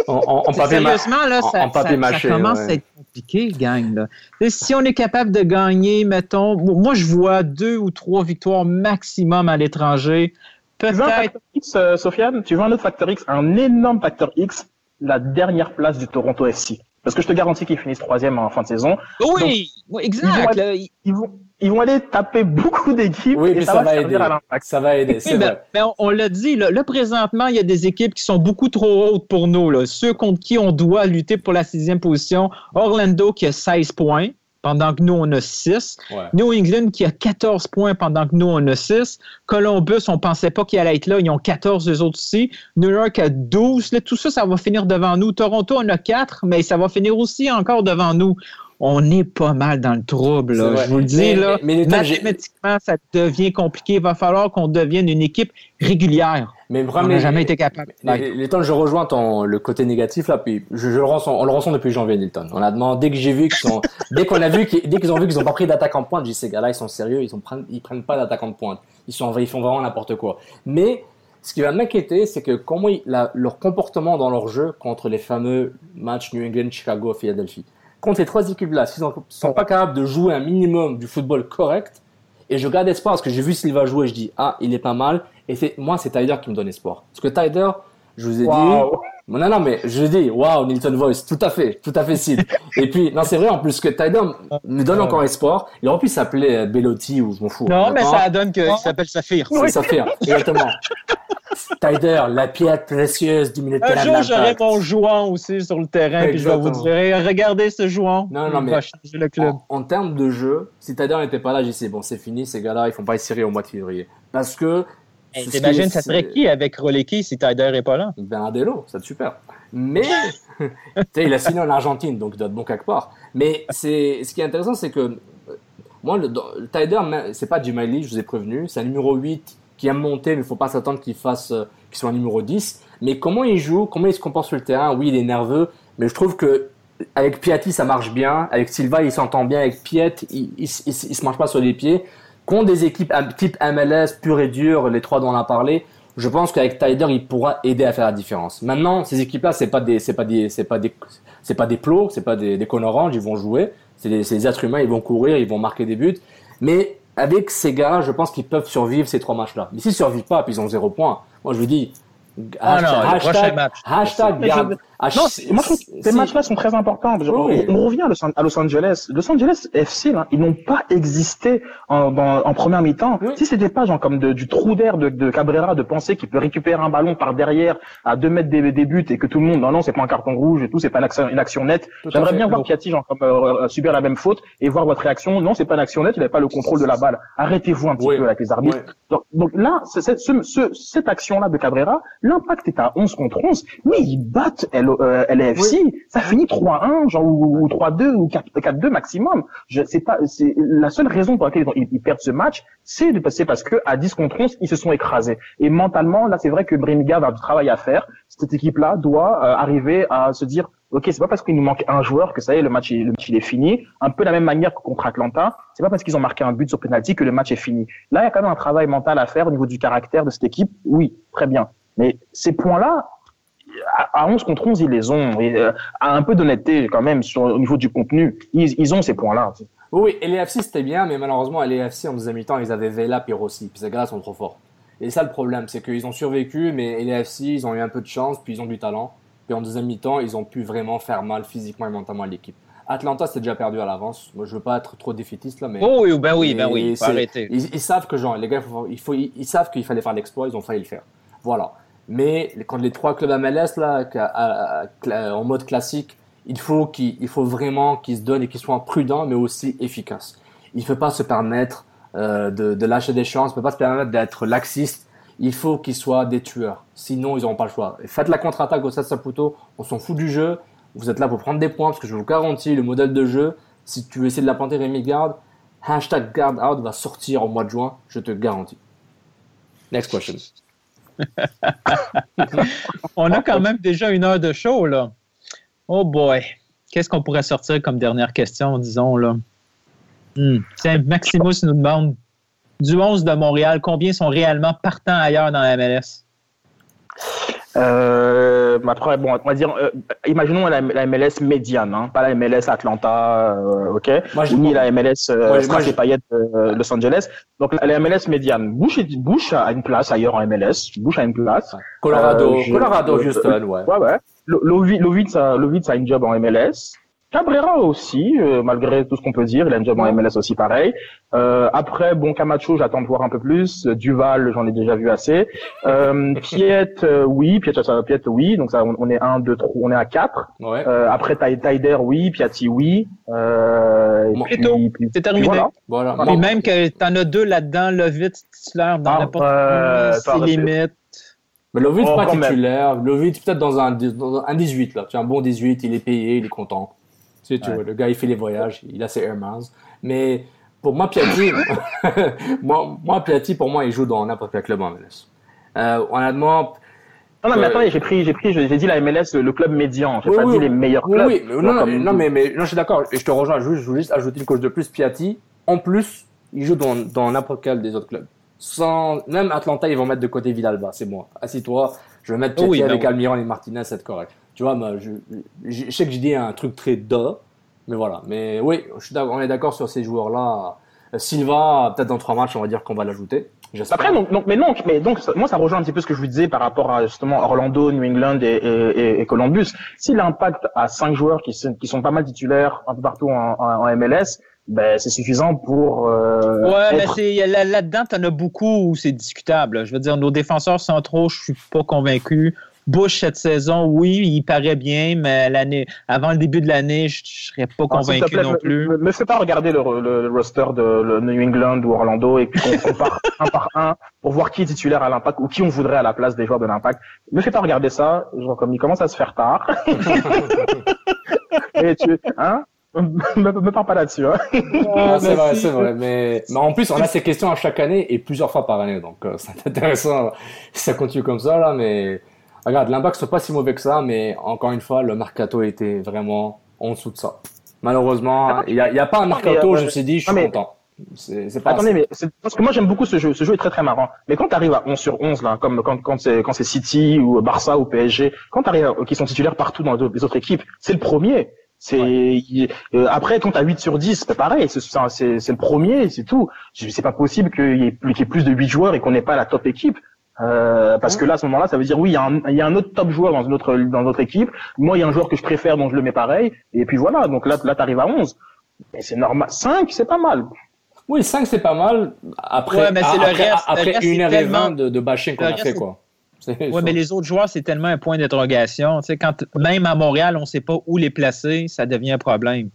En, en, en papier ma- Sérieusement, là, ça, en papier ça- mâché, ça commence ouais. à être compliqué, gang. Là. Si on est capable de gagner, mettons, moi je vois deux ou trois victoires maximum à l'étranger. Tu veux un Peut-être. facteur X, euh, Sofiane? Tu veux un autre facteur X Un énorme facteur X, la dernière place du Toronto FC. Parce que je te garantis qu'ils finissent troisième en fin de saison. Oui, oui, ils vont exact. être- là. Il- Ils vont, ils vont aller taper beaucoup d'équipes Oui, et mais ça, ça va, aider. à. Ça va aider, c'est Oui, ben, vrai. on, on l'a dit, là, là, présentement, il y a des équipes qui sont beaucoup trop hautes pour nous. Là. Ceux contre qui on doit lutter pour la sixième position. Orlando qui a 16 points, pendant que nous, on a 6. Ouais. New England qui a 14 points pendant que nous, on a 6. Columbus, on pensait pas qu'il allait être là. Ils ont 14, eux autres aussi. New York a 12. Là, tout ça, ça va finir devant nous. Toronto, on a 4, mais ça va finir aussi encore devant nous. On est pas mal dans le trouble, là. je vous le dis. Mais- là, mais- mais mathématiquement, ça devient compliqué. Il va falloir qu'on devienne une équipe régulière. Mais On vraiment, n'a jamais été capable. Temps, je rejoins ton, le côté négatif là, puis je, je le ressens, on le ressent depuis janvier, Nilton. On a demandé, dès que j'ai vu qu'ils sont, dès qu'on a vu, dès qu'ils ont vu qu'ils ont pas pris d'attaquant de pointe, j'ai dit ces gars-là, ils sont sérieux, ils ont prennent, ils prennent pas d'attaquant de pointe. Ils sont, ils font vraiment n'importe quoi. Mais ce qui va m'inquiéter, c'est que comment ils- la- leur comportement dans leur jeu contre les fameux matchs New England, Chicago, Philadelphie. Contre les trois équipes là, s'ils ne sont pas capables de jouer un minimum du football correct, Et je garde espoir parce que j'ai vu Silva jouer, je dis, ah, il est pas mal. Et c'est, moi, c'est Tyder qui me donne espoir. Parce que Tyder, je vous ai Wow. dit, non, non, mais je dis, waouh, Nilton Voice, tout à fait, tout à fait Sid. Et puis, non, c'est vrai en plus que Tyder me donne encore espoir. Il aurait pu s'appeler euh, Bellotti ou je m'en fous. Non, mais ça donne qu'il s'appelle Saphir. C'est Saphir, exactement. Tyder, la pierre précieuse du milieu de Un jour, j'aurai mon jouant aussi sur le terrain, puis je vais vous dire, regardez ce jouant. Non, non, mais va changer le club. En, en termes de jeu, si Tyder n'était pas là, j'ai dit, bon, c'est fini, ces gars-là, ils font pas une série au mois de février. Parce que. Hey, c'est T'imagines, ça serait qui avec Rolecky si Tyder est pas là? Bernardello, ça te super. Mais, tu sais, il a signé en Argentine, donc il doit être bon quelque part. Mais c'est, ce qui est intéressant, c'est que, euh, moi, le, le mais c'est pas Jim Lee, je vous ai prévenu, c'est un numéro 8 qui aime monter, mais il faut pas s'attendre qu'il fasse, euh, qu'il soit un numéro 10. Mais comment il joue, comment il se comporte sur le terrain, oui, il est nerveux, mais je trouve que, avec Piatti, ça marche bien. Avec Silva, il s'entend bien. Avec Piet, il, il, il, il se marche pas sur les pieds. Contre des équipes type MLS, pur et dur, les trois dont on a parlé, je pense qu'avec Tyder, il pourra aider à faire la différence. Maintenant, ces équipes-là, c'est pas des, c'est pas des, c'est pas des, c'est pas des plots, c'est pas des, des ils vont jouer. C'est des, des êtres humains, ils vont courir, ils vont marquer des buts. Mais avec ces gars, je pense qu'ils peuvent survivre ces trois matchs-là. Mais s'ils survivent pas, puis ils ont zéro point, moi je vous dis, Ah non, match. hashtag Mais je- garde. Hash- Non, moi je trouve que ces matchs-là sont très importants. On, Oui. on revient à Los, à Los Angeles. Los Angeles FC, là, ils n'ont pas existé en, dans- en première mi-temps. Oui. Si c'était pas genre comme de- du trou d'air de, de Cabrera de penser qu'il peut récupérer un ballon par derrière à deux mètres des, des buts et que tout le monde, non non, c'est pas un carton rouge et tout, c'est pas une action, une action nette. J'aimerais bien voir Piatti genre comme euh, euh, subir la même faute et voir votre réaction. Non, c'est pas une action nette, il n'avait pas le contrôle de la balle. Arrêtez-vous un petit Oui. peu avec les arbitres. Donc, donc là, c'est- ce, ce- cette action-là de Cabrera, l'impact est à 11 contre 11. Oui, ils battent LAFC, ça finit 3-1, genre, ou, ou 3-2, ou 4- 4-2 maximum. Je, c'est pas, c'est la seule raison pour laquelle ils, perdent ce match, c'est de passer parce que à 10 contre 11, ils se sont écrasés. Et mentalement, là, c'est vrai que Bremiga a du travail à faire. Cette équipe-là doit euh, arriver à se dire, ok, c'est pas parce qu'il nous manque un joueur que ça y est, le match, est- le match il est fini. Un peu la même manière que contre Atlanta, c'est pas parce qu'ils ont marqué un but sur penalty que le match est fini. Là, il y a quand même un travail mental à faire au niveau du caractère de cette équipe. Oui, très bien. Mais ces points-là, à à 11 contre 11, ils les ont. Et, euh, à un peu d'honnêteté quand même sur, au niveau du contenu, ils, ils ont ces points-là. Oui, et les FC c'était bien, mais malheureusement, les FC en deuxième mi-temps, ils avaient Vela et Rossi. Puis ces gars-là sont trop forts. Et ça, le problème, c'est qu'ils ont survécu, mais les FC, ils ont eu un peu de chance, puis ils ont du talent. Puis en deuxième mi-temps, ils ont pu vraiment faire mal physiquement et mentalement à l'équipe. Atlanta, c'était déjà perdu à l'avance. Moi, je veux pas être trop défaitiste là, mais. Oh oui, ben oui, ben oui, faut arrêter. Ils, ils savent que genre, les gars, faut- il faut, ils, ils savent qu'il fallait faire l'exploit, ils ont failli le faire. Voilà. Mais quand les trois clubs MLS là, en mode classique, il faut qu'ils, il faut vraiment qu'ils se donnent et qu'ils soient prudents, mais aussi efficaces. Il ne peut pas se permettre euh, de, de lâcher des chances, il ne peut pas se permettre d'être laxiste. Il faut qu'ils soient des tueurs. Sinon, ils n'auront pas le choix. Faites la contre-attaque au Stade Saputo. On s'en fout du jeu. Vous êtes là pour prendre des points parce que je vous garantis le modèle de jeu. Si tu essayer de la planter Rémi Garde, hashtag Guard Out va sortir au mois de juin. Je te garantis. Next question. On a quand même déjà une heure de show, là. Oh boy. Qu'est-ce qu'on pourrait sortir comme dernière question, disons, là? Hmm. Maximus nous demande du 11 de Montréal, combien sont réellement partants ailleurs dans la MLS? Euh, après, bon, on va dire, euh, imaginons la, la MLS médiane, hein, pas la MLS Atlanta, euh, ok, Moi, ni la MLS euh, Moi, moi, et Payet euh, Los Angeles. Donc la, MLS médiane. Bush, Bush a une place ailleurs en MLS. Bush a une place. Colorado, Euh, Colorado, euh, Houston, ouais. Ouais, ouais. Lo- Lovi- Lovitz a, Lovitz a une job en MLS. Cabrera aussi, euh, malgré tout ce qu'on peut dire, il a une job en MLS aussi pareil. Euh, après, bon, Camacho, j'attends de voir un peu plus. Duval, j'en ai déjà vu assez. Euh, Piet, euh, oui, Piet, ça, Piet, oui. Donc ça, on, on est un, deux, trois, on est à quatre. Ouais. Euh, après, Tyder, oui. Piatti, oui. Euh, et Bon. puis- Et tout. puis- C'est terminé. voilà. Voilà. Puis Moi- même que t'en as deux là-dedans, Lovitz titulaire dans Ah, n'importe euh, qui, c'est limite. Mais Lovitz, Oh, pas titulaire. Lovitz, peut-être dans un, dans un 18, là. Tu as un bon 18, il est payé, il est content. Tu sais, tu Ouais. vois, le gars, il fait les voyages, il a ses Air Miles. Mais pour moi, Piatti, moi, moi, Piatti, pour moi, il joue dans n'importe quel club en MLS. Euh, honnêtement, Non, non, mais Euh, attendez, j'ai pris, j'ai pris, j'ai dit la MLS, le, le club médian. J'ai Oui, pas oui, dit les meilleurs oui, clubs. oui, non, comme- non, mais, mais non, je suis d'accord. Et je te rejoins. Je veux, je veux juste ajouter une couche de plus. Piatti, en plus, il joue dans, dans n'importe quel des autres clubs. Sans, même Atlanta, ils vont mettre de côté Villalba. C'est moi. Assis-toi. Je vais mettre Piatti Oui, ben avec. Almiron et Martinez, c'est correct. Tu vois, moi, je, je, je sais que j'ai dit un truc très de, mais voilà. Mais oui, je suis d'accord- on est d'accord sur ces joueurs-là. Silva, peut-être dans trois matchs, on va dire qu'on va l'ajouter. Après, donc, donc, mais non, mais donc, moi, ça rejoint un petit peu ce que je vous disais par rapport à justement Orlando, New England et, et, et Columbus. Si l'impact a cinq joueurs qui sont, qui sont pas mal titulaires un peu partout en, en, MLS, ben, c'est suffisant pour. Euh, ouais, mais c'est là-dedans, t'en as beaucoup où c'est discutable. Je veux dire, nos défenseurs centraux, je suis pas convaincu. Bush cette saison, oui, il paraît bien, mais l'année, avant le début de l'année, je, ne serais pas convaincu non plus. Me, me, fais pas regarder le, roster de New England ou Orlando et puis qu'on compare un par un pour voir qui est titulaire à l'Impact ou qui on voudrait à la place des joueurs de l'Impact. Me fais pas regarder ça, genre comme il commence à se faire tard. et tu, hein? Me, me parle pas là-dessus. Hein. Ah, c'est vrai, c'est vrai. Mais, mais en plus, on a ces questions à chaque année et plusieurs fois par année. Donc, euh, c'est intéressant ça continue comme ça, là. Mais Regarde, l'impact c'est pas si mauvais que ça, mais encore une fois, le mercato était vraiment en dessous de ça. Malheureusement, il n'y a, y a, pas un mercato, je me suis dit, je suis content. C'est pas Attendez, mais parce que moi j'aime beaucoup ce jeu. Ce jeu est très très marrant. Mais quand tu arrives à 11 sur 11 là, comme quand quand c'est quand c'est City ou Barça ou PSG, quand tu arrives qui sont titulaires partout dans les autres équipes, c'est le premier. C'est euh, après quand t'as 8 sur 10, c'est pareil, c'est c'est le premier, c'est tout. C'est pas possible qu'il y, ait plus, ait plus de 8 joueurs et qu'on n'ait pas la top équipe. Euh, parce que là, à ce moment-là, ça veut dire oui, il y, a un, il y a un autre top joueur dans notre dans notre équipe. Moi, il y a un joueur que je préfère, donc je le mets pareil. Et puis voilà. Donc là, là, t'arrives à 11. Et c'est normal. 5, c'est pas mal. Oui, 5, c'est pas mal. Après, ouais, mais c'est après, le reste, après une heure et vingt de, de bashing qu'on a fait, quoi. Oui, mais les autres joueurs, c'est tellement un point d'interrogation. Tu sais, quand même à Montréal, on ne sait pas où les placer, ça devient un problème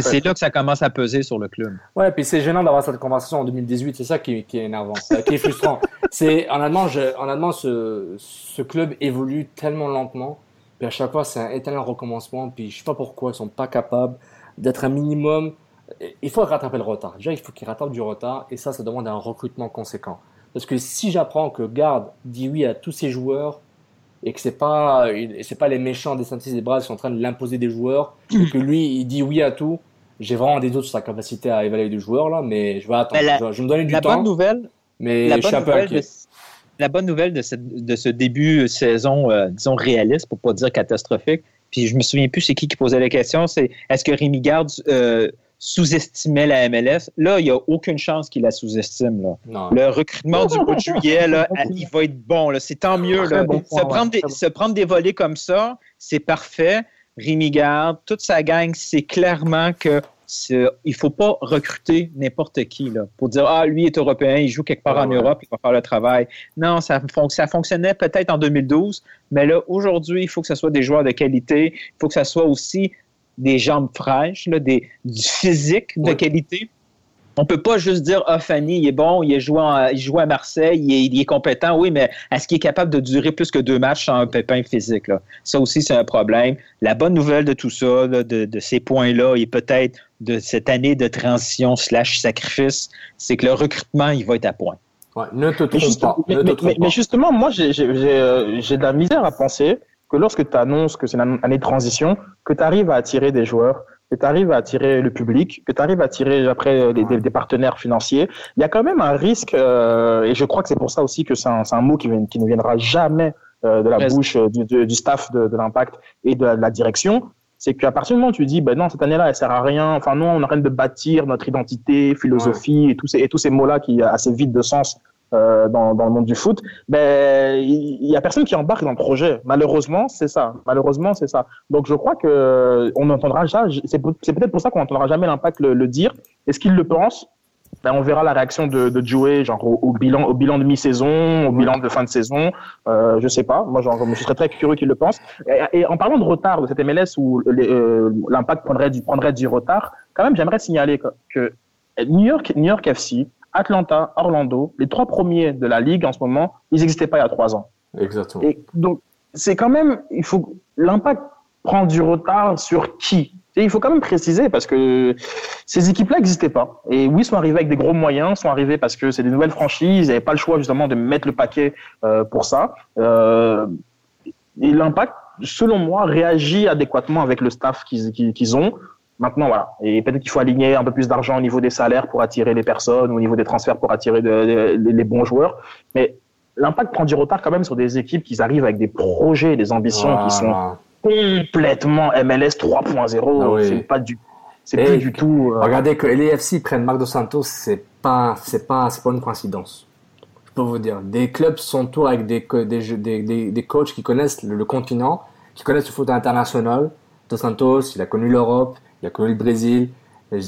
c'est là que ça commence à peser sur le club. Ouais, puis c'est gênant d'avoir cette conversation en 2018. C'est ça qui, qui, est énervant, qui est frustrant. c'est en allemand, je, en allemand, ce, ce club évolue tellement lentement. Puis à chaque fois, c'est un éternel recommencement. Puis je sais pas pourquoi ils sont pas capables d'être un minimum. Il faut rattraper le retard. Déjà, il faut qu'ils rattrapent du retard. Et ça, ça demande un recrutement conséquent. Parce que si j'apprends que Garde dit oui à tous ses joueurs, et que c'est pas c'est pas les méchants des Santis des Bras qui sont en train de l'imposer des joueurs et que lui il dit oui à tout j'ai vraiment des doutes sur sa capacité à évaluer des joueurs là mais je vais attendre je, vais me donner du la temps bonne nouvelle mais la je suis un peu inquiet. la bonne nouvelle de, cette, de ce début de saison euh, disons réaliste pour pas dire catastrophique puis je me souviens plus c'est qui qui posait la question c'est est-ce que Rémi Garde euh, sous-estimait la MLS. Là, il n'y a aucune chance qu'il la sous-estime. Le recrutement du mois de juillet, là, il va être bon. C'est tant mieux. se, prendre des, se prendre des volets comme ça, c'est parfait. Rémi Garde, toute sa gang, c'est clairement que il faut pas recruter n'importe qui là, pour dire ah lui est européen, il joue quelque part en Europe, il va faire le travail. Non, ça, ça fonctionnait peut-être en 2012, mais là aujourd'hui, il faut que ce soit des joueurs de qualité, il faut que ce soit aussi des jambes fraîches, là, des, du physique de qualité. On peut pas juste dire ah Fanny il est bon, il, est joué il joue à Marseille, il est, compétent, oui, mais est-ce qu'il est capable de durer plus que deux matchs sans un pépin physique là? Ça aussi c'est un problème. La bonne nouvelle de tout ça, de, ces points-là et peut-être de cette année de transition slash sacrifice, c'est que le recrutement il va être à point. ne te trompe pas. Mais, justement, moi j'ai euh, j'ai de la misère à penser que lorsque tu annonces que c'est une année de transition, que tu arrives à attirer des joueurs, que tu arrives à attirer le public, que tu arrives à attirer après des, des, partenaires financiers, il y a quand même un risque, euh, et je crois que c'est pour ça aussi que c'est un, un, mot qui, qui, ne viendra jamais euh, de la bouche euh, du, du, staff de, de l'impact et de la, direction, c'est qu'à partir du moment où tu dis, ben non, cette année-là, elle sert à rien, enfin non, on train de bâtir notre identité, philosophie et tous ces, et tous ces mots-là qui assez vite de sens euh, dans, le monde du foot, ben il y, a personne qui embarque dans le projet. Malheureusement, c'est ça. Malheureusement, c'est ça. Donc je crois que on n'entendra jamais. C'est peut-être pour ça qu'on n'entendra jamais l'impact le, dire. Est-ce qu'il le pense? Ben, on verra la réaction de, de genre au, bilan, au bilan de mi-saison, au bilan de fin de saison. Euh, je sais pas. Moi, je serais très curieux qu'il le pense. Et, en parlant de retard de cette MLS où euh, l'impact prendrait du, prendrait du retard, quand même, j'aimerais signaler que, que New York, New York FC Atlanta, Orlando, les trois premiers de la ligue en ce moment, ils n'existaient pas il y a trois ans. Exactement. Et donc, c'est quand même, il faut, l'impact prend du retard sur qui? Et il faut quand même préciser parce que ces équipes-là n'existaient pas. Et oui, ils sont arrivés avec des gros moyens, sont arrivés parce que c'est des nouvelles franchises, ils n'avaient pas le choix justement de mettre le paquet euh, pour ça. Euh, et l'impact, selon moi, réagit adéquatement avec le staff qu'ils ont. Maintenant, voilà. Et peut-être qu'il faut aligner un peu plus d'argent au niveau des salaires pour attirer les personnes, au niveau des transferts pour attirer les bons joueurs. Mais l'impact prend du retard quand même sur des équipes qui arrivent avec des projets, des ambitions qui sont complètement MLS 3.0. Ah c'est pas du c'est plus du tout. euh, Regardez que LAFC prennent Marc Dos Santos, c'est pas, c'est pas, c'est pas une coïncidence. Je peux vous dire, des clubs sont tours avec des, des, des, des coachs qui connaissent le, le continent, qui connaissent le foot international. Dos Santos, il a connu l'Europe, il a connu le Brésil.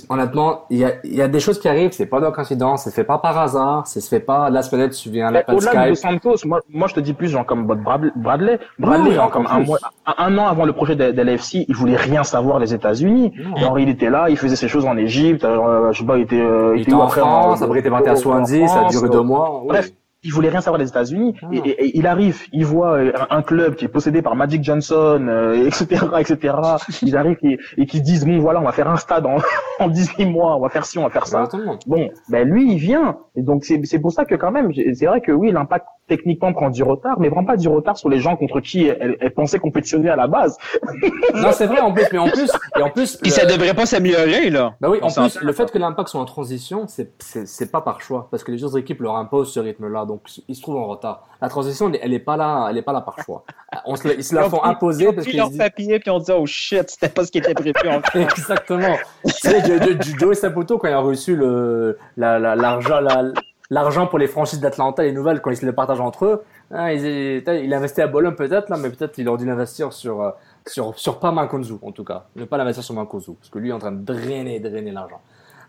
Honnêtement, il y a, il y a des choses qui arrivent, c'est pas de coïncidence, ça se fait pas par hasard, ça se fait pas, la semaine tu viens, l'appel Au-delà de. Santos, moi, moi je te dis plus genre comme Bradley. Bradley, Oui, genre, comme un, mois, un, an avant le projet de, de l'AFC, il voulait rien savoir des États-Unis. Genre il était là, il faisait ses choses en Égypte. euh, je sais pas, il était, euh, Il était où en après, France, en- après il était parti à Swansea, ça a duré euh, deux mois. oui. Il voulait rien savoir des États-Unis. Ah. Et, et- et il arrive, il voit euh, un, un club qui est possédé par Magic Johnson, euh, etc., etc. Ils arrivent et, et qui se disent bon voilà, on va faire un stade en, en 18 mois, on va faire ci, on va faire ça. Exactement. Bon, ben lui, il vient. Et donc c'est c'est pour ça que quand même, c'est vrai que oui, l'impact techniquement prend du retard, mais prend pas du retard sur les gens contre qui elle, elle pensait compétitionner à la base. Non, c'est vrai, en plus, mais en plus, et en plus. Puis le- ça devrait pas s'améliorer, là. Bah oui, en plus, le fait que l'impact soit en transition, c'est c'est c'est pas par choix, parce que les autres équipes leur imposent ce rythme-là, donc ils se trouvent en retard. La transition, elle est- elle est pas là, elle est pas là par choix. On se la- ils se la font imposer parce qu'ils leur se disent- papier puis on dit oh shit, c'était pas ce qui était prévu. en fait. Exactement. Tu sais, Jo- Jo- Jo- Joey Saputo, quand il a reçu le, la, la- l'argent, la- l'argent pour les franchises d'Atlanta, les nouvelles, quand ils se le partagent entre eux, hein, ils, il a investi à Bologne peut-être, mais peut-être il aurait dû l'investir sur, euh, sur, sur pas Mankonzu, en tout cas. Ne pas l'investir sur Mankonzu, parce que lui est en train de drainer, drainer l'argent.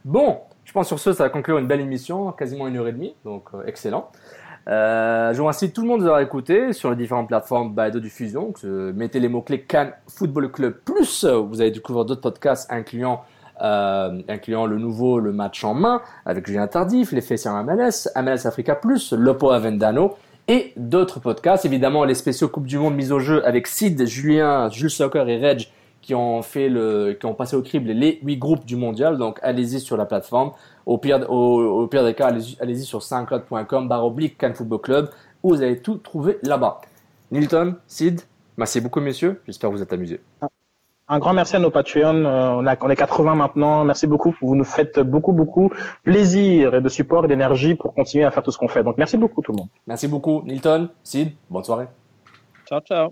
Bon, je pense sur ce, ça va conclure une belle émission, quasiment une heure et demie, donc euh, excellent. Euh, je vous remercie tout le monde de nous avoir écoutés sur les différentes plateformes de diffusion. Mettez les mots-clés Cannes Football Club plus, vous allez découvrir d'autres podcasts incluant, euh, incluant le nouveau Le Match en main avec Julien Tardif, les faits sur MLS, MLS Africa plus, Lopo Avendano et d'autres podcasts. Évidemment, les spéciaux Coupe du Monde mise au jeu avec Sid, Julien, Jules Soccer et Reg qui ont fait le, qui ont passé au crible les huit groupes du mondial. Donc, allez-y sur la plateforme. Au pire, au, pire des cas, allez-y allez sur soundcloud.com, barre oblique, Cannes Club, où vous allez tout trouver là-bas. Nilton, Sid, merci beaucoup, messieurs. J'espère que vous êtes amusés. Un grand merci à nos Patreons. Euh, on, a, on est 80 maintenant. Merci beaucoup. Vous nous faites beaucoup, beaucoup plaisir et de support et d'énergie pour continuer à faire tout ce qu'on fait. Donc merci beaucoup tout le monde. Merci beaucoup, Nilton, Sid. Bonne soirée. Ciao, ciao.